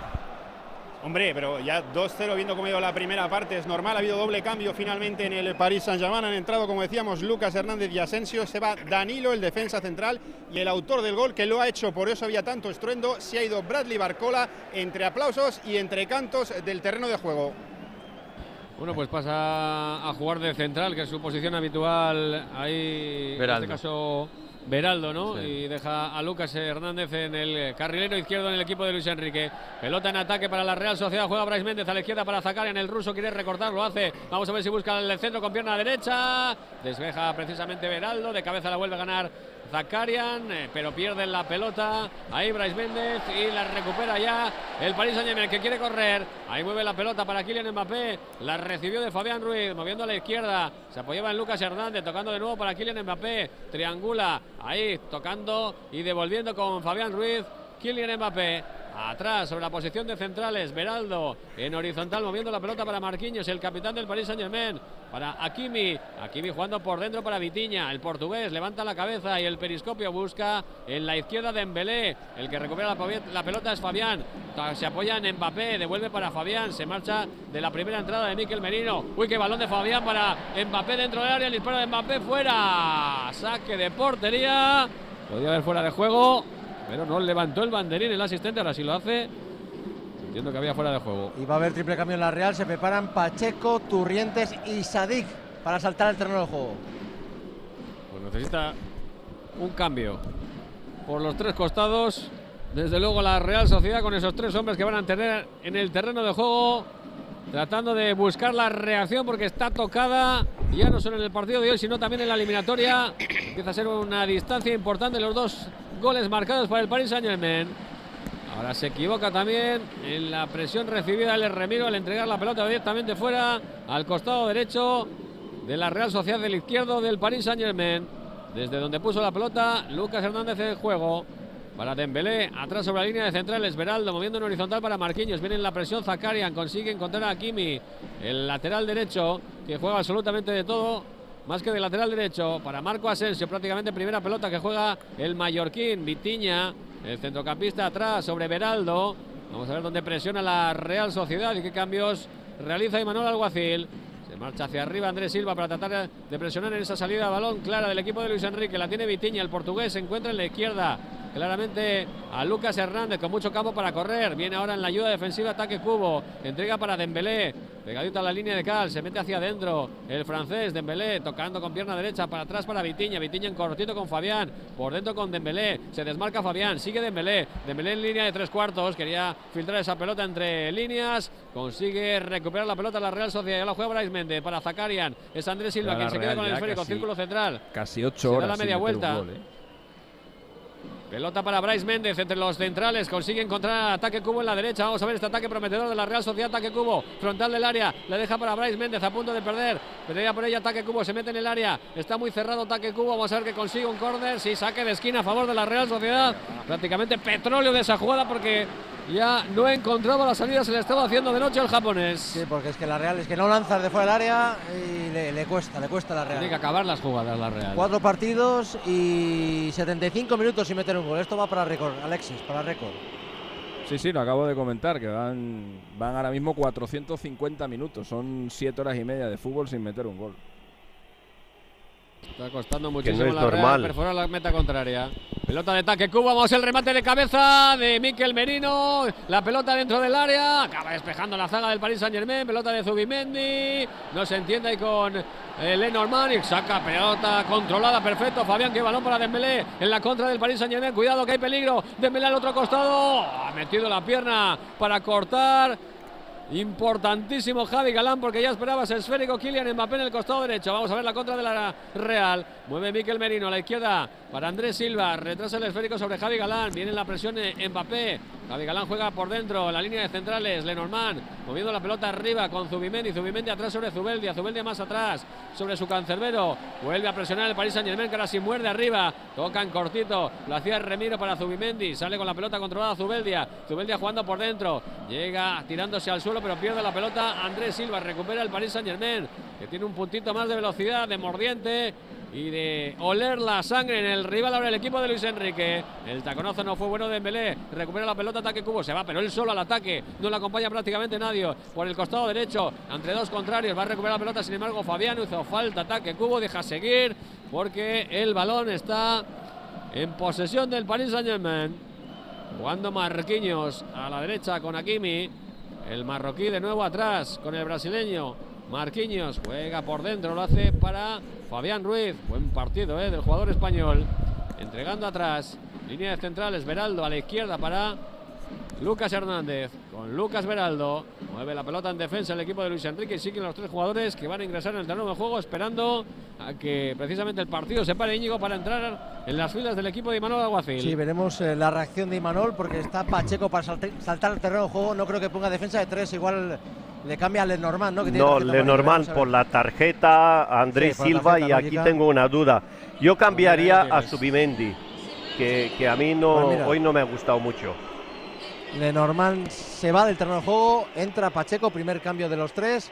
Hombre, pero ya 2-0 viendo cómo ha ido la primera parte es normal. Ha habido doble cambio finalmente en el Paris Saint-Germain. Han entrado, como decíamos, Lucas Hernández y Asensio. Se va Danilo, el defensa central, y el autor del gol que lo ha hecho. Por eso había tanto estruendo. Se ha ido Bradley Barcola entre aplausos y entre cantos del terreno de juego. Bueno, pues pasa a jugar de central, que es su posición habitual ahí, en este caso Beraldo, ¿no? Sí. Y deja a Lucas Hernández en el carrilero izquierdo en el equipo de Luis Enrique. Pelota en ataque para la Real Sociedad, juega Brais Méndez a la izquierda para Zakaria en el ruso, quiere recortar, lo hace. Vamos a ver si busca el centro con pierna derecha. Despeja precisamente Beraldo, de cabeza la vuelve a ganar Zakarian, eh, pero pierden la pelota. Ahí Brais Méndez y la recupera ya el Paris Saint-Germain que quiere correr. Ahí mueve la pelota para Kylian Mbappé. La recibió de Fabián Ruiz, moviendo a la izquierda. Se apoyaba en Lucas Hernández, tocando de nuevo para Kylian Mbappé. Triangula, ahí tocando y devolviendo con Fabián Ruiz. Kylian Mbappé. Atrás, sobre la posición de centrales, Beraldo en horizontal, moviendo la pelota para Marquinhos, el capitán del Paris Saint Germain, para Hakimi, Hakimi jugando por dentro para Vitiña, el portugués levanta la cabeza y el periscopio busca en la izquierda de Embelé, el que recupera la, pelota es Fabián, se apoya en Mbappé, devuelve para Fabián, se marcha de la primera entrada de Miquel Merino, uy, qué balón de Fabián para Mbappé dentro del área, el disparo de Mbappé fuera, saque de portería, podía haber fuera de juego, pero no levantó el banderín el asistente, ahora sí lo hace. Entiendo que había fuera de juego. Y va a haber triple cambio en la Real. Se preparan Pacheco, Turrientes y Sadik para saltar al terreno del juego. Pues necesita un cambio por los tres costados. Desde luego la Real Sociedad con esos tres hombres que van a tener en el terreno de juego. Tratando de buscar la reacción porque está tocada. Ya no solo en el partido de hoy, sino también en la eliminatoria. Empieza a ser una distancia importante los dos goles marcados para el Paris Saint Germain. Ahora se equivoca también en la presión recibida el Remiro al entregar la pelota directamente fuera al costado derecho de la Real Sociedad del izquierdo del Paris Saint Germain. Desde donde puso la pelota, Lucas Hernández en juego. Para Dembélé, atrás sobre la línea de centrales, Beraldo moviendo en horizontal para Marquinhos. Viene en la presión Zakarian, consigue encontrar a Kimi, el lateral derecho, que juega absolutamente de todo, más que de lateral derecho. Para Marco Asensio, prácticamente primera pelota que juega el mallorquín, Vitiña, el centrocampista atrás sobre Beraldo. Vamos a ver dónde presiona la Real Sociedad y qué cambios realiza Imanol Alguacil. Marcha hacia arriba Andrés Silva para tratar de presionar en esa salida de balón clara del equipo de Luis Enrique. La tiene Vitiña, el portugués se encuentra en la izquierda. Claramente a Lucas Hernández con mucho campo para correr. Viene ahora en la ayuda defensiva, ataque Cubo. Entrega para Dembélé. Pegadito a la línea de Cal, se mete hacia adentro el francés Dembélé, tocando con pierna derecha para atrás para Vitiña, Vitiña en cortito con Fabián, por dentro con Dembélé, se desmarca Fabián, sigue Dembélé, Dembélé en línea de tres cuartos, quería filtrar esa pelota entre líneas, consigue recuperar la pelota la Real Sociedad, ya la juega Brais Méndez para Zakarian, es Andrés Silva quien se queda con el esférico, casi- círculo central. Casi ocho Se da horas. la media vuelta. gol, ¿eh? Pelota para Bryce Méndez entre los centrales. Consigue encontrar ataque cubo en la derecha. Vamos a ver este ataque prometedor de la Real Sociedad. Ataque cubo. Frontal del área. La deja para Bryce Méndez a punto de perder. Pelea por ella ataque cubo. Se mete en el área. Está muy cerrado ataque cubo. Vamos a ver que consigue un córner. Sí, saque de esquina a favor de la Real Sociedad. Prácticamente petróleo de esa jugada porque ya no encontraba la salida, se le estaba haciendo de noche al japonés. Sí, porque es que la Real es que no lanza de fuera del área y le, cuesta, le cuesta la Real. Tiene que acabar las jugadas la Real. Cuatro partidos y 75 minutos sin meter Esto va para récord, Alexis, para récord. Sí, sí, lo acabo de comentar, que van, van ahora mismo 450 minutos. Son siete horas y media de fútbol sin meter un gol. Está costando muchísimo la Real perforar la meta contraria. Pelota de ataque Cuba, vamos el remate de cabeza de Miquel Merino. La pelota dentro del área, acaba despejando la zaga del Paris Saint Germain. Pelota de Zubimendi, no se entiende ahí con eh, Lenormand saca pelota controlada, perfecto. Fabián que balón para Dembélé en la contra del Paris Saint Germain. Cuidado que hay peligro. Dembélé al otro costado, ha metido la pierna para cortar. Importantísimo Javi Galán porque ya esperaba ese esférico Kylian Mbappé en el costado derecho. Vamos a ver la contra de la Real. Mueve Miquel Merino a la izquierda para Andrés Silva. Retrasa el esférico sobre Javi Galán. Viene la presión Mbappé. Javi Galán juega por dentro en la línea de centrales. Lenormand moviendo la pelota arriba con Zubimendi. Zubimendi atrás sobre Zubeldia. Zubeldia más atrás sobre su cancerbero. Vuelve a presionar el Paris Saint Germain que ahora sí muerde arriba. Toca en cortito. Lo hacía Remiro para Zubimendi. Sale con la pelota controlada Zubeldia. Zubeldia jugando por dentro. Llega tirándose al suelo pero pierde la pelota Andrés Silva, recupera el Paris Saint Germain, que tiene un puntito más de velocidad, de mordiente y de oler la sangre en el rival ahora el equipo de Luis Enrique. El taconazo no fue bueno de Embelé, recupera la pelota, ataque Cubo, se va, pero él solo al ataque, no le acompaña prácticamente nadie. Por el costado derecho, entre dos contrarios, va a recuperar la pelota, sin embargo Fabián hizo falta, ataque Cubo, deja seguir, porque el balón está en posesión del Paris Saint Germain. Jugando Marquinhos a la derecha con Akimi. El marroquí de nuevo atrás con el brasileño. Marquinhos juega por dentro, lo hace para Fabián Ruiz. Buen partido eh, del jugador español. Entregando atrás. Línea de centrales, Beraldo a la izquierda para Lucas Hernández con Lucas Beraldo. Mueve la pelota en defensa el equipo de Luis Enrique y siguen los tres jugadores que van a ingresar en el terreno de juego esperando a que precisamente el partido se pare Íñigo para entrar en las filas del equipo de Imanol Aguacil. Sí, veremos eh, la reacción de Imanol porque está Pacheco para saltar el terreno de juego. No creo que ponga defensa de tres, igual le cambia a Lenormand, ¿no? no, Lenormand por la tarjeta, Andrés Silva y aquí tengo una duda. Yo cambiaría a Subimendi, que, a mí no, pues hoy no me ha gustado mucho. Lenormand se va del terreno de juego, entra Pacheco, primer cambio de los tres.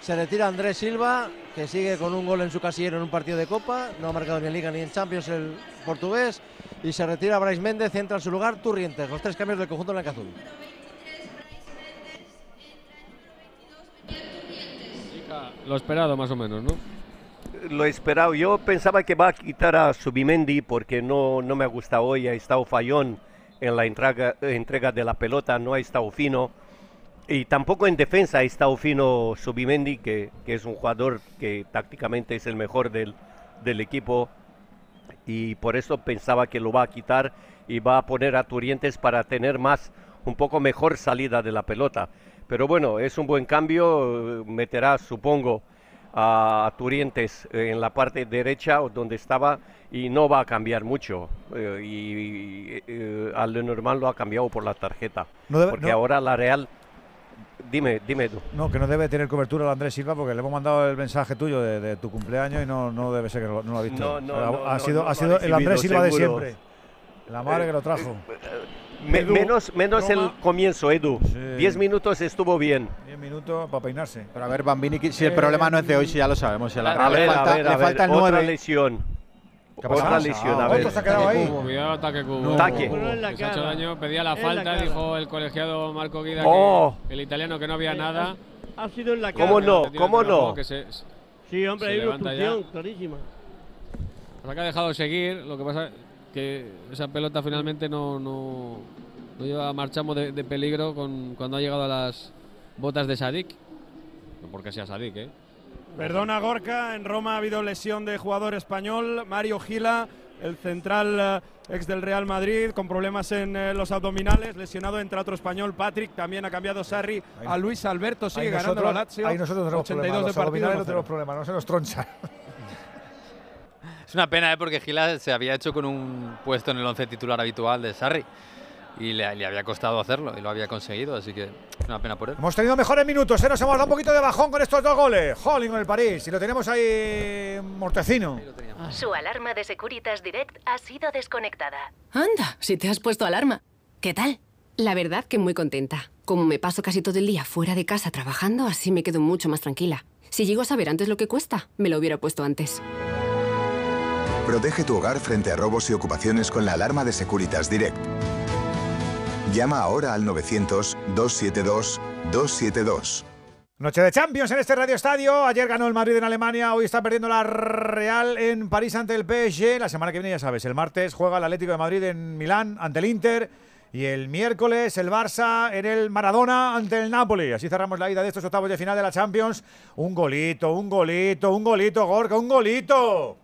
Se retira Andrés Silva, que sigue con un gol en su casillero en un partido de Copa. No ha marcado ni en Liga ni en Champions el portugués. Y se retira Brais Méndez, entra en su lugar Turrientes. Los tres cambios del conjunto blanca-azul. Lo esperado más o menos, ¿no? Lo esperado. Yo pensaba que va a quitar a Subimendi porque no, no me ha gustado hoy. Ha estado fallón en la entrega, de la pelota, no ha estado fino. Y tampoco en defensa ha estado fino Subimendi, que, que es un jugador que tácticamente es el mejor del, del equipo. Y por eso pensaba que lo va a quitar y va a poner a Turientes para tener más, un poco mejor salida de la pelota. Pero bueno, es un buen cambio, meterá, supongo, a Turientes en la parte derecha donde estaba y no va a cambiar mucho. Eh, y eh, al normal lo ha cambiado por la tarjeta. porque ahora la Real Dime, dime tú. No, que no debe tener cobertura el Andrés Silva porque le hemos mandado el mensaje tuyo de, tu cumpleaños y no, no debe ser que no, lo ha visto. ha sido, ha sido el Andrés Silva de siempre. La madre que lo trajo. Eh, menos menos el comienzo, Edu. Diez minutos estuvo bien. Diez minutos para peinarse. Pero a ver, Bambini, si el problema no es de hoy, si ya lo sabemos. Si a, la ver, falta, a ver, a ver, otra lesión. Otra lesión, a ver. se ha quedado ahí? Cuidado, ataque cubo. Ataque. daño, pedía la falta, dijo el colegiado Marco Guida, oh. el italiano que no había nada. Ha sido en la cara. ¿Cómo no? ¿Cómo no? sí, hombre, hay una obstrucción clarísima. Que ha dejado de seguir, lo que pasa que esa pelota finalmente no, no, no lleva marchamos de, de, peligro con, cuando ha llegado a las botas de Sadik. No porque sea Sadik, ¿eh? Perdona Gorka, en Roma ha habido lesión de jugador español, Mario Gila, el central eh, ex del Real Madrid, con problemas en eh, los abdominales, lesionado entre otro español, Patrick, también ha cambiado Sarri a Luis Alberto, sigue ganando la Lazio. Ahí nosotros tenemos 82 problemas, de partido. No tenemos problemas, no se nos troncha. Es una pena, ¿eh? porque Gila se había hecho con un puesto en el once titular habitual de Sarri y le, había costado hacerlo y lo había conseguido, así que es una pena por él. Hemos tenido mejores minutos, ¿eh? nos hemos dado un poquito de bajón con estos dos goles. Holling con el París y lo tenemos ahí Mortecino. Su alarma de Securitas Direct ha sido desconectada. Anda, si te has puesto alarma. ¿Qué tal? La verdad que muy contenta. Como me paso casi todo el día fuera de casa trabajando, así me quedo mucho más tranquila. Si llego a saber antes lo que cuesta, me lo hubiera puesto antes. Protege tu hogar frente a robos y ocupaciones con la alarma de Securitas Direct. Llama ahora al 900-272-272. Noche de Champions en este Radio Estadio. Ayer ganó el Madrid en Alemania, hoy está perdiendo la Real en París ante el PSG. La semana que viene, ya sabes, el martes juega el Atlético de Madrid en Milán ante el Inter. Y el miércoles el Barça en el Maradona ante el Napoli. Así cerramos la ida de estos octavos de final de la Champions. Un golito, un golito, un golito, Gorka, un golito.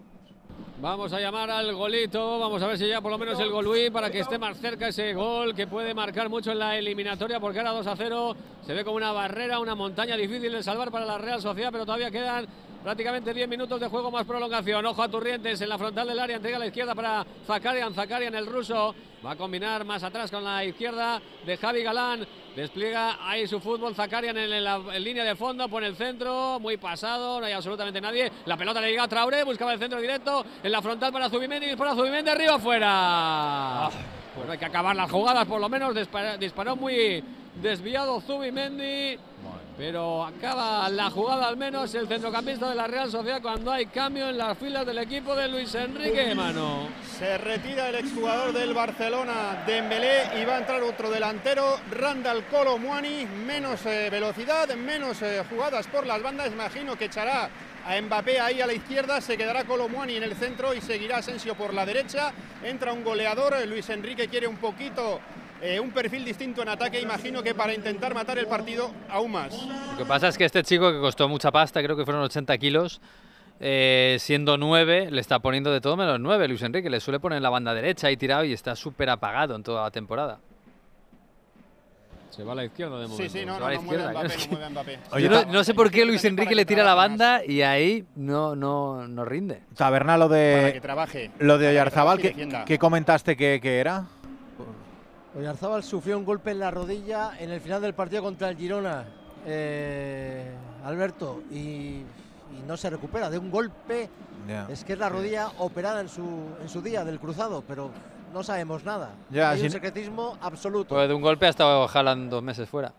Vamos a llamar al golito, vamos a ver si ya por lo menos el Golui para que esté más cerca ese gol que puede marcar mucho en la eliminatoria porque ahora 2 a 0 se ve como una barrera, una montaña difícil de salvar para la Real Sociedad, pero todavía quedan prácticamente 10 minutos de juego más prolongación. Ojo a Turrientes en la frontal del área, entrega a la izquierda para Zakarian, Zakarian el ruso va a combinar más atrás con la izquierda de Javi Galán. Despliega ahí su fútbol Zakarian en, la línea de fondo, pone el centro, muy pasado, no hay absolutamente nadie. La pelota le llega a Traoré, buscaba el centro directo en la frontal para Zubimendi, para Zubimendi arriba afuera. Bueno, hay que acabar las jugadas por lo menos, disparó muy desviado Zubimendi. Pero acaba la jugada al menos el centrocampista de la Real Sociedad cuando hay cambio en las filas del equipo de Luis Enrique Mano. Se retira el exjugador del Barcelona, Dembélé, y va a entrar otro delantero, Randall Colo Muani, menos eh, velocidad, menos eh, jugadas por las bandas, imagino que echará a Mbappé ahí a la izquierda, se quedará Muani en el centro y seguirá Asensio por la derecha, entra un goleador, Luis Enrique quiere un poquito eh, un perfil distinto en ataque, imagino que para intentar matar el partido aún más. Lo que pasa es que este chico que costó mucha pasta, creo que fueron 80 kilos, eh, siendo 9, le está poniendo de todo menos 9 Luis Enrique, le suele poner en la banda derecha y tirado y está súper apagado en toda la temporada. Se va a la izquierda de momento. Sí, sí, no, no, no, mueve Mbappé, no mueve Mbappé. Oye, no, sé por qué Luis Enrique le tira la banda y ahí no, no, no rinde. Taberna, lo de. Para que trabaje. Lo de Oyarzabal, ¿qué, comentaste que, que era? Oyarzábal sufrió un golpe en la rodilla en el final del partido contra el Girona, eh, Alberto, y, no se recupera de un golpe. Es que es la rodilla operada en su, en su día del cruzado, pero no sabemos nada. Hay un secretismo absoluto. Pues de un golpe hasta ojalá dos meses fuera.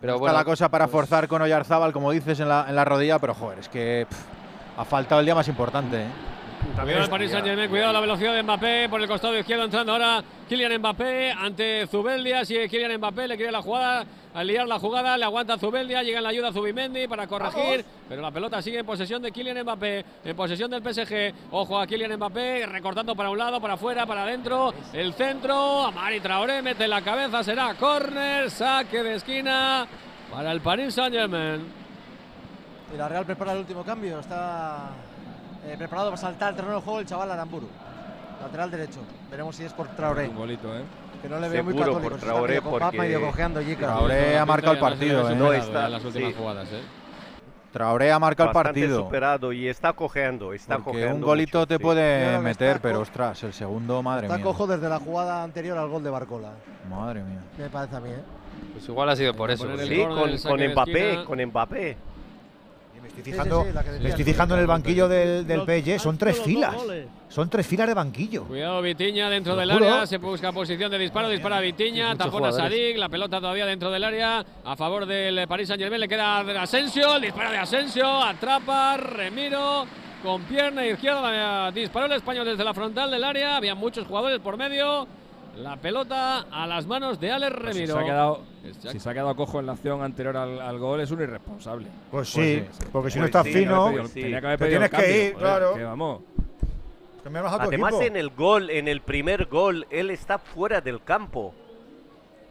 Pero Está la cosa para pues forzar con Oyarzábal, como dices, en la, en la rodilla, pero joder, es que ha faltado el día más importante. ¿eh? Cuidado el Paris Saint Germain, cuidado la velocidad de Mbappé por el costado izquierdo entrando ahora Kylian Mbappé ante Zubeldia, sigue Kylian Mbappé, le quiere la jugada, al liar la jugada, le aguanta Zubeldia, llega en la ayuda a Zubimendi para corregir, pero la pelota sigue en posesión de Kylian Mbappé, en posesión del PSG, ojo a Kylian Mbappé, recortando para un lado, para afuera, para adentro, el centro, Amari Traoré mete la cabeza, será córner, saque de esquina para el Paris Saint Germain. Y la Real prepara el último cambio, está eh, preparado para saltar al terreno de juego el chaval Aramburu. Lateral derecho. Veremos si es por Traoré. Un bolito, ¿eh? Que no le veo muy católico. por Traoré porque... cojeando Traoré ha marcado el partido, ¿eh? No está en las últimas jugadas, ¿eh? Traoré ha marcado el partido. superado y está cojeando, está cojeando un golito te puede meter, pero ostras, el segundo, madre mía. Está cojo desde la jugada anterior al gol de Barcola. Madre mía. Me parece a mí, ¿eh? Pues igual ha sido por eso. Sí, con, con Mbappé, con Mbappé estoy fijando, estoy fijando en el banquillo del, del PSG. Son tres filas. Son tres filas de banquillo. Cuidado Vitiña dentro del área. Se busca posición de disparo. Dispara Vitiña. Tapona Sadik. La pelota todavía dentro del área. A favor del Paris Saint Germain. Le queda Asensio. El disparo de Asensio. Atrapa. Remiro. Con pierna izquierda. Disparó el español desde la frontal del área. Había muchos jugadores por medio. La pelota a las manos de Alex pues Remiro. si, se ha quedado, si se ha quedado cojo en la acción anterior al, gol, es un irresponsable. Pues sí, pues porque si no está fino, tenía que haber pedido tienes que ir, claro. vamos. Además, en el gol, en el primer gol, él está fuera del campo.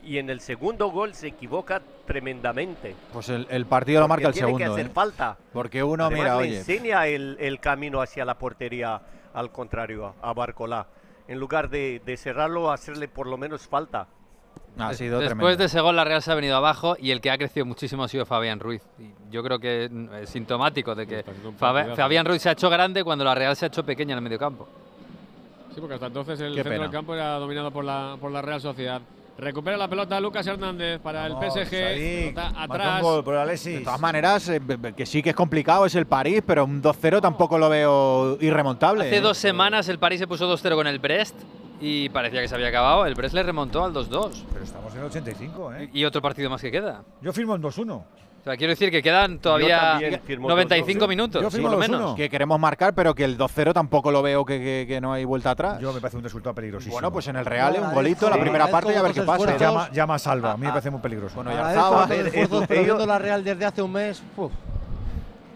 Y en el segundo gol se equivoca tremendamente. Pues el, partido lo marca el segundo. Tiene que hacer ¿eh? falta. Porque uno, mira, le enseña el, el, camino hacia la portería, al contrario, a Barcolá en lugar de, cerrarlo, hacerle por lo menos falta. Ha sido Después tremendo. de ese gol, la Real se ha venido abajo y el que ha crecido muchísimo ha sido Fabián Ruiz. Y yo creo que es sintomático de que Fabi-. Fabián Ruiz se ha hecho grande cuando la Real se ha hecho pequeña en el medio campo. Sí, porque hasta entonces el Qué centro pena. del campo era dominado por la, por la Real Sociedad. Recupera la pelota Lucas Hernández para el PSG. Marca atrás. un gol De todas maneras, eh, que sí que es complicado, es el París, pero un 2-0 tampoco lo veo irremontable. Hace ¿eh? dos semanas el París se puso 2-0 con el Brest y parecía que se había acabado. El Brest le remontó al 2-2. Pero estamos en el 85, ¿eh? Y otro partido más que queda. Yo firmo en 2-1. O sea, quiero decir que quedan todavía 95 minutos, por lo menos. Que queremos marcar, pero que el 2-0 tampoco lo veo que, que- que no hay vuelta atrás. Yo me parece un resultado peligrosísimo. Bueno, pues en el Real, un golito, la primera parte y a ver qué pasa. Llama, llama a Salva, a mí me parece muy peligroso. Bueno, Agradezco todos los esfuerzos, pero viendo la Real desde hace un mes. uf.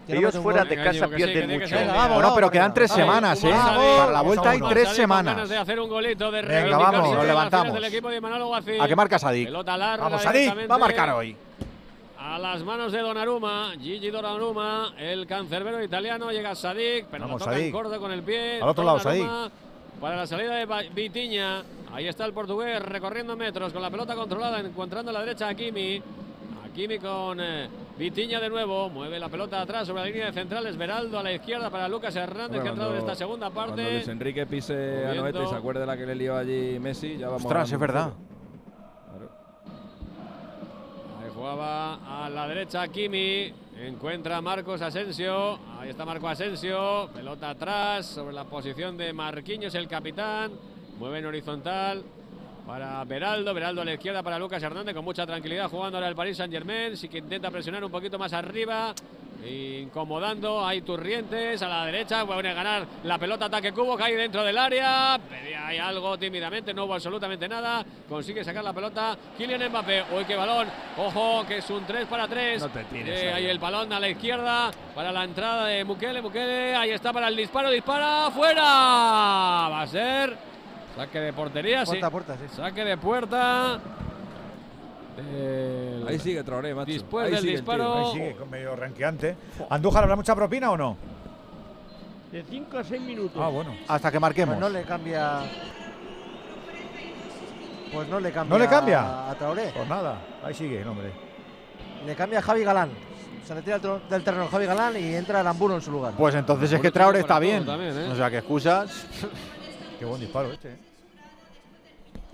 Ellos fuera de casa pierden mucho. Bueno, pero quedan tres semanas, ¿eh? Para la vuelta hay tres semanas. Venga, vamos, nos levantamos. ¿A qué marca Sadik? Vamos, Sadik, va a marcar hoy. A las manos de Donnarumma, Gigi Donnarumma, el cancerbero italiano, llega Sadik, pero Vamos, lo toca en Sadik. corto con el pie. Al otro lado, Donnarumma Para la salida de Vitiña, ahí está el portugués recorriendo metros con la pelota controlada, encontrando a la derecha a Hakimi. Hakimi con eh, Vitiña de nuevo, mueve la pelota atrás sobre la línea de centrales, Beraldo a la izquierda para Lucas Hernández que ha entrado en esta segunda Cuando parte. Luis Enrique pise a Moviendo. Noete y se acuerde de la que le lió allí Messi, ya vamos Ostras, es verdad. Jugaba a la derecha Kimi. Encuentra a Marcos Asensio. Ahí está Marco Asensio. Pelota atrás sobre la posición de Marquinhos, el capitán. Mueve en horizontal para Beraldo. Beraldo a la izquierda para Lucas Hernández con mucha tranquilidad jugando ahora el Paris Saint Germain. Sí que intenta presionar un poquito más arriba. Incomodando, hay Turrientes a la derecha, vuelve a ganar la pelota, ataque cubo, cae dentro del área, pedía ahí algo tímidamente, no hubo absolutamente nada, consigue sacar la pelota, Kylian Mbappé, uy qué balón, ojo que es un 3 para 3, No te tires Eh, ahí. ahí el balón a la izquierda para la entrada de Mukele, Mukele, ahí está para el disparo, dispara, fuera, va a ser saque de portería, Puerta sí. a puerta, sí. saque de puerta. Ahí sigue Traoré, macho. Después Ahí del sigue disparo. Ahí sigue, con medio ranqueante. ¿Andújar habrá mucha propina o no? De 5 a 6 minutos. Ah, bueno. Hasta que marquemos. Pues no le cambia. Pues no le cambia. ¿No le cambia? A Traoré. Pues nada, ahí sigue el hombre. Le cambia a Javi Galán. Se retira del terreno Javi Galán y entra Aramburo en su lugar. Pues entonces es que Traore está bien. O sea, que excusas. Qué buen disparo este. ¿eh?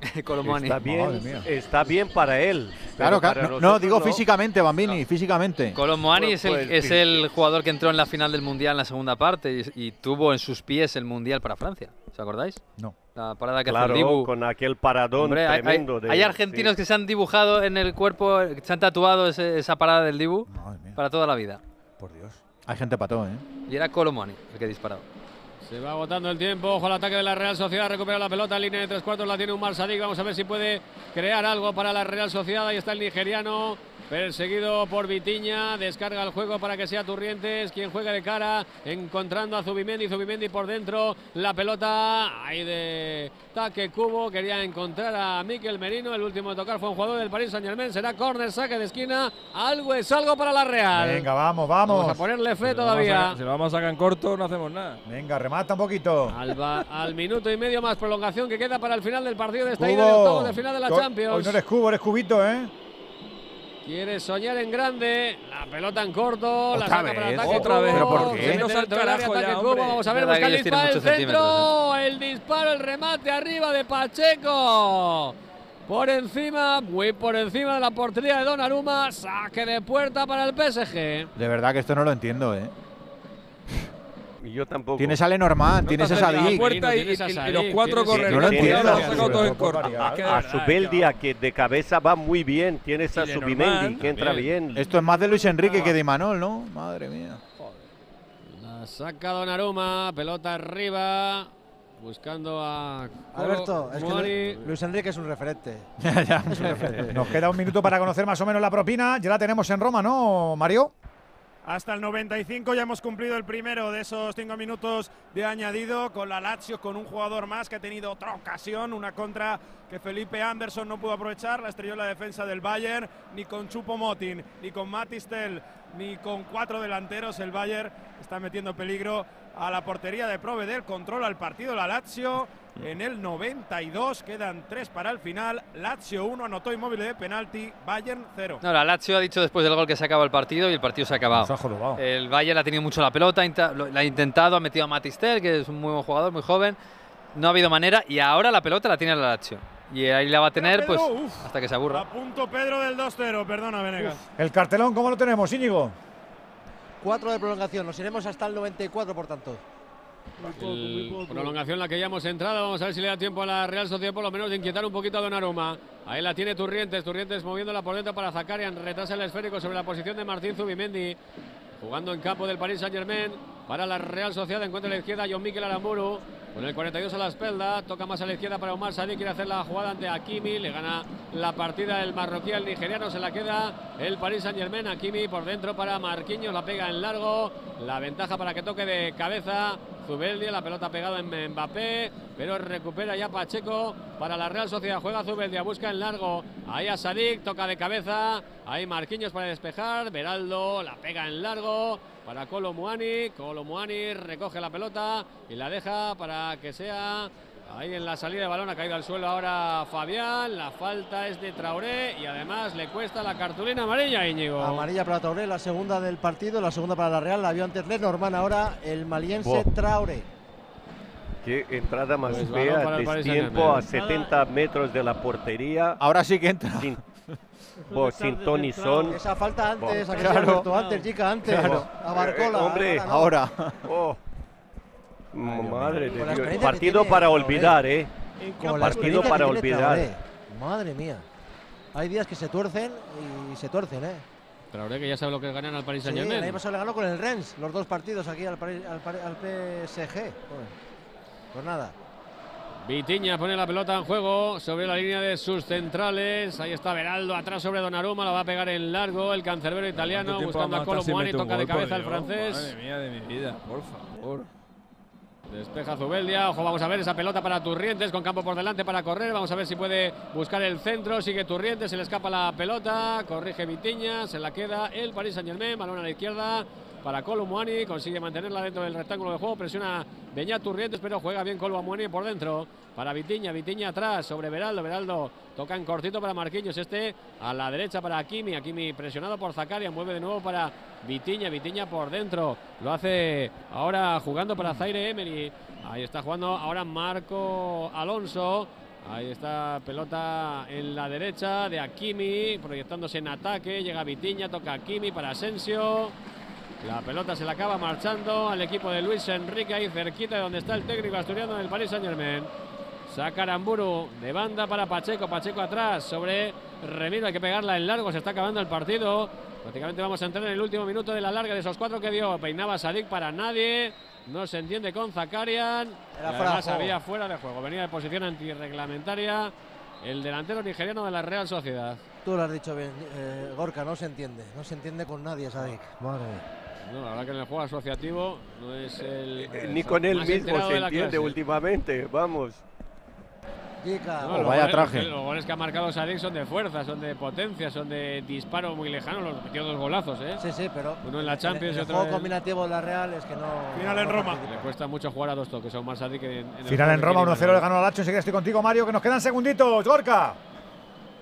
Colomani. Está bien, está bien para él. Claro, claro. No, no, digo no. físicamente, Bambini, físicamente. Colomboani es, el, Pues, es sí. el jugador que entró en la final del Mundial en la segunda parte y, y tuvo en sus pies el Mundial para Francia. ¿Os acordáis? No. La parada que Claro, el Dibu. con aquel paradón Hombre, hay- hay, tremendo. de- hay argentinos sí. que se han dibujado en el cuerpo, que se han tatuado ese- esa parada del Dibu para toda la vida. Por Dios. Hay gente pató, ¿eh? Y era Colomani el que disparaba. Se va agotando el tiempo. Ojo al ataque de la Real Sociedad. Recupera la pelota en línea de tres cuartos. La tiene un Sadik. Vamos a ver si puede crear algo para la Real Sociedad. Ahí está el nigeriano. Perseguido por Vitiña. Descarga el juego para que sea Turrientes. Quien juega de cara. Encontrando a Zubimendi. Zubimendi por dentro. La pelota. Ahí de Taque Cubo. Quería encontrar a Miquel Merino. El último en tocar fue un jugador del Paris Saint Germain. Será córner, saque de esquina. Algo es algo para la Real. Venga, vamos, vamos. Vamos a ponerle fe Si lo vamos a todavía. Si lo vamos a sacar en corto, no hacemos nada. Venga, remata un poquito. Al, minuto y medio más prolongación que queda para el final del partido de esta ida de octavos de final de la Champions. Hoy no eres cubo, eres cubito, ¿eh? Quiere soñar en grande. La pelota en corto. la Otra saca para vez, ataque. otra vez. Cubo, ¿Pero por qué? se mete No seas dentro del área, carajo ataque ya, Cubo. hombre. Vamos a ver, verdad busca que el centro. El disparo, el remate arriba de Pacheco. Por encima, muy por encima de la portería de Donnarumma. Saque de puerta para el PSG. De verdad que esto no lo entiendo, ¿eh? Y yo tampoco. Tienes a Lenormand, tienes a Sadik. puerta y, Tienes a y- y Sadik, los cuatro corren. No lo entiendo. A verdad, Subeldia, que de cabeza va muy bien. Tienes a Subimendi, que entra bien. Esto es más de Luis Enrique que de Imanol, ¿no? Madre mía. La saca Donnarumma, pelota arriba, buscando a Alberto, es que Luis Enrique es un referente. Ya, ya. Es un referente. Nos queda un minuto para conocer más o menos la propina. Ya la tenemos en Roma, ¿no, Mario? Hasta el 95 ya hemos cumplido el primero de esos cinco minutos de añadido con la Lazio, con un jugador más que ha tenido otra ocasión, una contra que Felipe Anderson no pudo aprovechar, la estrelló la defensa del Bayern, ni con Chupo Motin, ni con Matistel, ni con cuatro delanteros el Bayern está metiendo peligro a la portería de Provedel, controla el partido la Lazio, en el 92. Quedan tres para el final. Lazio 1 anotó inmóvil de penalti. Bayern 0. No, la Lazio ha dicho después del gol que se acaba el partido y el partido se ha acabado. Se ha jorobado. El Bayern ha tenido mucho la pelota, la ha intentado, ha metido a Matistel, que es un muy buen jugador, muy joven. No ha habido manera y ahora la pelota la tiene la Lazio. Y ahí la va a tener pues uf. hasta que se aburra. A punto Pedro del 2-0. Perdona, Venegas. El cartelón, ¿cómo lo tenemos, Íñigo? 4 de prolongación, nos iremos hasta el 94, por tanto. Prolongación la que ya hemos entrado. Vamos a ver si le da tiempo a la Real Sociedad por lo menos de inquietar un poquito a Donnarumma. Ahí la tiene Turrientes. Turrientes moviéndola por dentro para Zakarian. Retrasa el esférico sobre la posición de Martín Zubimendi. Jugando en campo del Paris Saint Germain. Para la Real Sociedad encuentra a la izquierda John Miquel Aramburu. Con el 42 a la espalda. Toca más a la izquierda para Omar Sadik. Quiere hacer la jugada ante Hakimi. Le gana la partida el marroquí al nigeriano. Se la queda el Paris Saint Germain. Hakimi por dentro para Marquinhos. La pega en largo. La ventaja para que toque de cabeza. Zubeldia, la pelota pegada en Mbappé, pero recupera ya Pacheco para la Real Sociedad. Juega Zubeldia, busca en largo. Ahí a Sadik, toca de cabeza. Ahí Marquinhos para despejar. Beraldo la pega en largo para Colo Muani. Colo Muani recoge la pelota y la deja para que sea Ahí en la salida de balón ha caído al suelo ahora Fabián. La falta es de Traoré y además le cuesta la cartulina amarilla, Íñigo. Amarilla para Traoré, la segunda del partido, la segunda para la Real. La vio antes Lenormand, ahora el maliense. Traoré. Qué entrada más Pues fea, para el Paris tiempo a Saint-Germain. 70 metros de la portería. Ahora sí que entra. Sin, Buah, sin Tony Son. Esa falta antes, aquí Alberto, antes, chica, antes. Claro. A Barcola. Eh, hombre, no. ahora. Oh. Madre de Dios. Partido tiene para olvidar, ¿eh? Con la Partido para olvidar. Traoré. Madre mía. Hay días que se tuercen y se tuercen, ¿eh? Traoré que ya sabe lo que es ganar al Paris Sí, Saint el Germain. año pasado le ganó con el Rennes, los dos partidos aquí al, Pari- al, al PSG. Joder. Pues nada. Vitiña pone la pelota en juego sobre la línea de sus centrales. Ahí está Beraldo atrás sobre Donnarumma, la va a pegar en largo el cancerbero italiano ¿Cuánto tiempo buscando a vamos a estar sin Colo Muani, meter un toca de cabeza el francés. Madre mía de mi vida, por favor. Despeja Zubeldia, ojo, vamos a ver esa pelota para Turrientes con campo por delante para correr, vamos a ver si puede buscar el centro, sigue Turrientes, se le escapa la pelota, corrige Vitiña, se la queda el Paris Saint Germain, balón a la izquierda para Colomwani, consigue mantenerla dentro del rectángulo de juego, presiona Beñat Turrientes, pero juega bien Colomwani por dentro, para Vitiña, Vitiña atrás, sobre Beraldo, Beraldo toca en cortito para Marquinhos, este a la derecha para Akimi, Akimi presionado por Zakaria, mueve de nuevo para Vitiña, Vitiña por dentro, lo hace ahora jugando para Zaire Emery, ahí está jugando ahora Marco Alonso, Ahí está pelota en la derecha de Akimi, proyectándose en ataque. Llega Vitiña, toca Akimi para Asensio. La pelota se la acaba marchando al equipo de Luis Enrique ahí cerquita de donde está el técnico asturiano del Paris Saint Germain. Saca Aramburu de banda para Pacheco, Pacheco atrás sobre Remiro, hay que pegarla en largo, se está acabando el partido. Prácticamente vamos a entrar en el último minuto de la larga de esos cuatro que dio. Peinaba Sadik para nadie, no se entiende con Zakarian. Era fuera de además juego. había fuera de juego, venía de posición antirreglamentaria el delantero nigeriano de la Real Sociedad. Tú lo has dicho bien, eh, Gorka, no se entiende. No se entiende con nadie, Sadik. Madre mía. No, la verdad que en el juego asociativo no es el. Eh, Ni con él mismo se entiende clase. últimamente, vamos. Chica. No, los goles- Los goles que ha marcado Sadik son de fuerza, son de potencia, son de disparo muy lejano. Los metió dos golazos, ¿eh? Sí, sí, pero. Uno en la Champions y el otro juego en- combinativo de la Real es que no. no Le cuesta mucho jugar a dos toques a Omar en, en Final en que Roma, tiene 1-0 le ganó al Lazio. Enseguida estoy contigo, Mario, que nos quedan segunditos. Gorka.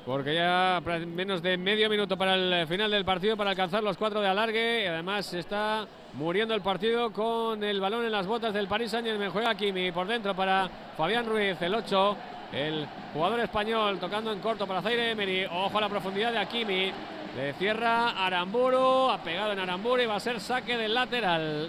Porque ya menos de medio minuto para el final del partido para alcanzar los cuatro de alargue. Y además está muriendo el partido con el balón en las botas del Paris Saint Germain. Juega Kimi por dentro para Fabián Ruiz, el 8. El jugador español tocando en corto para Zaire Emery. Ojo a la profundidad de Akimi. Le cierra Aramburu. Ha pegado en Aramburu y va a ser saque del lateral.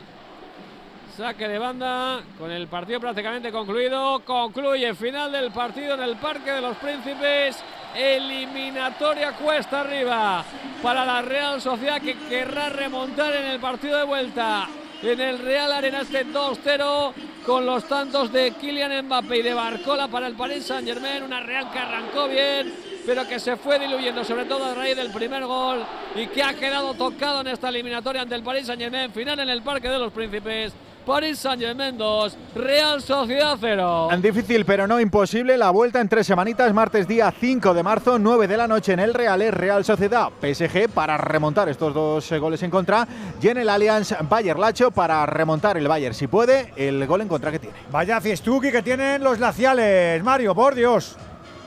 Saque de banda con el partido prácticamente concluido. Concluye final del partido en el Parque de los Príncipes. Eliminatoria cuesta arriba para la Real Sociedad que querrá remontar en el partido de vuelta. En el Real Arena este 2-0 con los tantos de Kylian Mbappé y de Barcola para el Paris Saint Germain. Una Real que arrancó bien, pero que se fue diluyendo, sobre todo a raíz del primer gol y que ha quedado tocado en esta eliminatoria ante el Paris Saint Germain. Final en el Parque de los Príncipes. París Saint-Germain 2, Real Sociedad 0. Difícil pero no imposible la vuelta en tres semanitas, martes día 5 de marzo, 9 de la noche en el Real Real Sociedad PSG para remontar estos dos eh, goles en contra y en el Allianz Bayer Lacho para remontar el Bayern si puede el gol en contra que tiene. Vaya fiestuki que tienen los laciales, Mario, por Dios.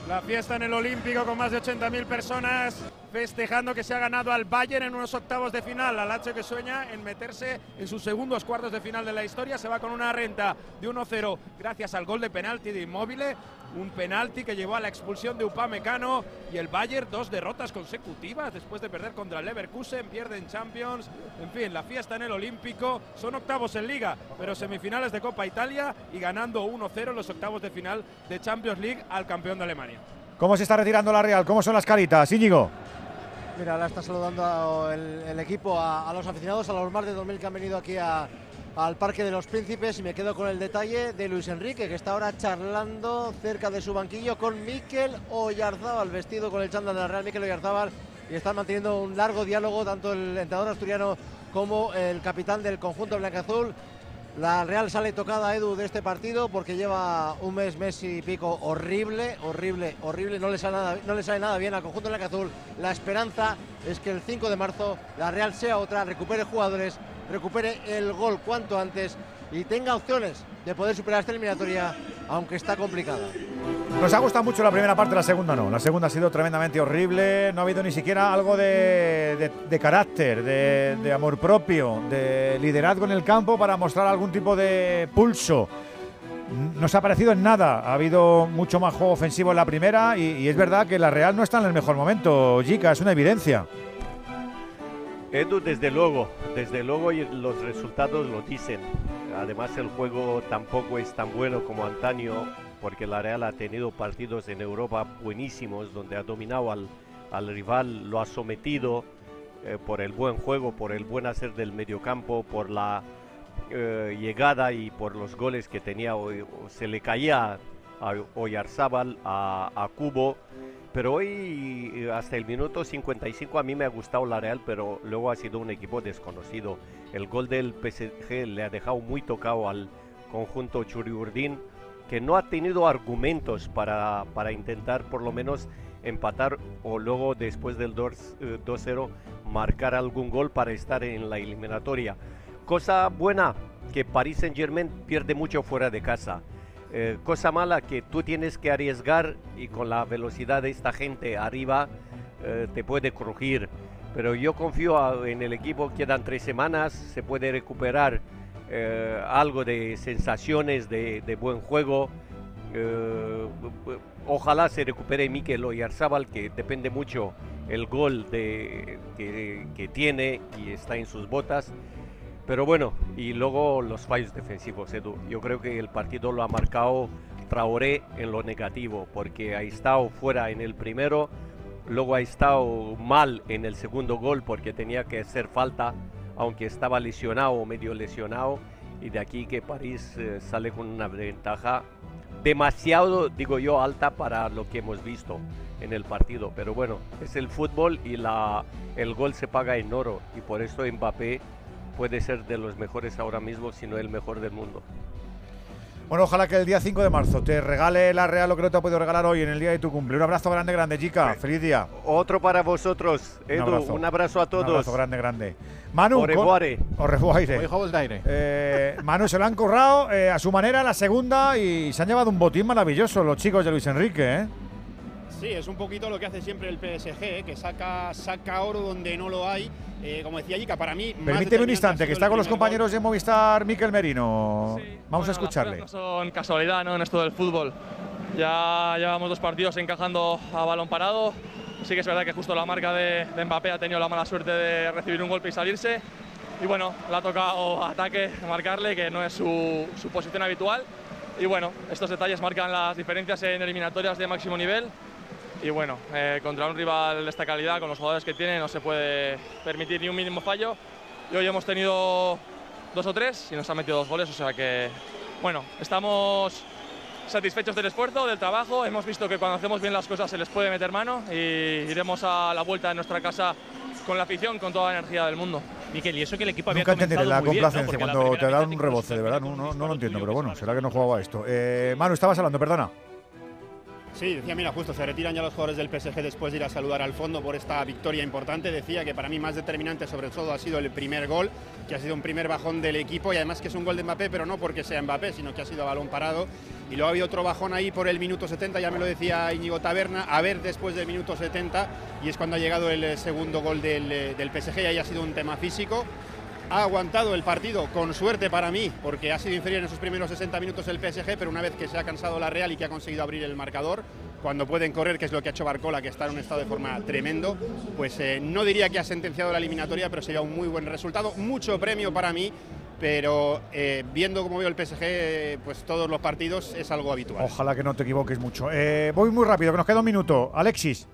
La fiesta en el Olímpico con más de 80.000 personas festejando que se ha ganado al Bayern en unos octavos de final. Al H que sueña en meterse en sus segundos cuartos de final de la historia. Se va con una renta de 1-0 gracias al gol de penalti de Inmóvil. Un penalti que llevó a la expulsión de Upamecano y el Bayern dos derrotas consecutivas después de perder contra el Leverkusen, pierden Champions. En fin, la fiesta en el Olímpico. Son octavos en Liga, pero semifinales de Copa Italia y ganando 1-0 los octavos de final de Champions League al campeón de Alemania. ¿Cómo se está retirando la Real? ¿Cómo son las caritas? Íñigo. Mira, ahora está saludando el, equipo a, los aficionados, a los más de 2.000 que han venido aquí al Parque de los Príncipes y me quedo con el detalle de Luis Enrique, que está ahora charlando cerca de su banquillo con Miquel Oyarzábal, vestido con el chándal de la Real Miquel Oyarzábal, y están manteniendo un largo diálogo tanto el entrenador asturiano como el capitán del conjunto blanca-azul. La Real sale tocada, Edu, de este partido porque lleva un mes, mes y pico horrible, horrible, horrible. No le sale nada, no le sale nada bien al conjunto de azul. La esperanza es que el 5 de marzo la Real sea otra, recupere jugadores, recupere el gol cuanto antes y tenga opciones de poder superar esta eliminatoria, aunque está complicada. Nos ha gustado mucho la primera parte, la segunda no. La segunda ha sido tremendamente horrible. No ha habido ni siquiera algo de, carácter, de, amor propio, de liderazgo en el campo para mostrar algún tipo de pulso. No se ha parecido en nada. Ha habido mucho más juego ofensivo en la primera y, es verdad que la Real no está en el mejor momento, Jica, es una evidencia. Edu, desde luego, desde luego y los resultados lo dicen. Además el juego tampoco es tan bueno como antaño porque la Real ha tenido partidos en Europa buenísimos donde ha dominado al, rival, lo ha sometido eh, por el buen juego, por el buen hacer del mediocampo, por la eh, llegada y por los goles que tenía. Se le caía a Oyarzábal, a, a Cubo pero hoy, eh, hasta el minuto 55, a mí me ha gustado la Real, pero luego ha sido un equipo desconocido. El gol del PSG le ha dejado muy tocado al conjunto Churiurdín, que no ha tenido argumentos para, para intentar por lo menos empatar o luego después del 2-0 eh, marcar algún gol para estar en la eliminatoria. Cosa buena, que Paris Saint Germain pierde mucho fuera de casa. Eh, cosa mala que tú tienes que arriesgar y con la velocidad de esta gente arriba eh, te puede crujir. Pero yo confío en el equipo, quedan tres semanas, se puede recuperar eh, algo de sensaciones de, buen juego. ojalá se recupere Mikel Oyarzábal, que depende mucho el gol de, que, que tiene y está en sus botas. Pero bueno, y luego los fallos defensivos, Edu. Yo creo que el partido lo ha marcado Traoré en lo negativo, porque ha estado fuera en el primero, luego ha estado mal en el segundo gol porque tenía que hacer falta, aunque estaba lesionado o medio lesionado, y de aquí que París eh, sale con una ventaja demasiado, digo yo, alta para lo que hemos visto en el partido. Pero bueno, es el fútbol y la, el gol se paga en oro, y por eso Mbappé puede ser de los mejores ahora mismo, si no el mejor del mundo. Bueno, ojalá que el día 5 de marzo te regale la Real lo que no te ha podido regalar hoy en el día de tu cumple. Un abrazo grande, grande, chica. Feliz día. Otro para vosotros, Edu. Un abrazo, a todos. Un abrazo grande, grande. Manu. Oreguare. Eh, Manu se lo han currado eh, a su manera la segunda y se han llevado un botín maravilloso los chicos de Luis Enrique, ¿eh? Sí, es un poquito lo que hace siempre el PSG, que saca, saca oro donde no lo hay. Eh, como decía Yika, para mí. Permíteme un instante, que está con los compañeros de Movistar Miquel Merino. Vamos a escucharle. no son casualidad ¿no? en esto del fútbol. Ya llevamos dos partidos encajando a balón parado. Sí que es verdad que justo la marca de, Mbappé ha tenido la mala suerte de recibir un golpe y salirse. Y bueno, le ha tocado ataque, marcarle, que no es su, su posición habitual. Y bueno, estos detalles marcan las diferencias en eliminatorias de máximo nivel y bueno, eh, contra un rival de esta calidad, con los jugadores que tiene, no se puede permitir ni un mínimo fallo. Y hoy hemos tenido dos o tres y nos han metido dos goles, o sea que, bueno, estamos satisfechos del esfuerzo, del trabajo. Hemos visto que cuando hacemos bien las cosas se les puede meter mano y iremos a la vuelta de nuestra casa con la afición, con toda la energía del mundo. Miquel, y eso que el equipo había Nunca entenderé la muy bien, ¿no? complacencia cuando te dan un reboce, de verdad. No, no, no lo entiendo, pero bueno, será que no jugaba esto. Eh, Manu, estabas hablando, perdona. Sí, decía, mira, justo se retiran ya los jugadores del PSG después de ir a saludar al fondo por esta victoria importante. Decía que para mí más determinante sobre todo ha sido el primer gol, que ha sido un primer bajón del equipo y además que es un gol de Mbappé, pero no porque sea Mbappé, sino que ha sido balón parado. Y luego había otro bajón ahí por el minuto 70, ya me lo decía Íñigo Taberna, a ver después del minuto 70 y es cuando ha llegado el eh, segundo gol del, eh, del PSG y ahí ha sido un tema físico ha aguantado el partido con suerte para mí, porque ha sido inferior en esos primeros 60 minutos el PSG, pero una vez que se ha cansado la Real y que ha conseguido abrir el marcador, cuando pueden correr, que es lo que ha hecho Barcola, que está en un estado de forma tremendo, pues eh, no diría que ha sentenciado la eliminatoria, pero sería un muy buen resultado, mucho premio para mí. Pero eh, viendo cómo veo el PSG, eh, pues todos los partidos es algo habitual. Ojalá que no te equivoques mucho. Voy muy rápido, que nos queda un minuto. Alexis.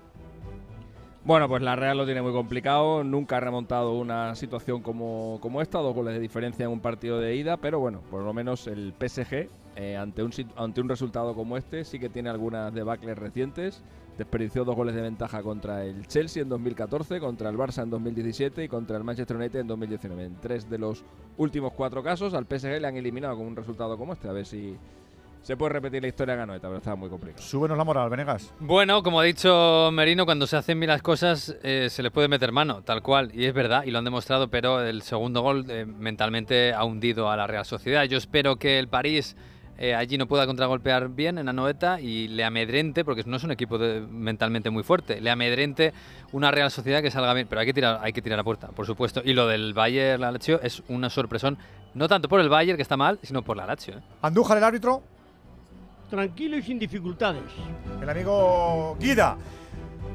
Bueno, pues la Real lo tiene muy complicado. Nunca ha remontado una situación como, como esta, dos goles de diferencia en un partido de ida. Pero bueno, por lo menos el PSG, eh, ante, un, ante un resultado como este, sí que tiene algunas debacles recientes. Desperdició dos goles de ventaja contra el Chelsea en 2014, contra el Barça en 2017 y contra el Manchester United en 2019. En tres de los últimos cuatro casos, al PSG le han eliminado con un resultado como este. A ver si se puede repetir la historia de Ganoeta, pero está muy complicado. Súbenos la moral, Venegas. Bueno, como ha dicho Merino, cuando se hacen bien las cosas eh, se le puede meter mano, tal cual. Y es verdad, y lo han demostrado, pero el segundo gol eh, mentalmente ha hundido a la Real Sociedad. Yo espero que el París eh, allí no pueda contragolpear bien en Anoeta y le amedrente, porque no es un equipo de- mentalmente muy fuerte, le amedrente una Real Sociedad que salga bien. Pero hay que tirar, hay que tirar a puerta, por supuesto. Y lo del Bayern, la Lazio, es una sorpresón, no tanto por el Bayern, que está mal, sino por la Lazio. ¿eh? Andújar, el árbitro. Tranquilo y sin dificultades. El amigo Guida.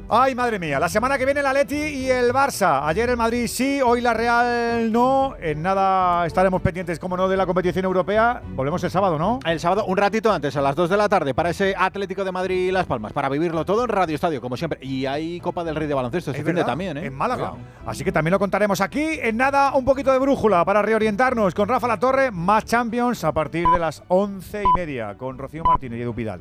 Ay, madre mía, la semana que viene el Atleti y el Barça. Ayer el Madrid sí, hoy la Real no. En nada estaremos pendientes, como no, de la competición europea. Volvemos el sábado, ¿no? El sábado, un ratito antes, a las 2 de la tarde, para ese Atlético de Madrid y Las Palmas, para vivirlo todo en Radio Estadio, como siempre. Y hay Copa del Rey de Baloncesto este Es fin también, ¿eh? En Málaga. Así que también lo contaremos aquí. En nada, un poquito de brújula para reorientarnos con Rafa La Torre. Más Champions a partir de las once y media con Rocío Martínez y Edu Pidal.